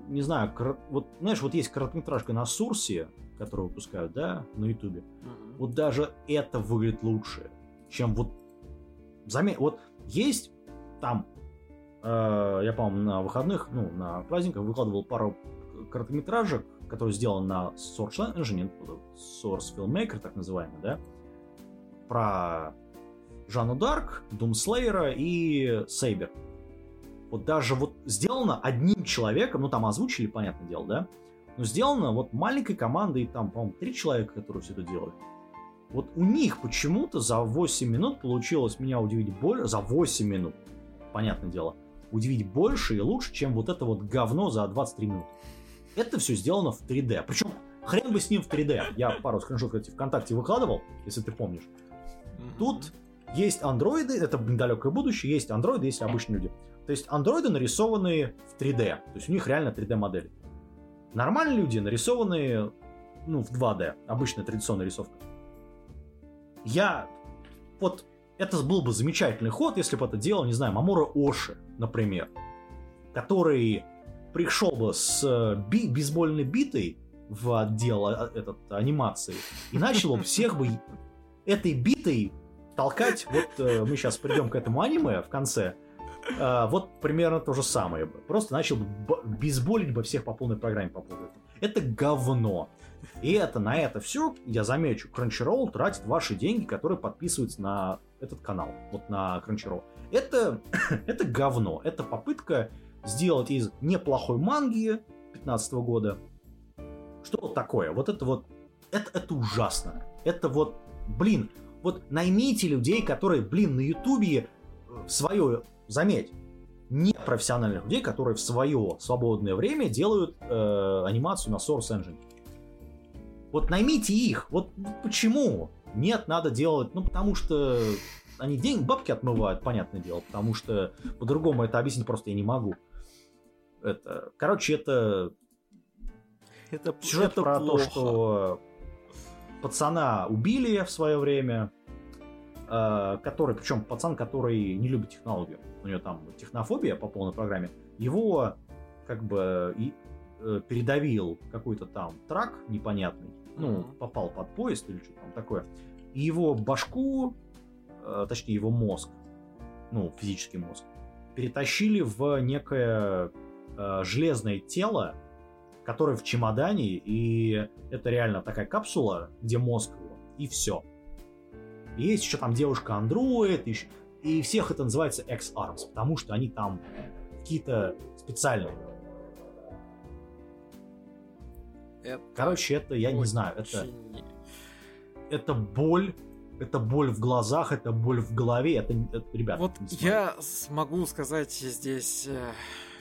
не знаю, кор... вот знаешь, вот есть короткометражка на Сурсе, которую выпускают, да, на Ютубе. Мгм. Вот даже это выглядит лучше, чем вот заме... Вот есть там, я, по-моему, на выходных, ну, на праздниках выкладывал пару короткометражек, которые сделаны на Source Engine, Source Filmmaker, так называемый, да, про Жанну Дарк, Думслейера и Сейбер. Вот даже вот сделано одним человеком, ну там озвучили, понятное дело, да, но сделано вот маленькой командой, там, по-моему, три человека, которые все это делали. Вот у них почему-то за 8 минут получилось меня удивить больше, за 8 минут, понятное дело, удивить больше и лучше, чем вот это вот говно за 23 минуты. Это все сделано в 3D. Причем хрен бы с ним в 3D. Я пару скриншотов эти ВКонтакте выкладывал, если ты помнишь. Тут есть андроиды, это недалекое будущее, есть андроиды, есть обычные люди. То есть андроиды нарисованные в 3D, то есть у них реально 3D модели. Нормальные люди нарисованные, ну, в 2D, обычная традиционная рисовка. Я, вот, это был бы замечательный ход, если бы это делал, не знаю, Мамура Оши, например, который пришел бы с э, би- бейсбольной битой в отдел а, этот, анимации и начал бы всех бы этой битой толкать, вот э, мы сейчас придем к этому аниме в конце, э, вот примерно то же самое бы. Просто начал бы бейсболить бы всех по полной программе по поводу этого. Это говно. И это на это все, я замечу, Crunchyroll тратит ваши деньги, которые подписываются на этот канал, вот на Crunchyroll. Это, это говно. Это попытка сделать из неплохой манги 15 года что такое? Вот это вот, это, это ужасно. Это вот, блин, вот наймите людей, которые, блин, на Ютубе э, свое, заметь, не профессиональных людей, которые в свое свободное время делают э, анимацию на Source Engine. Вот наймите их. Вот почему? Нет, надо делать, ну потому что они деньги, бабки отмывают, понятное дело, потому что по-другому это объяснить просто я не могу. Это, короче, это Это, Сюжет это про плохо. то, что пацана убили в свое время, э, который, причем пацан, который не любит технологию, у него там технофобия по полной программе, его как бы и, э, передавил какой-то там трак непонятный, ну, попал под поезд или что там такое, и его башку, э, точнее его мозг, ну, физический мозг, перетащили в некое э, железное тело, который в чемодане, и это реально такая капсула, где мозг его, и все. И есть еще там девушка-андроид, и, и всех это называется X-Arms, потому что они там какие-то специальные. Это Короче, это, я не знаю, это, это боль, это боль в глазах, это боль в голове, это, это ребята. Вот я смогу сказать здесь... э,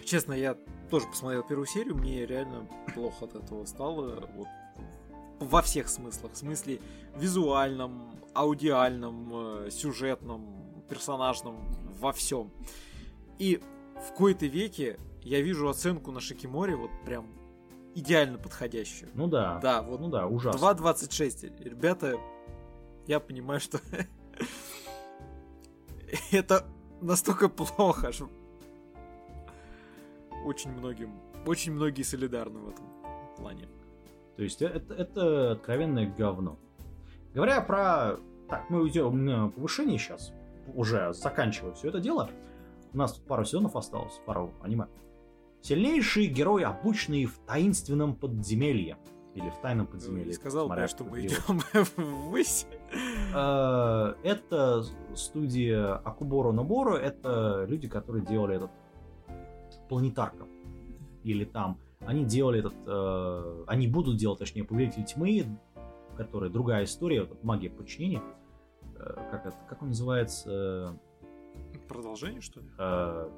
Честно, я тоже посмотрел первую серию, мне реально плохо от этого стало. Вот, во всех смыслах. В смысле визуальном, аудиальном, э, сюжетном, персонажном, во всем. И в кои-то веке я вижу оценку на Шикиморе вот прям идеально подходящую. Ну да, Да, вот ну да, ужасно. 2.26. Ребята, я понимаю, что это настолько плохо, что очень многим, очень многие солидарны в этом плане. То есть это, это откровенное говно. Говоря про... Так, мы уйдем на повышение сейчас. Уже заканчивая все это дело. У нас пару сезонов осталось, пару аниме. Сильнейший герой, обученный в таинственном подземелье. Или в тайном подземелье. Сказал смотря бы, что мы идем ввысь. Э, Это студия Акуборо Ноборо. Это люди, которые делали этот планетарка. Или там они делали этот... э, Они будут делать, точнее, Повелитель Тьмы, который другая история, вот, магия подчинения. Э, Как, это, как он называется? Продолжение, что ли? Э,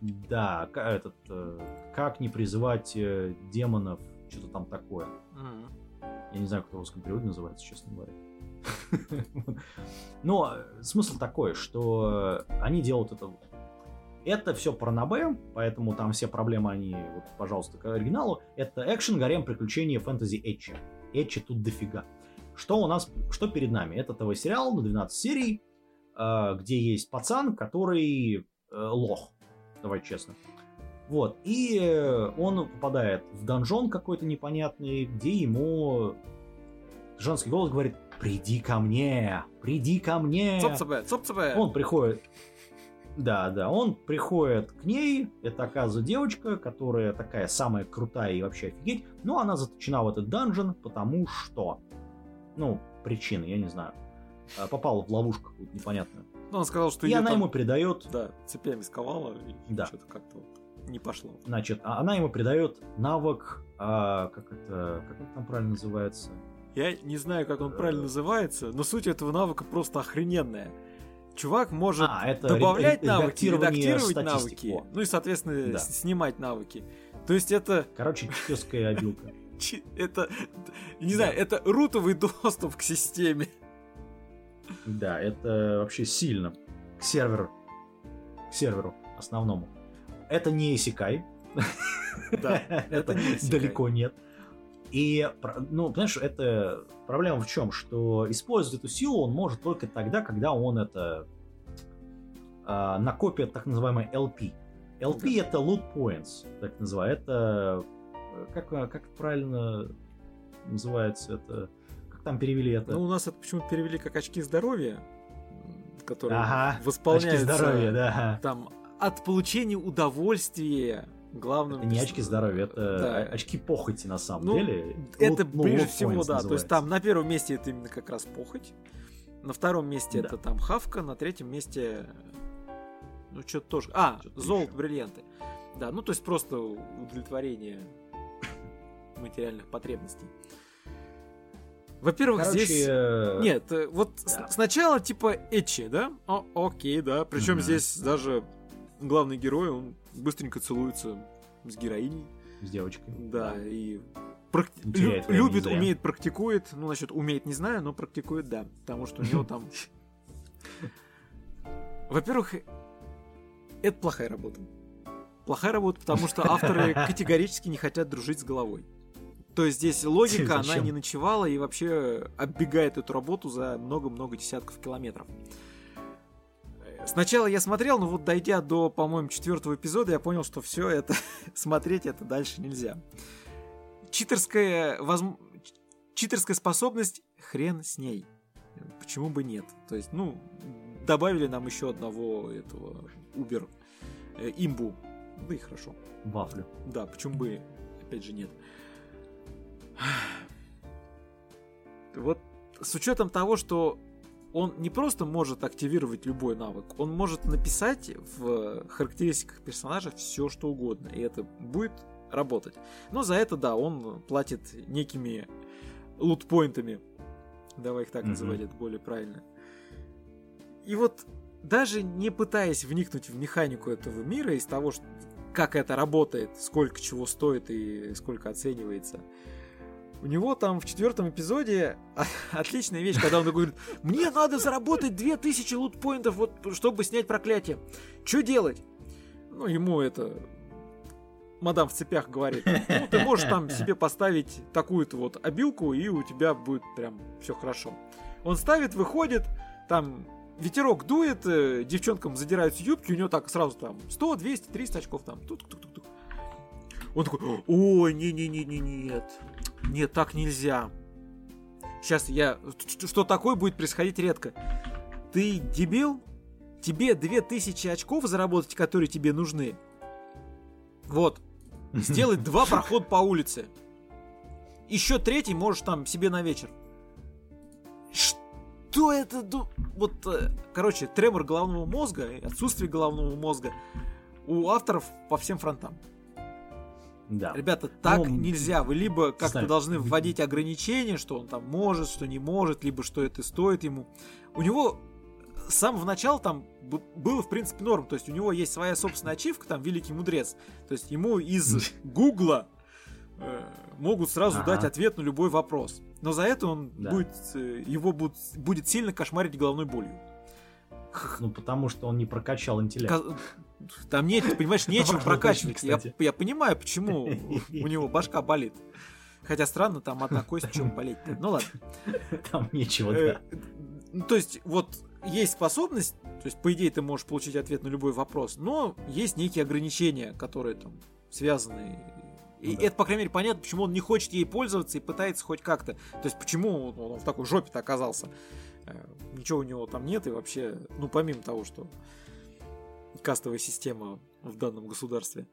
Да, этот... э, Как не призывать э, демонов, что-то там такое. Мгм. Я не знаю, как в русском переводе называется, честно говоря. Но э, смысл такой, что они делают это... Это все про Набе, поэтому там все проблемы, они, вот, пожалуйста, к оригиналу. Это экшен, гарем, приключения, фэнтези, этчи. Этчи тут дофига. что у нас, что перед нами? Это ТВ-сериал на 12 серий, где есть пацан, который лох, давай честно. Вот, и э, он попадает в донжон какой-то непонятный, где ему женский голос говорит «Приди ко мне! Приди ко мне!» Цоп-цепе. Он приходит... Да, да, он приходит к ней, это оказывается девочка, которая такая самая крутая и вообще офигеть, но она заточена в этот данжен, потому что... Ну, причины, я не знаю. А, Попала в ловушку какую-то непонятную. Ну, он сказал, что И она там, ему придает Да, цепями сковала, и Да. что-то как-то вот не пошло. Значит, а она ему придает навык, а, как это, как это там правильно называется? Я не знаю, как он правильно Э. называется, но суть этого навыка просто охрененная. Чувак может А, это добавлять ре- навыки, редактировать статистики. навыки, ну и, соответственно, Да. снимать навыки. То есть это, Короче, чешская обилка. это, не знаю, это рутовый доступ к системе. Да, это вообще сильно. К серверу. К серверу основному. Это не Исикай. Да, это не. Далеко нет. И, ну, понимаешь, это проблема в чем? Что использовать эту силу он может только тогда, когда он это а, накопит так называемый LP. LP это loot points, так называют. Это э, как, э, как правильно называется это? Там перевели это? Ну, у нас это почему-то перевели как очки здоровья, которые ага, очки восполняются здоровья, да. там от получения удовольствия главным... Это не очки здоровья, это Да. о- очки похоти на самом Ну, деле. Это ну, ближе всего, да. То есть называется. там на первом месте это именно как раз похоть. На втором месте Да. это там хавка, на третьем месте ну что-то тоже. А, Что-то золото, еще. бриллианты. Да, ну то есть просто удовлетворение материальных потребностей. Во-первых, Короче, здесь... э, Нет, э, вот да. сначала типа Эчи, да? О, окей, да. Причем Мгм. здесь даже главный герой, он быстренько целуется с героиней. с девочкой. Да, и прак- Не теряет лю- любит, умеет, практикует. Ну, насчет умеет, не знаю, но практикует, да. Потому что у него там... Во-первых, это плохая работа. Плохая работа, потому что авторы категорически не хотят дружить с головой. То есть здесь логика, она Зачем? не ночевала и вообще оббегает эту работу за много-много десятков километров. Сначала я смотрел, но вот дойдя до, по-моему, четвертого эпизода, я понял, что все это смотреть это дальше нельзя. Читерская, возм- читерская способность хрен с ней. Почему бы нет? То есть, ну, добавили нам еще одного этого Убер э, имбу. Да и хорошо. Вафлю. Да, почему бы, опять же, нет. Вот с учетом того, что он не просто может активировать любой навык, он может написать в характеристиках персонажа все, что угодно, и это будет работать. Но за это, да, он платит некими лутпоинтами. Давай их так Мгм. называть, это более правильно. И вот даже не пытаясь вникнуть в механику этого мира из того, что, как это работает, сколько чего стоит и сколько оценивается, у него там в четвертом эпизоде отличная вещь, когда он говорит, мне надо заработать 2000 лутпоинтов, вот, чтобы снять проклятие. Что делать? Ну, ему это мадам в цепях говорит, ну, ты можешь там себе поставить такую-то вот обилку, и у тебя будет прям все хорошо. Он ставит, выходит, там ветерок дует, э, девчонкам задираются юбки, у него так сразу там 100, 200, 300 очков там. Тук-тук-тук-тук. Он такой, ой, не-не-не-не-нет, нет, так нельзя. Сейчас я... Что такое будет происходить редко? Ты дебил? Тебе 2000 очков заработать, которые тебе нужны. Вот. Сделать два прохода по улице. Еще третий можешь там себе на вечер. Что это? Вот, э, короче, тремор головного мозга, отсутствие головного мозга у авторов по всем фронтам. Да. Ребята, так Ну, нельзя. Вы либо как-то знаю. должны вводить ограничения, что он там может, что не может, либо что это стоит ему. У него с самого начала там было, в принципе, норм. То есть у него есть своя собственная ачивка, там, Великий Мудрец. То есть ему из Гугла э, могут сразу Ага. дать ответ на любой вопрос. Но за это он Да. будет, э, его будет, будет сильно кошмарить головной болью. Ну, потому что он не прокачал интеллект. Там нет, понимаешь, нечего прокачивать. Я, я понимаю, почему у него башка болит. Хотя странно, там одна кость, чем болеть Ну ладно. Там нечего, да. Ну, то есть, вот есть способность, то есть, по идее, ты можешь получить ответ на любой вопрос, но есть некие ограничения, которые там связаны и ну, да. это, по крайней мере, понятно, почему он не хочет ей пользоваться и пытается хоть как-то. То есть, почему он в такой жопе-то оказался. Э, ничего у него там нет, и вообще, ну, помимо того, что кастовая система в данном государстве.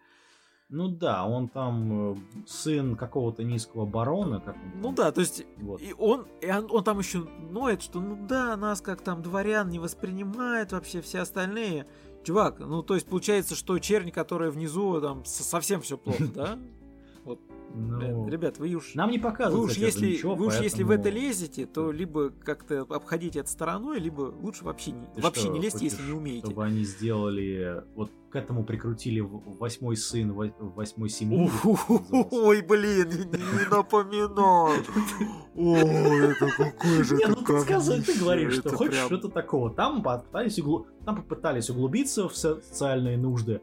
Ну да, он там э, сын какого-то низкого барона. Как он ну да, то есть вот. и он, и он, он там еще ноет, что ну да, нас как там дворян не воспринимает вообще все остальные. Чувак, ну то есть получается, что чернь, которая внизу, там совсем все плохо, да? Вот, ну, ребят, вы уж... Нам не показывают. Вы уж, если, ничего, вы уж поэтому... если в это лезете, то либо как-то обходите это стороной, либо лучше вообще не, вообще что, не лезьте, если не умеете. Чтобы они сделали... Вот к этому прикрутили восьмой сын, восьмой семьи. Ой, блин, не напоминай. Ой, это какой же Не, ну ты сказал, ты говоришь, что хочешь что-то такого. Там попытались углубиться в социальные нужды,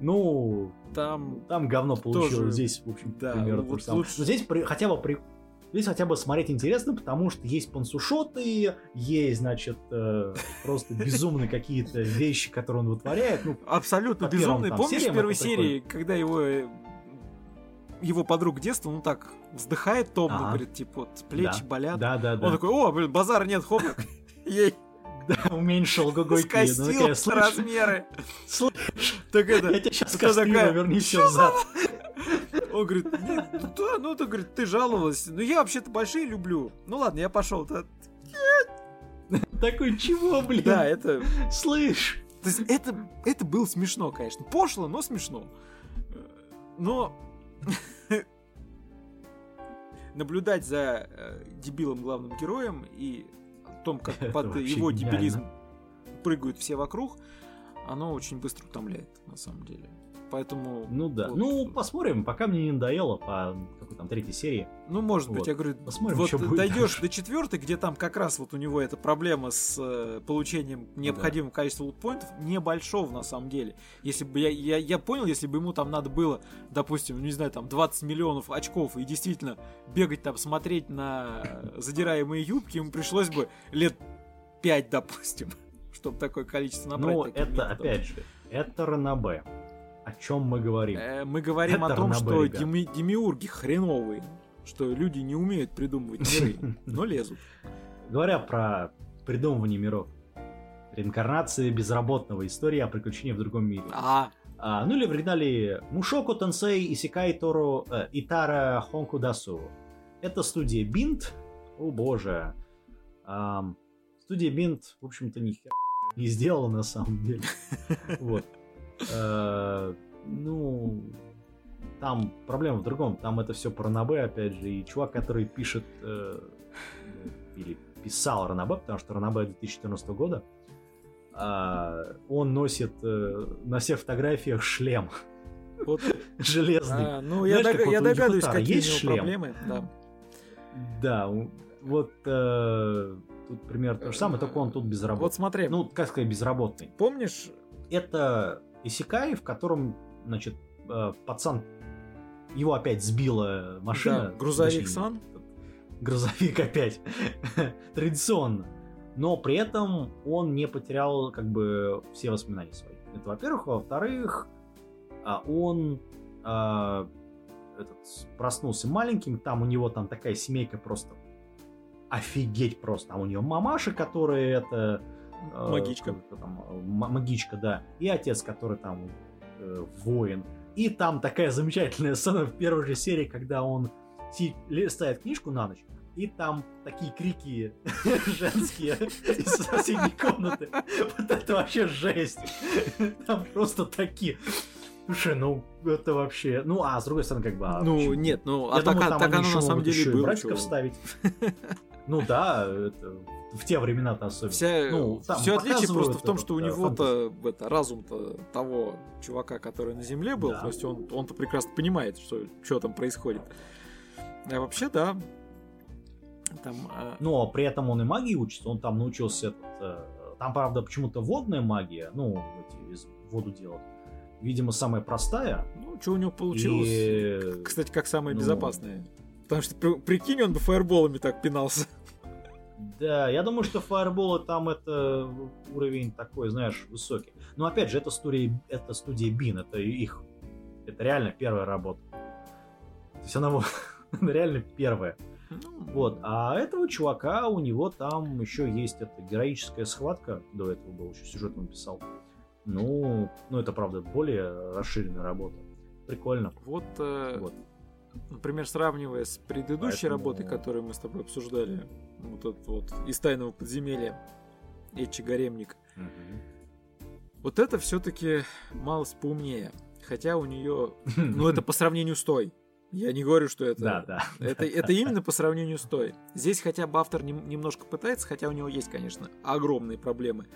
ну, там, там говно получилось. Тоже, здесь, в общем, да, примерно ну, вот то лучше... Но здесь при, хотя бы при, Здесь хотя бы смотреть интересно, потому что есть пансушоты, есть, значит, э, просто безумные какие-то вещи, которые он вытворяет. Ну, Абсолютно безумные. Помнишь в первой серии, когда его э, его подруг детства, ну так, вздыхает томно, ага. говорит, типа, вот, плечи да. болят. Да, да, да. Он такой, о, блин, базара нет, хоп, ей да, уменьшил гугойки. Скостил размеры. Слышь, так это... Я тебя сейчас такая, вернись взад. Он говорит, ну, да, ну ты, говорит, ты жаловалась. Ну я вообще-то большие люблю. Ну ладно, я пошел. Такой, чего, блин? Да, это... Слышь. То есть это, это было смешно, конечно. Пошло, но смешно. Но наблюдать за э, дебилом главным героем и том, как под его дебилизм прыгают все вокруг, оно очень быстро утомляет, на самом деле. Поэтому... Ну да. Вот... Ну, посмотрим, пока мне не надоело по какой там третьей серии. Ну, может вот. быть, я говорю, посмотрим, вот дойдешь до четвертой, где там как раз вот у него эта проблема с э, получением необходимого да. количества лутпоинтов, небольшого на самом деле. Если бы я, я, я понял, если бы ему там надо было, допустим, ну, не знаю, там 20 миллионов очков и действительно бегать там, смотреть на задираемые юбки, ему пришлось бы лет 5, допустим, чтобы такое количество набрать. Ну, это, методов. опять же, это Ранабе о чем мы говорим? Э, мы говорим Это о том, что деми демиурги хреновые, что люди не умеют придумывать миры, но лезут. Говоря про придумывание миров, реинкарнация безработного, история о приключениях в другом мире. А. А, ну или в оригинале Мушоку Тенсей Исикай Торо э, Итара Хонку Дасу. Это студия Бинт. О боже. А, студия Бинт, в общем-то, ни хер не сделала на самом деле. Вот. Э, ну, там проблема в другом. Там это все про Ранабе, опять же. И чувак, который пишет э, или писал Ранабе, потому что Ранабе 2014 года, э, он носит э, на всех фотографиях шлем. Вот. Железный. А, ну, Знаешь, я, дог... я догадываюсь, какие есть у него шлем? проблемы. Да, да вот э, тут примерно то же самое, только он тут безработный. Вот смотри. Ну, как сказать, безработный. Помнишь? Это Исикай, в котором, значит, э, пацан его опять сбила машина. Да, грузовик Сан. Грузовик опять. Традиционно. Но при этом он не потерял как бы все воспоминания свои. Это во-первых. Во-вторых, а, он а, этот, проснулся маленьким, там у него там такая семейка просто офигеть просто. А у нее мамаша, которая это Э, магичка. Там, магичка, да. И отец, который там э, воин. И там такая замечательная сцена в первой же серии, когда он листает книжку на ночь, и там такие крики женские из соседней комнаты. Вот это вообще жесть. Там просто такие. Слушай, ну это вообще... Ну, а с другой стороны, как бы... А, ну, почему? нет, ну, а так, так оно на самом деле было. Братиков ставить. Ну да, это в те времена-то особенно. Вся, ну, там все отличие просто в том, что у него-то это, разум-то того чувака, который на Земле был, да. то есть он, он-то прекрасно понимает, что, что там происходит. А вообще, да. Там, а... Но при этом он и магии учится, он там научился... Этот, э, там, правда, почему-то водная магия, ну, эти, из воду делать. Видимо, самая простая. Ну, что у него получилось? И... Кстати, как самая ну, безопасная. Потому что, прикинь, он бы фаерболами так пинался. Да, я думаю, что фаерболы там это уровень такой, знаешь, высокий. Но опять же, это студия, это студия Бин, это их, это реально первая работа. То есть она, она реально первая. Ну, вот. А этого чувака, у него там еще есть эта героическая схватка. До этого был еще сюжет он писал. Ну, ну это правда более расширенная работа. Прикольно. Вот, э, вот. Например, сравнивая с предыдущей Поэтому... работой, которую мы с тобой обсуждали, вот этот вот из тайного подземелья Эчи Гаремник. Угу. Вот это все-таки малость поумнее. Хотя у нее, ну это по сравнению с той. Я не говорю, что это... Да, да. Это, это именно по сравнению с той. Здесь хотя бы автор нем, немножко пытается, хотя у него есть, конечно, огромные проблемы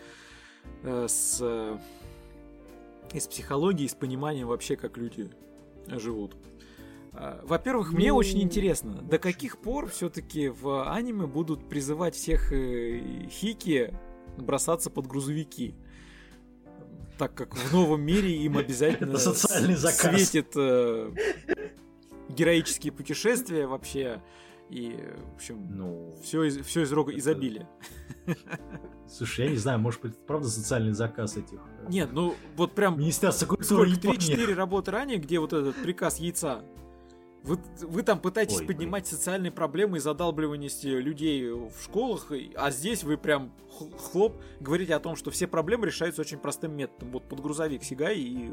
э, с, э, и с психологией, и с пониманием вообще, как люди живут. Э, во-первых, мне очень интересно, до каких пор все-таки в аниме будут призывать всех э, хики бросаться под грузовики так как в новом мире им обязательно светит э, героические путешествия вообще. И, в общем, ну, все из, все из рога изобилия. Слушай, я не знаю, может быть, правда социальный заказ этих... Э, Нет, ну вот прям... Министерство культуры 3-4 работы ранее, где вот этот приказ яйца вы, вы там пытаетесь Ой, поднимать блин. социальные проблемы и задалбливаемость людей в школах, а здесь вы прям хлоп говорите о том, что все проблемы решаются очень простым методом. Вот под грузовик сигай и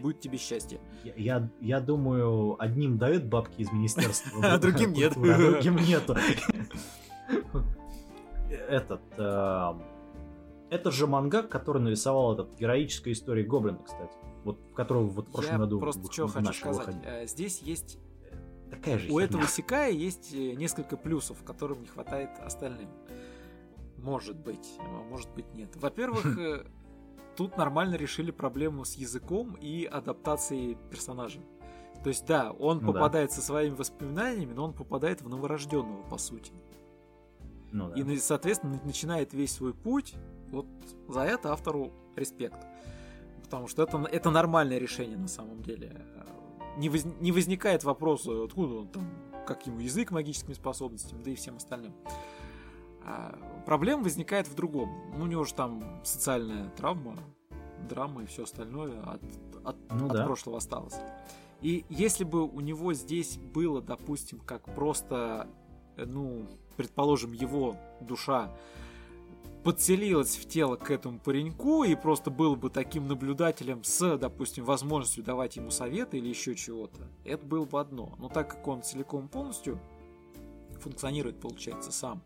будет тебе счастье. Я, я, я думаю, одним дают бабки из министерства, а другим нет. А другим нету. Этот... Эм, это же манга, который нарисовал этот героическая история Гоблина, кстати. Вот, в которую вот в прошлом я году просто что хочу сказать. Э, здесь есть такая же У херня. этого Сикая есть э, несколько плюсов, которым не хватает остальным. Может быть, может быть нет. Во-первых, э, тут нормально решили проблему с языком и адаптацией персонажа. То есть, да, он ну, попадает да. со своими воспоминаниями, но он попадает в новорожденного, по сути. Ну, да. И, соответственно, начинает весь свой путь. Вот за это автору респект. Потому что это, это нормальное решение на самом деле не, воз, не возникает вопроса, откуда он там, как ему язык магическими способностями, да и всем остальным. А, проблема возникает в другом. У него же там социальная травма, драма и все остальное от, от, ну, от да. прошлого осталось. И если бы у него здесь было, допустим, как просто, ну, предположим, его душа подселилась в тело к этому пареньку и просто был бы таким наблюдателем с, допустим, возможностью давать ему советы или еще чего-то, это было бы одно. Но так как он целиком полностью функционирует, получается, сам,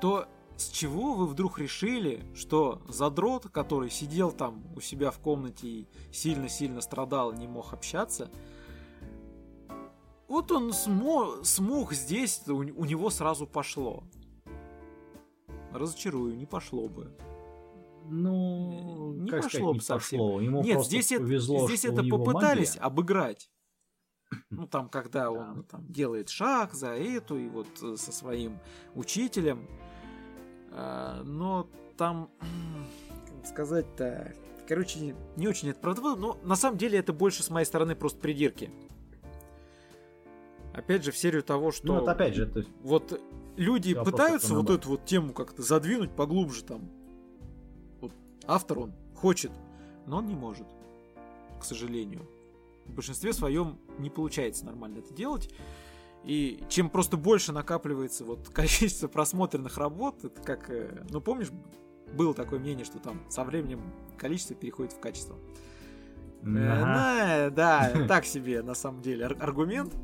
то с чего вы вдруг решили, что задрот, который сидел там у себя в комнате и сильно-сильно страдал не мог общаться, вот он смог, смог здесь, у, у него сразу пошло. Разочарую, не пошло бы. Ну, не как пошло сказать, бы не совсем. Пошло. Ему Нет, здесь, повезло, это, здесь это попытались магия. обыграть. Ну, там, когда он там, делает шаг за эту, и вот э, со своим учителем. А, но там, как сказать-то, короче, не очень это правда. Но на самом деле это больше с моей стороны просто придирки. Опять же, в серию того, что... Ну, вот опять же, это... Вот люди Все пытаются вот эту вот тему как-то задвинуть поглубже там. Вот автор он хочет, но он не может, к сожалению. В большинстве своем не получается нормально это делать. И чем просто больше накапливается вот количество просмотренных работ, это как, э, ну помнишь, было такое мнение, что там со временем количество переходит в качество. Ага. Э, да, так себе на самом деле аргумент.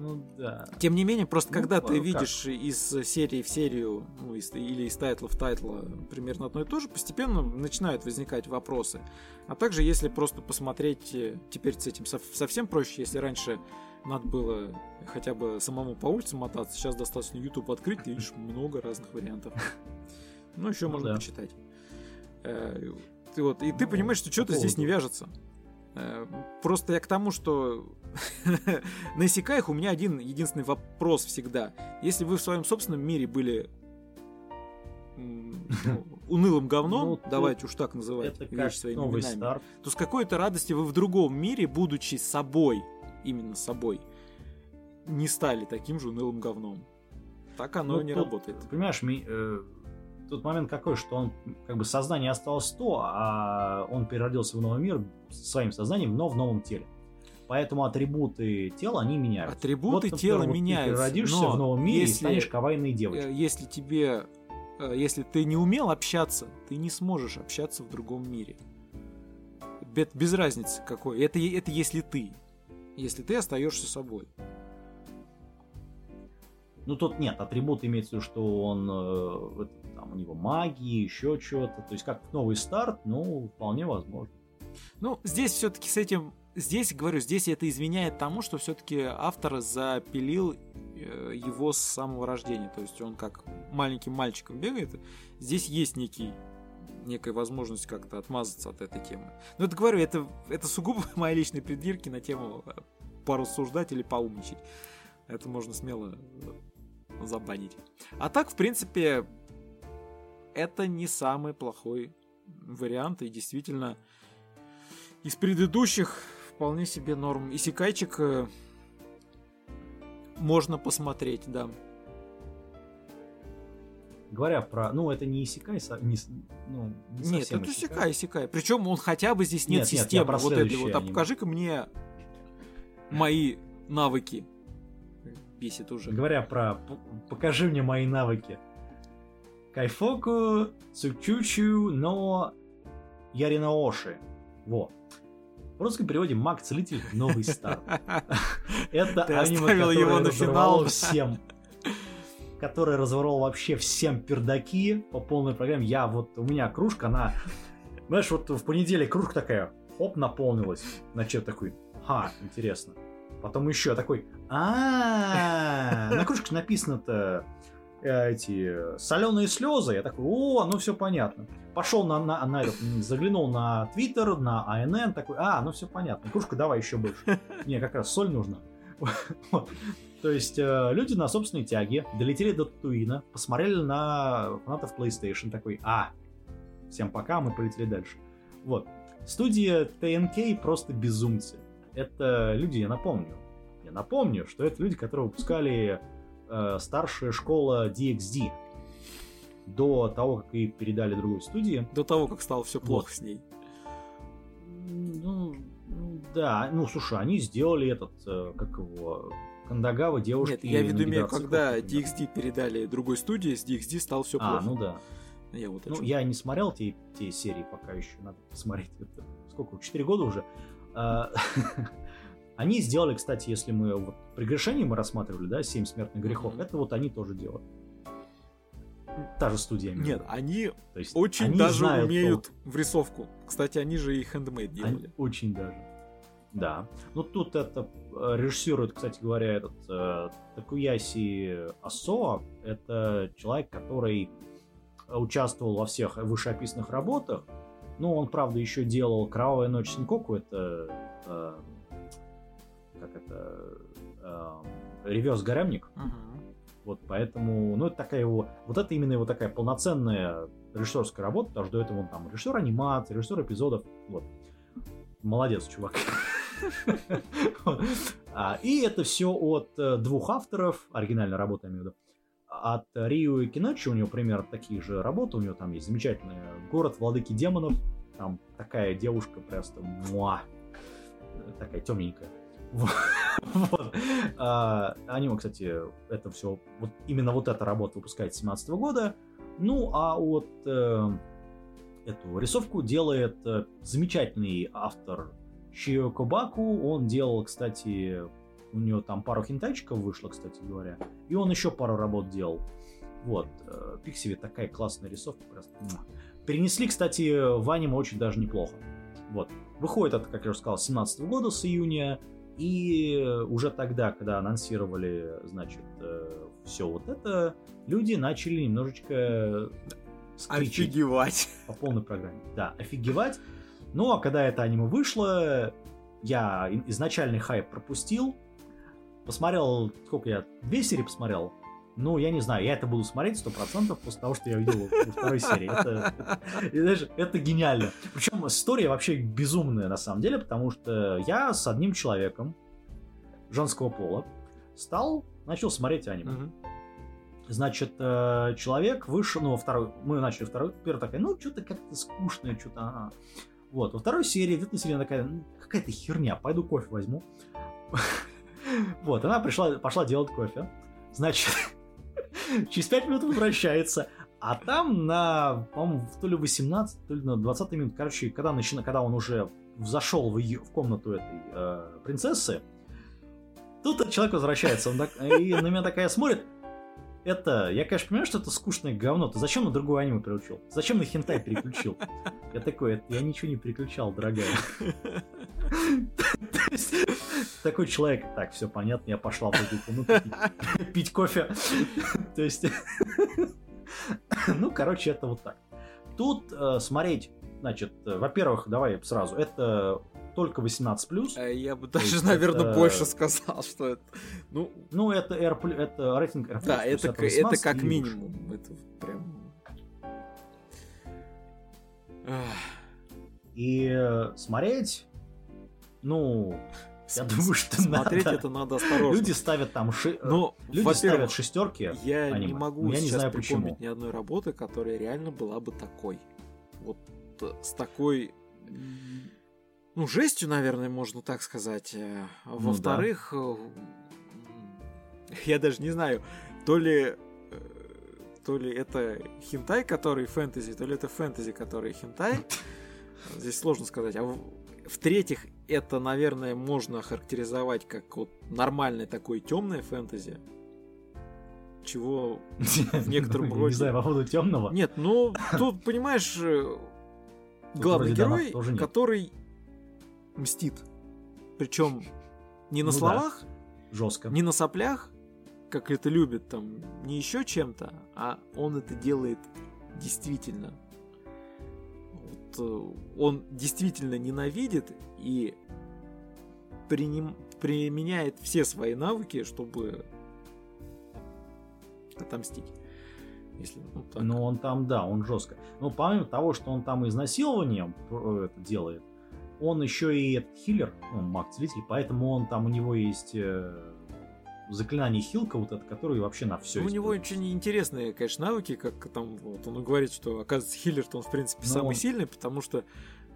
Ну да. Тем не менее, просто ну, когда ты видишь из серии в серию, ну, из, или из тайтла в тайтла примерно одно и то же, постепенно начинают возникать вопросы. А также, если просто посмотреть, э, теперь с этим совсем проще, если раньше надо было хотя бы самому по улице мотаться, сейчас достаточно YouTube открыть, ты видишь много разных вариантов. Ну, еще ну, можно да. почитать. Э, ты вот, и ты ну, понимаешь, что что-то здесь не вяжется. Э, просто я к тому, что на Исикаях у меня один единственный вопрос всегда. Если вы в своем собственном мире были ну, унылым говном, ну, давайте уж так называть вещи своими именами, старт. то с какой-то радости вы в другом мире, будучи собой, именно собой, не стали таким же унылым говном. Так оно Ну, не тут, работает. Понимаешь, ми- э, тут момент какой, что он как бы сознание осталось то, а он переродился в новый мир своим сознанием, но в новом теле. Поэтому атрибуты тела, они меняются. Атрибуты Вот, тела вот меняются. Ты переродишься но в новом мире если, и станешь кавайной э, девочкой. если тебе, э, если ты не умел общаться, ты не сможешь общаться в другом мире. Бе- Без разницы какой. Это, это если ты. Если ты остаешься собой. Ну тут нет, атрибут имеется в виду, что он э, там, у него магии, еще что-то. То есть как новый старт, ну, вполне возможно. Ну, здесь все-таки с этим, здесь, говорю, здесь это изменяет тому, что все-таки автор запилил э, его с самого рождения. То есть он как маленьким мальчиком бегает. Здесь есть некий некая возможность как-то отмазаться от этой темы. Но это говорю, это, это сугубо мои личные придирки на тему э, порассуждать или поумничать. Это можно смело э, забанить. А так, в принципе, это не самый плохой вариант. И действительно, из предыдущих вполне себе норм. Исекайчик э, можно посмотреть, да. Говоря про... Ну, это не Исикай, не, ну, не Нет, это. Исекай, Исекай. Причем он хотя бы здесь нет, Нет, нет, системы про вот этой следующее вот. А покажи-ка мне мои навыки. Бесит уже. Говоря про покажи мне мои навыки. Кайфоку, Цукчучу, но Яринаоши. Во. В русском переводе Маг Целитель Новый Старт. Это аниме, которое на разорвало всем. Которое разорвало вообще всем пердаки по полной программе. Я вот, у меня кружка, она... Знаешь, вот в понедельник кружка такая, хоп, наполнилась. Значит, такой, ха, интересно. Потом еще такой, а на кружке написано-то эти соленые слезы. Я такой, о, ну все понятно. Пошел на, на, на этот, заглянул на Твиттер, на АНН, такой, а, ну все понятно. Кружка давай еще больше. Мне как раз соль нужна. То есть э, люди на собственной тяге долетели до Татуина, посмотрели на фанатов PlayStation, такой, а, всем пока, мы полетели дальше. Вот. Студия TNK просто безумцы. Это люди, я напомню, я напомню, что это люди, которые выпускали э, старшая школа DXD до того, как их передали другой студии. До того, как стало все плохо с ней. Ну, ну, да, ну слушай, они сделали этот, э, как его, Кандагава девушки. Нет, я в виду на имею, когда. DXD передали другой студии, с DXD стало все А, плохо. ну да. Я вот Ну, я не смотрел те, те серии пока еще, надо посмотреть. Это сколько, 4 года уже. Они сделали, кстати, если мы вот прегрешение мы рассматривали, да, 7 смертных грехов, это вот они тоже делают. Та же студия. именно. Нет, они То есть очень они даже знают умеют толк. в рисовку. Кстати, они же и хендмейд Они делали. очень даже. Да. Ну тут это э, режиссирует, кстати говоря, этот э, Такуяси Асоа. Это человек, который участвовал во всех вышеописанных работах. Ну, он, правда, еще делал «Кровавая ночь Синкоку». Это... э, как это... Э, «Ревёс Гаремник». Мгм. Вот поэтому, ну, это такая его, вот это именно его такая полноценная режиссерская работа, потому что до этого он там режиссер анимации, режиссер эпизодов, вот. Молодец, чувак. А, И это все от э, двух авторов, оригинальная работа, я имею в виду. От Рио и Киночи у него примерно такие же работы, у него там есть замечательный город Владыки Демонов, там такая девушка просто муа, такая темненькая. Вот. А, Аниме, кстати, это все, вот именно вот эта работа выпускается с 17 года. Ну, а вот э, эту рисовку делает э, замечательный автор Шио Кобаку. Он делал, кстати, у него там пару хинтайчиков вышло, кстати говоря. И он еще пару работ делал. Вот. э, Пиксеви такая классная рисовка. Просто. Перенесли, кстати, в аниме очень даже неплохо. Вот. Выходит это, как я уже сказал, с 17 года, с июня. И уже тогда, когда анонсировали, значит, все вот это, люди начали немножечко Офигевать. по полной программе. Да, офигевать. Ну, а когда это аниме вышло, я изначальный хайп пропустил. Посмотрел, сколько я, две серии посмотрел. Ну, я не знаю, я это буду смотреть сто процентов после того, что я увидел во второй серии. Это, знаешь, это гениально. Причем история вообще безумная на самом деле, потому что я с одним человеком женского пола стал, начал смотреть аниме. Значит, э, человек вышел, ну, второй, мы начали второй, первая такая, ну, что-то как-то скучное, что-то, а. Вот, во второй серии, в этой серии она такая, «Ну, какая-то херня, пойду кофе возьму. Вот, она пришла, пошла делать кофе. Значит, через 5 минут возвращается, а там на, по-моему, то ли 18, то ли на 20 минут, короче, когда, начина, когда он уже зашел в, ее, в комнату этой э, принцессы, тут этот человек возвращается, он так- и на меня такая смотрит, это, я, конечно, понимаю, что это скучное говно. Ты зачем на другое аниме переключил? Зачем на хентай переключил? Я такой, «Это я ничего не переключал, дорогая. Такой человек, так, все понятно, я пошла другую пить кофе. То есть, ну, короче, это вот так. Тут э, смотреть, значит, э, во-первых, давай сразу, это только 18+. Э, Я бы даже, есть наверное, это- больше сказал, что это... Ну, Ну, это, R+, это рейтинг R+. да, это, это 18 как и выше. минимум. Это прям... И э, смотреть, ну, я думаю, что Смотреть надо. это надо осторожно. Люди ставят там ши... Но, люди ставят шестерки. я не аниме. могу Но я не сейчас знаю, припомнить почему. ни одной работы, которая реально была бы такой. Вот с такой... Ну, жестью, наверное, можно так сказать. Э, Ну Во-вторых, э, я даже не знаю, то ли э, то ли это хентай, который фэнтези, то ли это фэнтези, который хентай. Здесь сложно сказать. А в-третьих, это, наверное, можно охарактеризовать как вот нормальное такое темное фэнтези. Чего в некотором Ну, роде- Не знаю, по поводу темного. нет, ну тут, понимаешь, э, главный герой, тоже нет. который мстит. Причем не на Ну да. словах, Жестко. не на соплях, как это любят там, не еще чем-то, а он это делает действительно. Вот, э, он действительно ненавидит и приним- применяет все свои навыки, чтобы отомстить. Если, ну, так. Но он там, да, он жестко. Но помимо того, что он там изнасилованием э, это делает, он еще и этот хиллер, ну, маг-целитель, поэтому он там, у него есть э, заклинание хилка вот это, которое вообще на все Ну, у него очень интересные, конечно, навыки, как там вот он говорит, что оказывается хиллер он в принципе Ну, самый он- сильный, потому что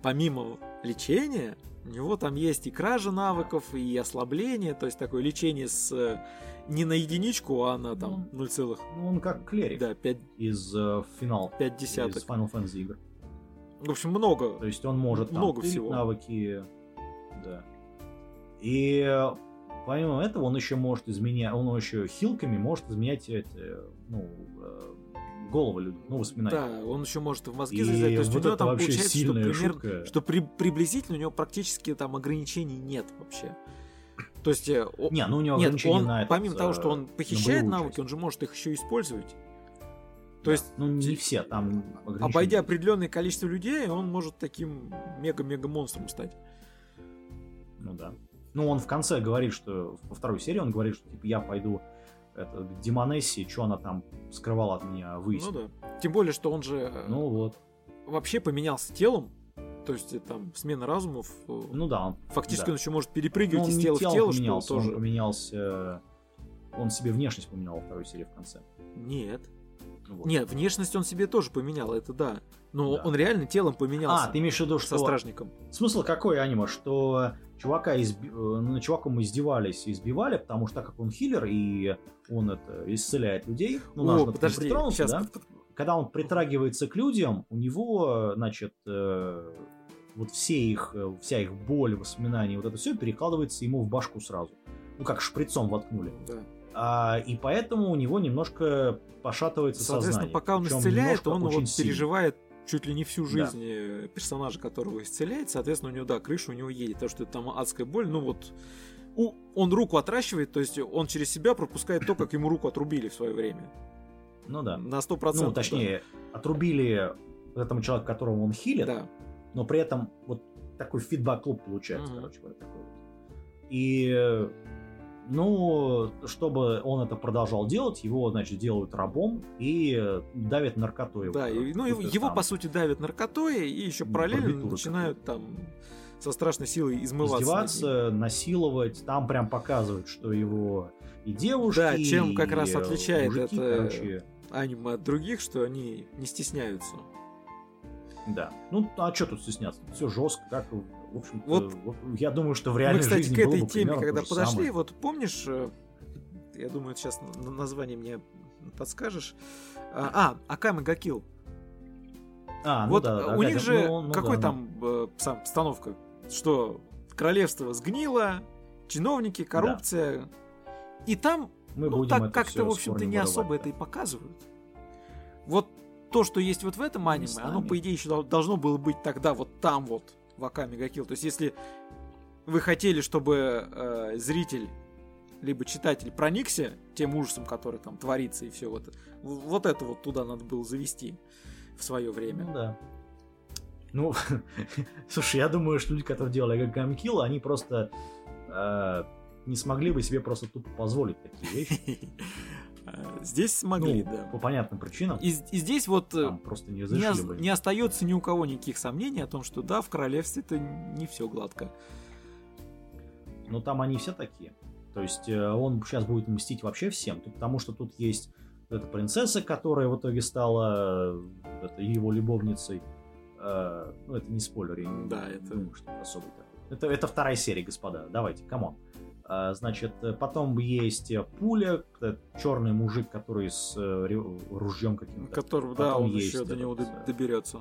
помимо лечения у него там есть и кража навыков, и ослабление, то есть такое лечение с э, не на единичку, а на там 0, Ну, он как клерик да, 5, из э, финал, 5 из десяток. Final Fantasy игр. В общем, много. То есть он может там Много всего. навыки, да. И э, помимо этого он еще может изменять, он еще хилками может изменять эти, ну, э, головы людям, ну, воспоминания. Да, он еще может в мозги залезать. То есть вот у него это там вообще получается, что, сильная примерно- шутка. что при- приблизительно у него практически там ограничений нет вообще. То есть э, Не, ну у него Нет, он, на этот, помимо того, что э, он на похищает боевую навыки, он же может их еще использовать. То Да. есть, Ну, не все, там обойдя определенное количество людей, он может таким мега-мега монстром стать. Ну да. Ну, он в конце говорит, что во второй серии он говорит, что типа я пойду это, к Демонессе, что она там скрывала от меня, Ну выяснить. да. Тем более, что он же э, Ну вот. вообще поменялся телом. То есть э, там смена разумов. э, Ну да, он, Фактически да. он еще может Ну, перепрыгивать он из тела в тело, что поменялся, тоже. он поменялся... Он себе внешность поменял во второй серии в конце. Нет. Вот. Нет, внешность он себе тоже поменял, это да. Но Да. он реально телом поменялся А, ты имеешь в виду, со что... стражником. Смысл какой аниме? Что чувака изби... э, над чуваком издевались и избивали, потому что так как он хиллер и он это исцеляет людей, ну, О, подожди, сейчас. да? когда он притрагивается к людям, у него, значит, э, вот все их, э, вся их боль, воспоминания, вот это все перекладывается ему в башку сразу. Ну, как шприцом воткнули. Да. А, и поэтому у него немножко пошатывается Соответственно, сознание. пока он Причем исцеляет, он вот сильно. переживает чуть ли не всю Да. жизнь э, персонажа, которого исцеляет. Соответственно, у него, да, крыша у него едет. То, что это там адская боль, ну вот... у- он руку отращивает, то есть он через себя пропускает то, как ему руку отрубили в свое время. Ну да. На 100%. Ну, точнее, отрубили этому человеку, которого он хилит, Да. Но при этом вот такой фидбэк-клуб получается, Мгм. короче говоря, такой вот. И, ну, чтобы он это продолжал делать, его, значит, делают рабом и давят наркотой. Да, и, ну, его, его, по сути, давят наркотой, и еще Ну, параллельно начинают там со страшной силой измываться. Издеваться, насиловать. Там прям показывают, что его и девушки, Да, чем как раз отличает мужики, это короче, аниме от других, что они не стесняются. Да. Ну, а что тут стесняться? Все жестко, как, в общем-то, Вот я думаю, что в Мы, реальной кстати, жизни к этой было бы теме, когда подошли, самое. вот помнишь, э, я думаю, сейчас на- название мне подскажешь. А, а Акаме Гакил. А, ну вот да, да, у да, них да, же ну, ну какой да, там э, сам постановка, что королевство сгнило, чиновники, коррупция. И там Мы ну, так как-то, в общем-то, не особо вырывать, это и показывают. Вот то, что есть вот в этом аниме, оно, по идее, еще дол- должно было быть тогда вот там вот, в Акаме Гакил. То есть, если вы хотели, чтобы э, зритель либо читатель проникся тем ужасом, который там творится и все вот, вот это вот туда надо было завести в свое время. Ну да. Ну, слушай, я думаю, что люди, которые делали Гамкил, они просто э, не смогли бы себе просто тупо позволить такие вещи. Здесь смогли, Ну, да. По понятным причинам. И, и здесь вот э, Там просто не не, не остается ни у кого никаких сомнений о том, что да, в королевстве это не все гладко. Но там они все такие. То есть э, он сейчас будет мстить вообще всем, потому что тут есть эта принцесса, которая в итоге стала э, это, его любовницей. Э, ну, это не спойлер, я не Да, это- думаю, что это особый такой. Это, это вторая серия, господа. Давайте, come on. А, Значит, э, потом есть э, пуля, черный мужик, который с э, ружьем каким-то. Которого, да, он есть еще до него этот, д- э, доберется.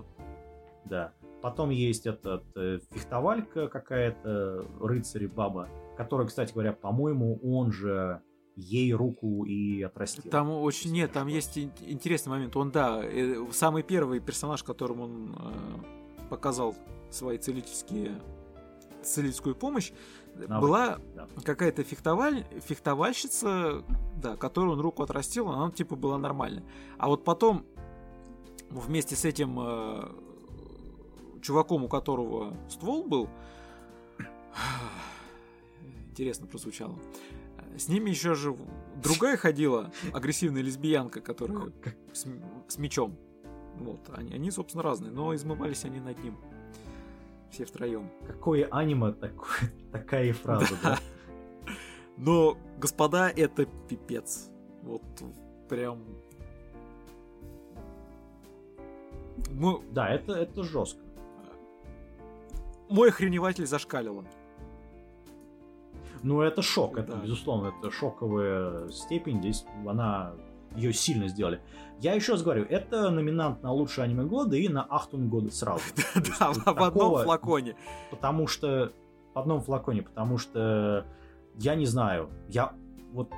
Да. Потом есть этот фехтовалька какая-то, рыцарь баба, которая, кстати говоря, по-моему, он же ей руку и отрастил. Там очень нет, не там есть ин- интересный момент. Он, да, самый первый персонаж, которому он э, показал свои целительские целительскую помощь, Навыки, была да. какая-то фехтоваль, фехтовальщица, да, которую он руку отрастил, она типа была нормальная. А вот потом вместе с этим э, чуваком, у которого ствол был, интересно прозвучало. С ними еще же другая ходила, агрессивная лесбиянка, которая с, с мечом. Вот, они, они, собственно, разные, но измывались они над ним. Все втроем. Какое аниме, такое, такая и фраза, да? Но, господа, это пипец. Вот прям... Мо- Да, это, это жестко. Мой охреневатель зашкалило. Ну, это шок, это, Да. безусловно, это шоковая степень, здесь она ее сильно сделали. Я еще раз говорю, это номинант на лучшее аниме года и на Ахтун года сразу. Да, в одном флаконе. Потому что... В одном флаконе, потому что я не знаю, я вот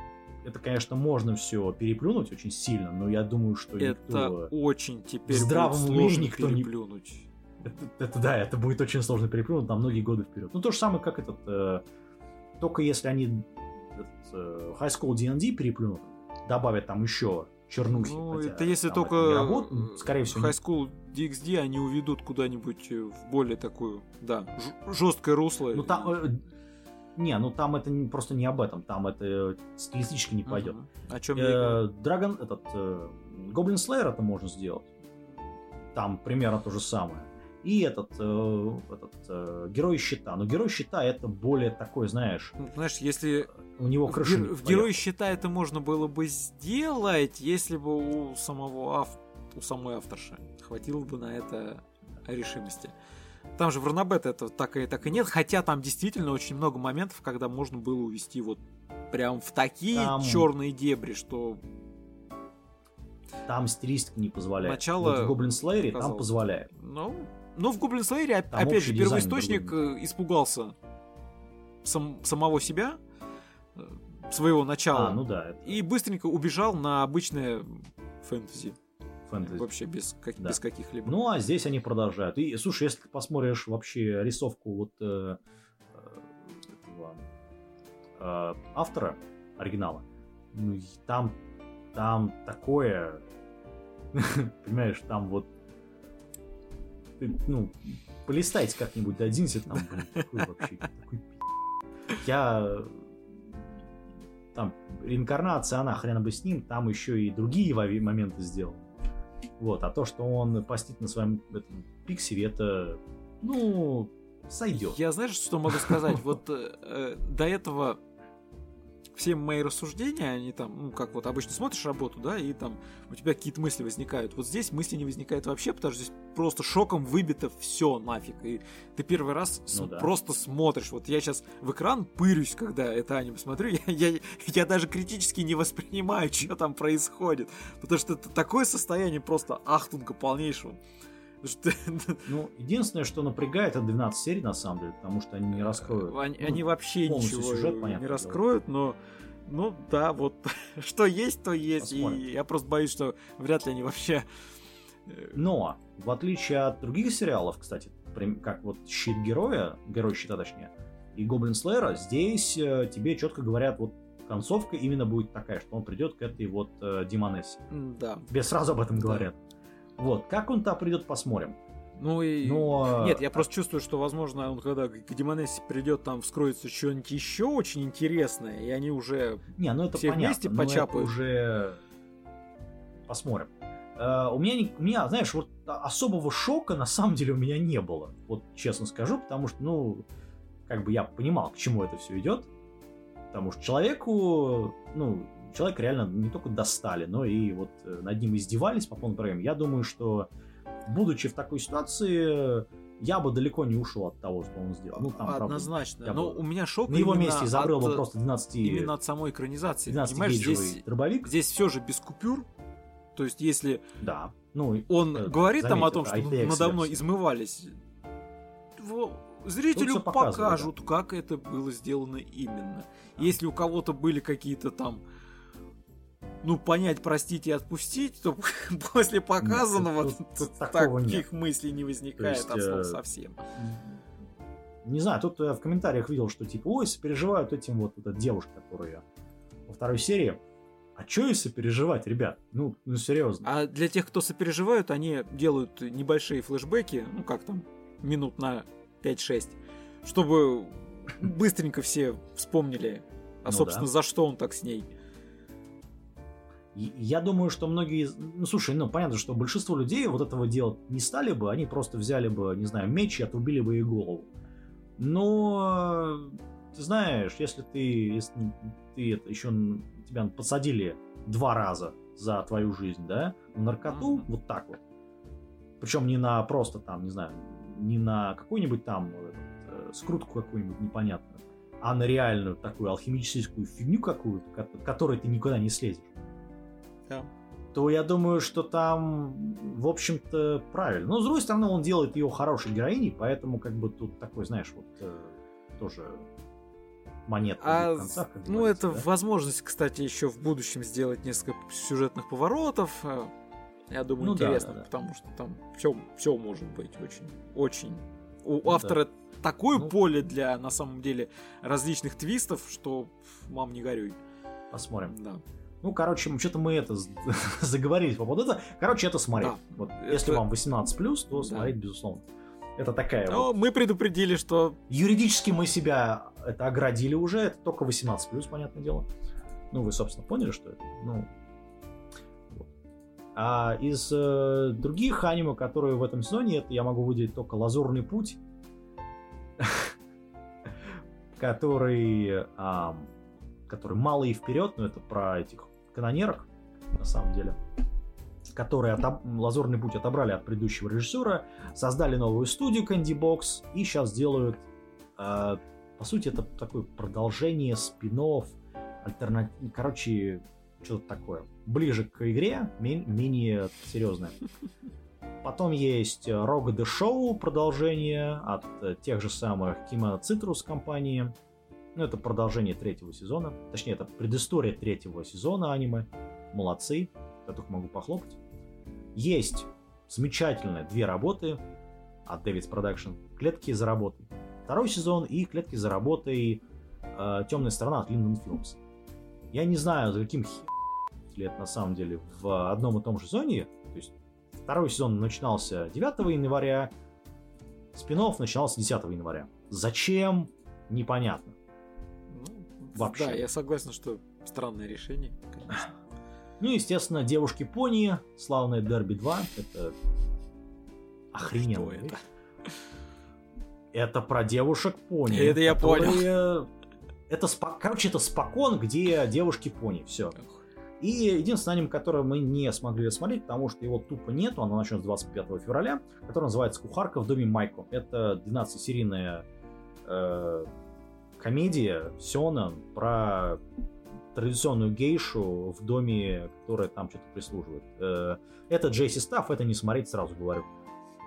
это, конечно, можно все переплюнуть очень сильно, но я думаю, что Это никто... очень теперь в здравом уме никто не- переплюнуть. Это, это да, это будет очень сложно переплюнуть на многие годы вперед. Ну, то же самое, как этот... э, только если они этот, э, High School D&D переплюнут, добавят там еще чернухи. Ну, хотя это если только не работает, скорее всего, High School DxD они уведут куда-нибудь э, в более такую, да, жесткое русло. Ну, там... э, не, ну там это просто не об этом, там это стилистически не пойдет. О чем я. Э, Dragon, этот, э, Goblin Slayer это можно сделать. Там примерно то же самое. И этот, э, этот э, Герой Щита. Но Герой Щита это более такой, знаешь, Ну, Знаешь, если у него в, крыша гер- не в поехала. Щита это можно было бы сделать, если бы у самого ав- у самой авторши хватило бы на это решимости. Там же в Ранабет это так и так и нет, хотя там действительно очень много моментов, когда можно было увести вот прям в такие Там- черные дебри, что Там стилистика не позволяет. Начало Вот в Goblin Slayer там позволяет. Ну, ну в Гоблин Слэере, оп- Там опять же, первоисточник э, испугался сам- самого себя, э, своего начала, А, ну да, это и быстренько убежал на обычное фэнтези. фэнтези. Вообще без, как- Да. без каких-либо. Ну, а здесь они продолжают. И, слушай, если ты посмотришь вообще рисовку вот э, этого, э, автора оригинала, ну, там, там такое, понимаешь, там вот, ну, полистайте как-нибудь, додинься, там, блин, такой вообще, такой. Я там реинкарнация, она хрена бы с ним, там еще и другие моменты сделал. Вот, а то, что он постит на своем этом пикселе, это, ну, сойдет. Я знаешь, что могу сказать? Вот э, э, до этого все мои рассуждения, они там, ну, как вот обычно смотришь работу, да, и там у тебя какие-то мысли возникают. Вот здесь мысли не возникают вообще, потому что здесь просто шоком выбито все нафиг. И ты первый раз Ну да. просто смотришь. Вот я сейчас в экран пырюсь, когда это аниме смотрю, я, я, я даже критически не воспринимаю, что там происходит. Потому что это такое состояние просто ахтунга полнейшего. Ну, единственное, что напрягает, это 12 серий, на самом деле, потому что они не раскроют. Они, Ну, они вообще ничего сюжет, не понятное раскроют, но ну да, вот что есть, то есть. Посмотрим. И я просто боюсь, что вряд ли они вообще. э, Но, в отличие от других сериалов, кстати, как вот Щит Героя, Герой Щита точнее, и Гоблин Слэера, здесь э, тебе четко говорят, вот концовка именно будет такая, что он придет к этой вот э, Демонессе. м, Да. Тебе сразу об этом говорят. Вот, как он туда придет, посмотрим. Ну и. Но... Нет, я просто чувствую, что, возможно, он когда к Демонессе придет, там вскроется что-нибудь еще очень интересное, и они уже. Не, ну это все понятно. вместе почапают. уже посмотрим. Э, у меня, у меня, знаешь, вот особого шока на самом деле у меня не было. Вот честно скажу, потому что, ну, как бы я понимал, к чему это все идет. Потому что человеку, ну, человек реально не только достали, но и вот э, над ним издевались по полной программе. Я думаю, что будучи в такой ситуации, я бы далеко не ушел от того, что он сделал. Ну, там, правда, Однозначно. я Но бы у меня шок на его месте от, бы просто 12 именно от самой экранизации. 12 Понимаешь, здесь, дробовик. здесь все же без купюр. То есть, если Да. Ну, он э, говорит там о заметь, том, что IPX надо мной измывались, зрителю покажут, как это было сделано именно. Если у кого-то были какие-то там ну, понять, простить и отпустить, то после показанного тут- тут такого таких мыслей не возникает есть, от слова э, совсем. Не знаю, тут я в комментариях видел, что типа, ой, сопереживают этим вот эта девушка, которая во второй серии. А чё если переживать, ребят? Ну, ну серьезно. А для тех, кто сопереживают, они делают небольшие флешбеки, ну как там, минут на 5-6, чтобы быстренько все вспомнили, а Ну собственно да. за что он так с ней. Я думаю, что многие... Ну, слушай, ну, понятно, что большинство людей вот этого делать не стали бы, они просто взяли бы, не знаю, меч и отрубили бы ей голову. Но, ты знаешь, если ты, если ты это еще тебя посадили два раза за твою жизнь, да, на наркоту, Мгм. вот так вот, причем не на просто там, не знаю, не на какую-нибудь там этот, э, скрутку какую-нибудь непонятную, а на реальную такую алхимическую фигню какую-то, ко- которой ты никуда не слезешь Да. то я думаю, что там, в общем-то, правильно. Но, с другой стороны, он делает ее хорошей героиней, поэтому, как бы, тут такой, знаешь, вот, э, тоже монетка в А, концах, ну, это да. возможность, кстати, еще в будущем сделать несколько сюжетных поворотов. э, Я думаю, Ну да, интересно, да, да. потому что там все, все может быть очень, очень. У Ну автора такое Ну. поле для, на самом деле, различных твистов, что мам не горюй. Посмотрим. Да. Ну, короче, что-то мы это заговорились по поводу этого. Короче, это смотреть. Да. Вот, Это- Если вам 18+, то Да. смотреть, безусловно. Это такая Но вот... мы предупредили, что Юридически мы себя это оградили уже, это только 18+, понятное дело. Ну, вы, собственно, поняли, что это. Ну, вот. А из э, других аниме, которые в этом сезоне, это я могу выделить только «Лазурный путь», который, который малый и вперед, но это про этих канонерок, на самом деле, которые отоб- «Лазурный путь» отобрали от предыдущего режиссера, создали новую студию Candy Box и сейчас делают э, по сути, это такое продолжение спинов, альтернатив... Короче, что-то такое. Ближе к игре, мен- менее серьезное. Потом есть Rogue the Show продолжение от э, тех же самых Kima Citrus компании. Ну, это продолжение третьего сезона. Точнее, это предыстория третьего сезона аниме. Молодцы. Я только могу похлопать. Есть замечательные две работы от David's Production. Клетки за работой. Второй сезон и клетки за работой э, Темная сторона от Linden Films. Я не знаю, за каким хи... лет на самом деле в одном и том же сезоне. То есть второй сезон начинался 9 января, спинов начинался 10 января. Зачем? Непонятно. Вообще. Да, я согласен, что странное решение, конечно. Ну, естественно, девушки-пони, славное Дерби 2. Это охрененно. Что это? Это про девушек пони. Это я которые- понял. Это, спо- короче, это спокон, где девушки пони. Все. И единственное аниме, которое мы не смогли смотреть, потому что его тупо нету, оно начнется 25 февраля, которое называется «Кухарка в доме Майко». Это 12-серийная э, комедия Сёнэн про традиционную гейшу в доме, которая там что-то прислуживает. Э, это Джейси Стафф, это не смотреть, сразу говорю.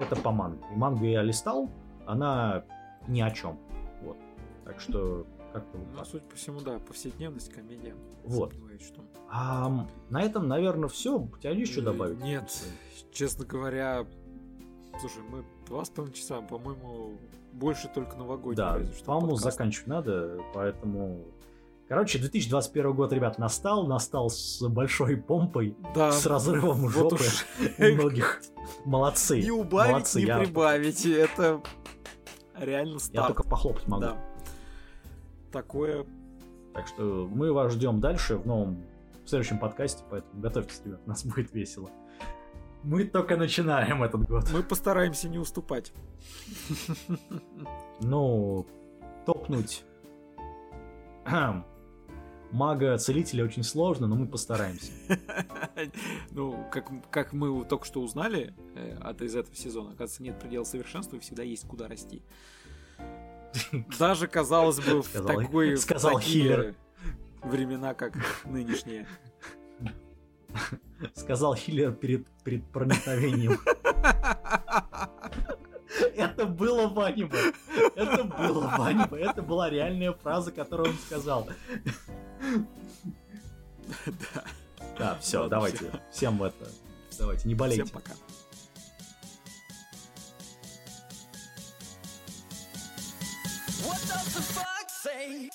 Это по манге. И мангу я листал, она ни о чем. Вот. Так что как-то вот Ну, судя по всему, да, повседневность, комедия. Вот. Сомневаюсь, что... А на этом, наверное, все. У тебя есть что Э, добавить? Нет, честно говоря, слушай, мы два с половиной часа, по-моему, больше только новогодний. Да, по-моему, заканчивать надо, поэтому... Короче, 2021 год, ребят, настал, настал с большой помпой, Да, с разрывом вот жопы уж многих. Молодцы. Не убавить, Молодцы, не я- прибавить, это реально Я старт. только похлопать могу. Да. Такое Так что мы вас ждем дальше в новом, в следующем подкасте, поэтому готовьтесь, ребят, нас будет весело. Мы только начинаем этот год. мы постараемся не уступать. Ну, топнуть мага-целителя очень сложно, но мы постараемся. Ну, как, как мы только что узнали э, от из этого сезона, оказывается, нет предела совершенства и всегда есть куда расти. Даже, казалось бы, в такой, сказал хиллер. времена, как нынешние. Сказал Хиллер перед, перед проникновением. Это было в аниме. Это было в аниме. Это была реальная фраза, которую он сказал. Да. Да, все, давайте. Всем это. Давайте, не болейте. Всем пока. What does the fox say?